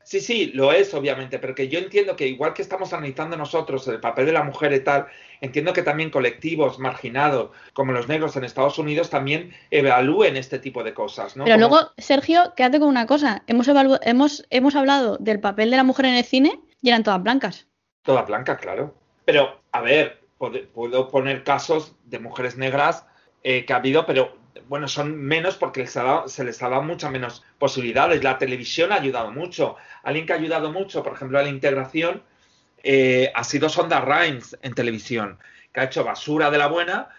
Sí, sí, lo es, obviamente, pero que yo entiendo que igual que estamos analizando nosotros el papel de la mujer y tal, entiendo que también colectivos marginados como los negros en Estados Unidos también evalúen este tipo de cosas, ¿no? Pero luego, Sergio, quédate con una cosa. Hemos, hemos, hemos hablado del papel de la mujer en el cine y eran todas blancas. Todas blancas, claro. Pero, a ver, puedo poner casos de mujeres negras eh, que ha habido, pero bueno, son menos porque se les ha dado muchas menos posibilidades. La televisión ha ayudado mucho. Alguien que ha ayudado mucho, por ejemplo, a la integración, eh, ha sido Sonda Rhimes en televisión, que ha hecho basura de la buena,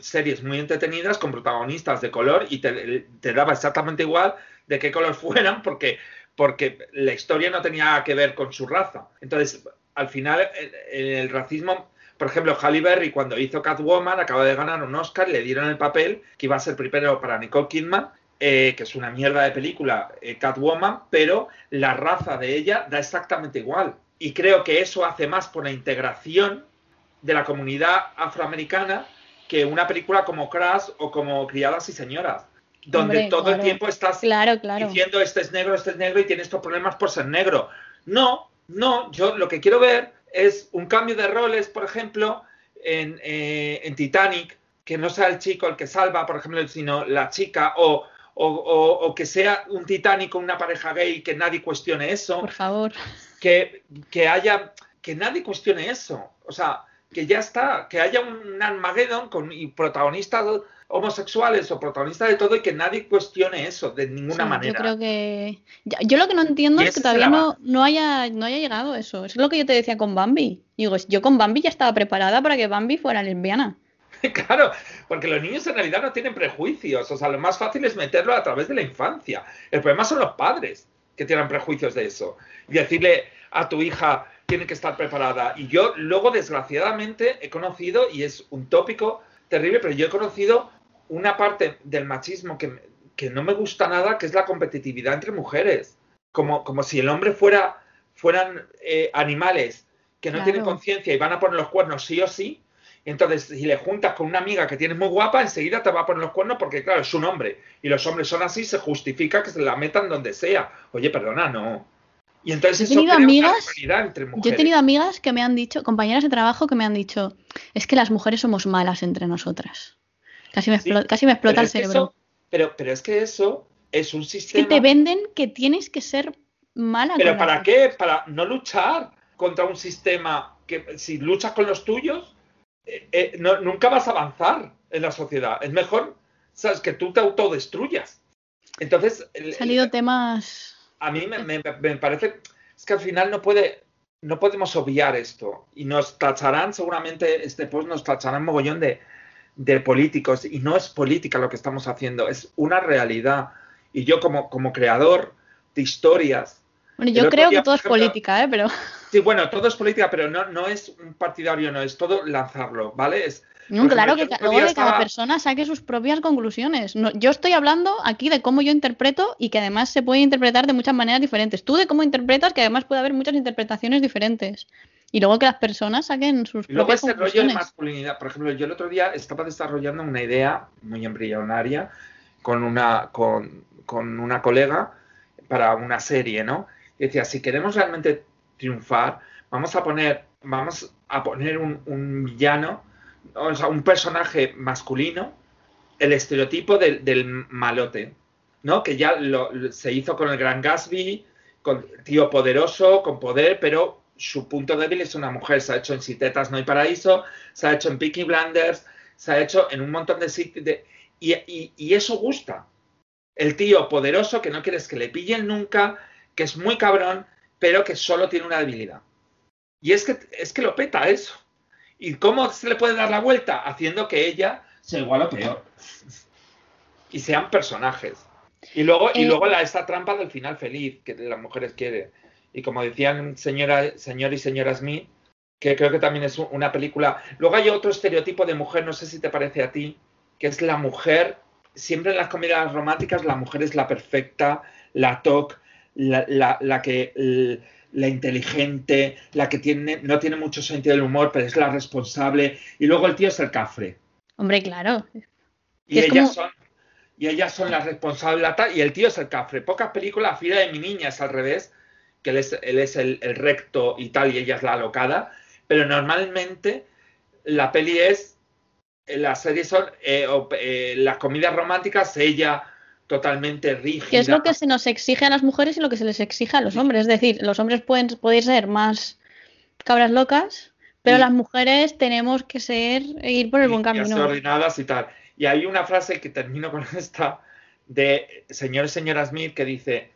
series muy entretenidas con protagonistas de color y te, te, daba exactamente igual de qué color fueran porque, porque la historia no tenía que ver con su raza. Entonces, al final, el racismo por ejemplo, Halle Berry cuando hizo Catwoman acaba de ganar un Oscar, le dieron el papel que iba a ser primero para Nicole Kidman, eh, que es una mierda de película, eh, Catwoman, pero la raza de ella da exactamente igual. Y creo que eso hace más por la integración de la comunidad afroamericana que una película como Crash o como Criadas y Señoras, donde todo el tiempo estás diciendo este es negro, este es negro y tiene estos problemas por ser negro. No, no, yo lo que quiero ver es un cambio de roles, por ejemplo, eh, en, Titanic, que no sea el chico el que salva, por ejemplo, sino la chica, o, o, que sea un Titanic con una pareja gay, que nadie cuestione eso. Por favor. Que, que haya, que nadie cuestione eso. O sea, que ya está, que haya un Armageddon con y protagonistas homosexuales o protagonistas de todo y que nadie cuestione eso de ninguna manera. Yo creo que. Yo lo que no entiendo es que todavía no, no, haya, no haya llegado eso. Es lo que yo te decía con Bambi. Digo, yo con Bambi ya estaba preparada para que Bambi fuera lesbiana. Claro, porque los niños en realidad no tienen prejuicios. O sea, lo más fácil es meterlo a través de la infancia. El problema son los padres que tienen prejuicios de eso. Y decirle a tu hija, tiene que estar preparada. Y yo luego, desgraciadamente, he conocido, y es un tópico terrible, pero yo he conocido una parte del machismo que, que no me gusta nada, que es la competitividad entre mujeres. Como, como si el hombre fuera, fueran eh, animales que no tienen conciencia y van a poner los cuernos sí o sí. Entonces, si le juntas con una amiga que tienes muy guapa, enseguida te va a poner los cuernos porque, claro, es un hombre. Y los hombres son así, se justifica que se la metan donde sea. Oye, perdona, no. Y entonces he tenido amigas, Yo he tenido amigas que me han dicho, compañeras de trabajo que me han dicho, es que las mujeres somos malas entre nosotras. Casi me, explota, el cerebro. pero, pero es que eso es un sistema. que te venden que tienes que ser mala. ¿Pero para qué? Para no luchar contra un sistema que si luchas con los tuyos, eh, eh, nunca vas a avanzar en la sociedad. Es mejor, sabes, que tú te autodestruyas. Entonces. Han salido temas a mí me, parece, es que al final no puede, no podemos obviar esto y nos tacharán seguramente, este post nos tacharán mogollón de, de políticos y no es política lo que estamos haciendo, es una realidad. Y yo como, como creador de historias... Bueno, yo creo que todo es política, ¿eh? Pero... Sí, bueno, todo es política, pero no, no es un partidario, no, es todo lanzarlo, ¿vale? Es, No, claro que, luego cada persona saque sus propias conclusiones. yo estoy hablando aquí de cómo yo interpreto y que además se puede interpretar de muchas maneras diferentes. Tú de cómo interpretas, que además puede haber muchas interpretaciones diferentes. Y luego que las personas saquen sus propias luego ese rollo de masculinidad. Por ejemplo, yo el otro día estaba desarrollando una idea muy embrionaria con una, con, con una colega para una serie, ¿no? Y decía, si queremos realmente triunfar, vamos a poner, vamos a poner un, villano, o sea, un personaje masculino, el estereotipo del, malote, ¿no? Que ya se hizo con el Gran Gatsby, con tío poderoso, con poder, pero su punto débil es una mujer. Se ha hecho en Sitetas No hay Paraíso, se ha hecho en Peaky Blinders, se ha hecho en un montón de sitios. y, y, eso gusta. El tío poderoso que no quieres que le pillen nunca, que es muy cabrón, pero que solo tiene una debilidad. Y es que, es que lo peta eso. ¿Y cómo se le puede dar la vuelta? Haciendo que ella sea igual o peor. Y sean personajes. Y luego, y eh, luego la, esta trampa del final feliz que las mujeres quieren. Y como decían señora, señor y señora Smith, que creo que también es una película. Luego hay otro estereotipo de mujer, no sé si te parece a ti, que es la mujer. Siempre en las comedias románticas la mujer es la perfecta, la toc, la, la, que la inteligente, la que tiene, no tiene mucho sentido del humor, pero es la responsable, y luego el tío es el cafre. Hombre, claro. Y, ellas, son, y ellas son las responsables, y el tío es el cafre. Pocas películas, Fila de mi niña es al revés, que él es, el, recto y tal, y ella es la alocada, pero normalmente la peli es, las series son, eh, eh, las comedias románticas, ella totalmente rígida. Que es lo que se nos exige a las mujeres y lo que se les exige a los hombres. Es decir, los hombres pueden, pueden ser más cabras locas, pero las mujeres tenemos que ser, ir por el buen camino. ordenadas y tal. Y hay una frase que termino con esta de señor y señora Smith que dice,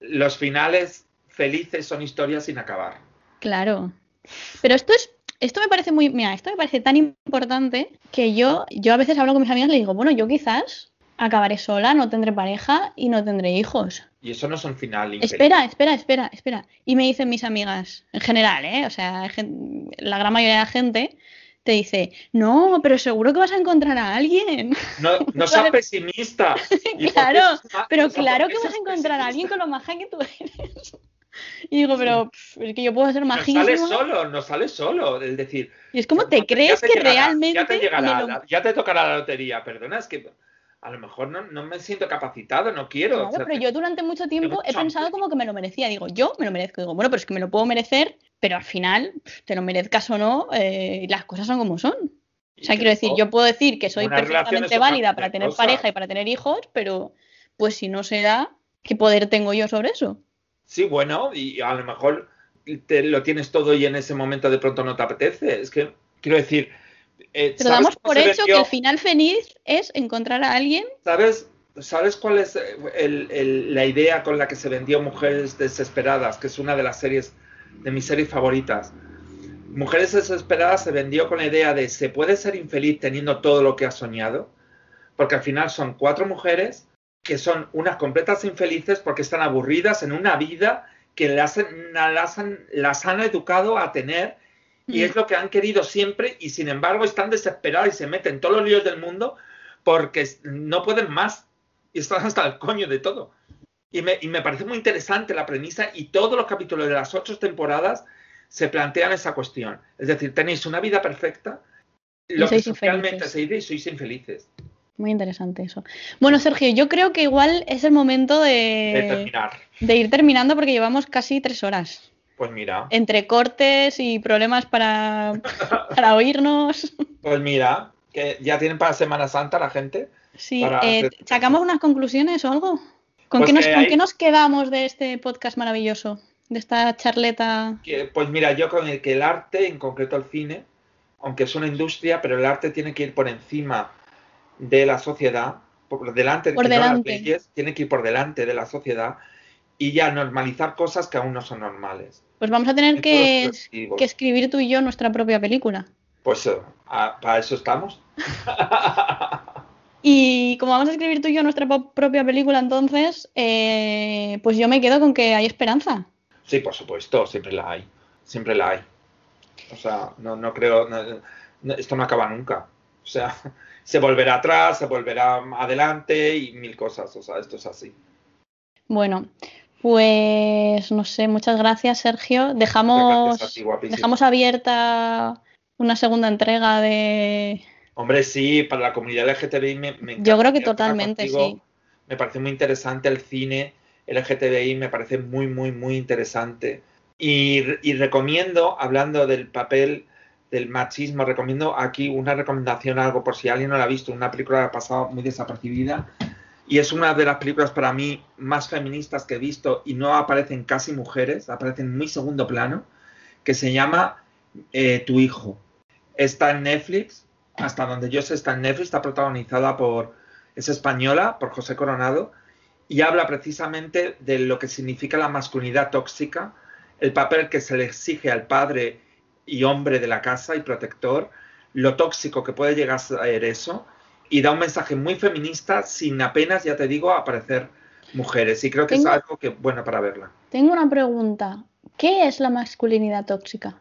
los finales felices son historias sin acabar. Claro. Pero esto es esto me parece muy, mira, esto me parece tan importante que yo, yo a veces hablo con mis amigas y le digo, bueno, yo quizás acabaré sola, no tendré pareja y no tendré hijos. Y eso no son finales. Espera, espera, espera, espera. Y me dicen mis amigas, en general, ¿eh? O sea, la gran mayoría de la gente te dice, no, pero seguro que vas a encontrar a alguien. No, no seas pesimista. claro, pero claro que vas a encontrar a alguien con lo maja que tú eres. Y digo, pero es que yo puedo ser majísima. No sale solo, no sale solo. Es decir. Y es como te crees que realmente. Ya te, llegará, ya te tocará la lotería, perdona, es que a lo mejor no, me siento capacitado, no quiero. pero yo durante mucho tiempo he pensado como que me lo merecía. Digo, yo me lo merezco. Digo, bueno, pero es que me lo puedo merecer, pero al final, te lo merezcas o no, eh, las cosas son como son. O sea, quiero decir, yo puedo decir que soy perfectamente válida para tener pareja y para tener hijos, pero pues si no será, ¿qué poder tengo yo sobre eso? Sí, bueno, y a lo mejor te lo tienes todo y en ese momento de pronto no te apetece. Es que, quiero decir, eh, Pero damos por hecho que el final feliz es encontrar a alguien. ¿Sabes, ¿sabes cuál es la idea con la que se vendió Mujeres Desesperadas? Que es una de las series, de mis series favoritas. Mujeres Desesperadas se vendió con la idea de se puede ser infeliz teniendo todo lo que has soñado, porque al final son cuatro mujeres que son unas completas infelices porque están aburridas en una vida que las, las, las han educado a tener y es lo que han querido siempre y sin embargo están desesperados y se meten todos los líos del mundo porque no pueden más y están hasta el coño de todo. Y me, y me parece muy interesante la premisa y todos los capítulos de las ocho temporadas se plantean esa cuestión. Es decir, tenéis una vida perfecta, lo que socialmente se dice y sois infelices. Muy interesante eso. Bueno, Sergio, yo creo que igual es el momento de, de terminar. De ir terminando porque llevamos casi tres horas. Pues mira. Entre cortes y problemas para, para oírnos. Pues mira, que ya tienen para Semana Santa la gente. Sí, eh, ¿sacamos unas conclusiones o algo? ¿Con, pues qué nos, qué nos quedamos de este podcast maravilloso? De esta charleta. pues mira, yo con el que el arte, en concreto el cine, aunque es una industria, pero el arte tiene que ir por encima de la sociedad, por delante de las leyes, tiene que ir por delante de la sociedad y ya normalizar cosas que aún no son normales. Pues vamos a tener que, escribir tú y yo nuestra propia película. Pues eh, para eso estamos. y como vamos a escribir tú y yo nuestra propia película, entonces, eh, pues yo me quedo con que hay esperanza. Sí, por supuesto, siempre la hay. Siempre la hay. O sea, no, creo. esto no acaba nunca. sea, se volverá atrás, se volverá adelante y mil cosas. O sea, esto es así. Bueno, pues no sé, muchas gracias, Sergio. Dejamos, dejamos abierta una segunda entrega de. Hombre, sí, para la comunidad LGTBI me, me Yo creo que totalmente, sí. Me parece muy interesante el cine LGTBI, me parece muy, muy, muy interesante. Y, y recomiendo, hablando del papel del machismo, recomiendo aquí una recomendación, algo por si alguien no la ha visto, una película que ha pasado muy desapercibida, y es una de las películas para mí más feministas que he visto y no aparecen casi mujeres, aparecen muy segundo plano, que se llama eh, Tu hijo. Está en Netflix, hasta donde yo sé está en Netflix, está protagonizada por, es española, por José Coronado, y habla precisamente de lo que significa la masculinidad tóxica, el papel que se le exige al padre y hombre de la casa y protector, lo tóxico que puede llegar a ser eso, y da un mensaje muy feminista sin apenas, ya te digo, aparecer mujeres. Y creo que es algo que bueno para verla. Tengo una pregunta. ¿Qué es la masculinidad tóxica?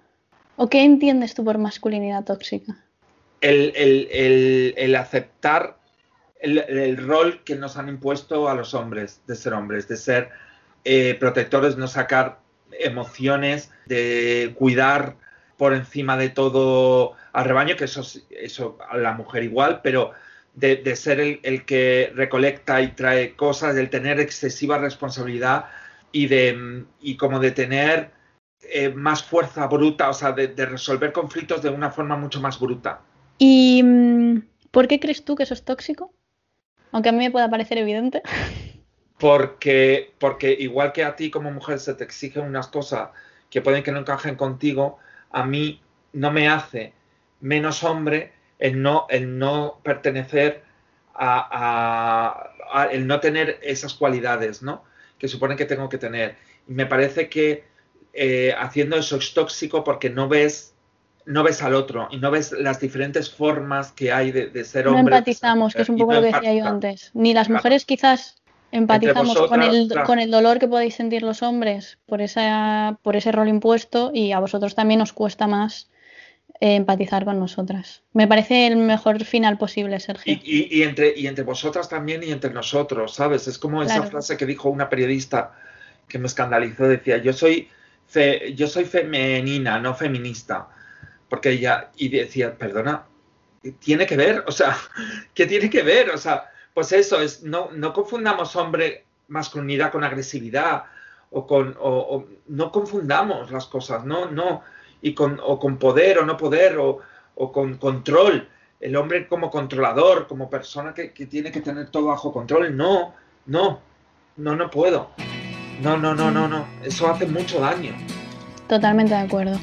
¿O qué entiendes tú por masculinidad tóxica? El, aceptar el, rol que nos han impuesto a los hombres, de ser hombres, de ser eh, protectores, no sacar emociones, de cuidar por encima de todo al rebaño, que eso, eso a la mujer igual, pero de, ser el, que recolecta y trae cosas, del tener excesiva responsabilidad y de y como de tener eh, más fuerza bruta, o sea, de, resolver conflictos de una forma mucho más bruta. ¿Y mm, por qué crees tú que eso es tóxico? Aunque a mí me pueda parecer evidente. Porque, porque igual que a ti como mujer se te exigen unas cosas que pueden que no encajen contigo, a mí no me hace menos hombre el no, el no pertenecer a, el no tener esas cualidades, ¿no? Que suponen que tengo que tener. Y me parece que eh, haciendo eso es tóxico porque no ves, no ves al otro y no ves las diferentes formas que hay de, ser hombre. No empatizamos, que es un poco lo que decía yo antes. Ni las mujeres quizás empatizamos con, el, con el dolor que podéis sentir los hombres por, esa, por ese rol impuesto y a vosotros también os cuesta más empatizar con nosotras. Me parece el mejor final posible, Sergio. Y, entre, y entre vosotras también y entre nosotros, ¿sabes? Es como esa frase que dijo una periodista que me escandalizó, decía, yo soy, yo soy femenina, no feminista. Porque ella, y decía, perdona, tiene que ver, o sea, ¿qué tiene que ver? O sea, pues eso, es, no, no confundamos hombre, masculinidad con agresividad, o con, o, no confundamos las cosas, no, no y con, o con poder o no poder o, con control. El hombre como controlador, como persona que, tiene que tener todo bajo control. No, no, no, no puedo. No, no, no, no, no. Eso hace mucho daño. Totalmente de acuerdo.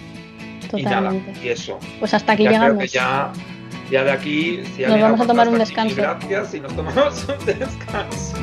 Totalmente. Y, eso. Pues hasta aquí llegamos. ya, ya de aquí. nos vamos a tomar un descanso. Gracias y nos tomamos un descanso.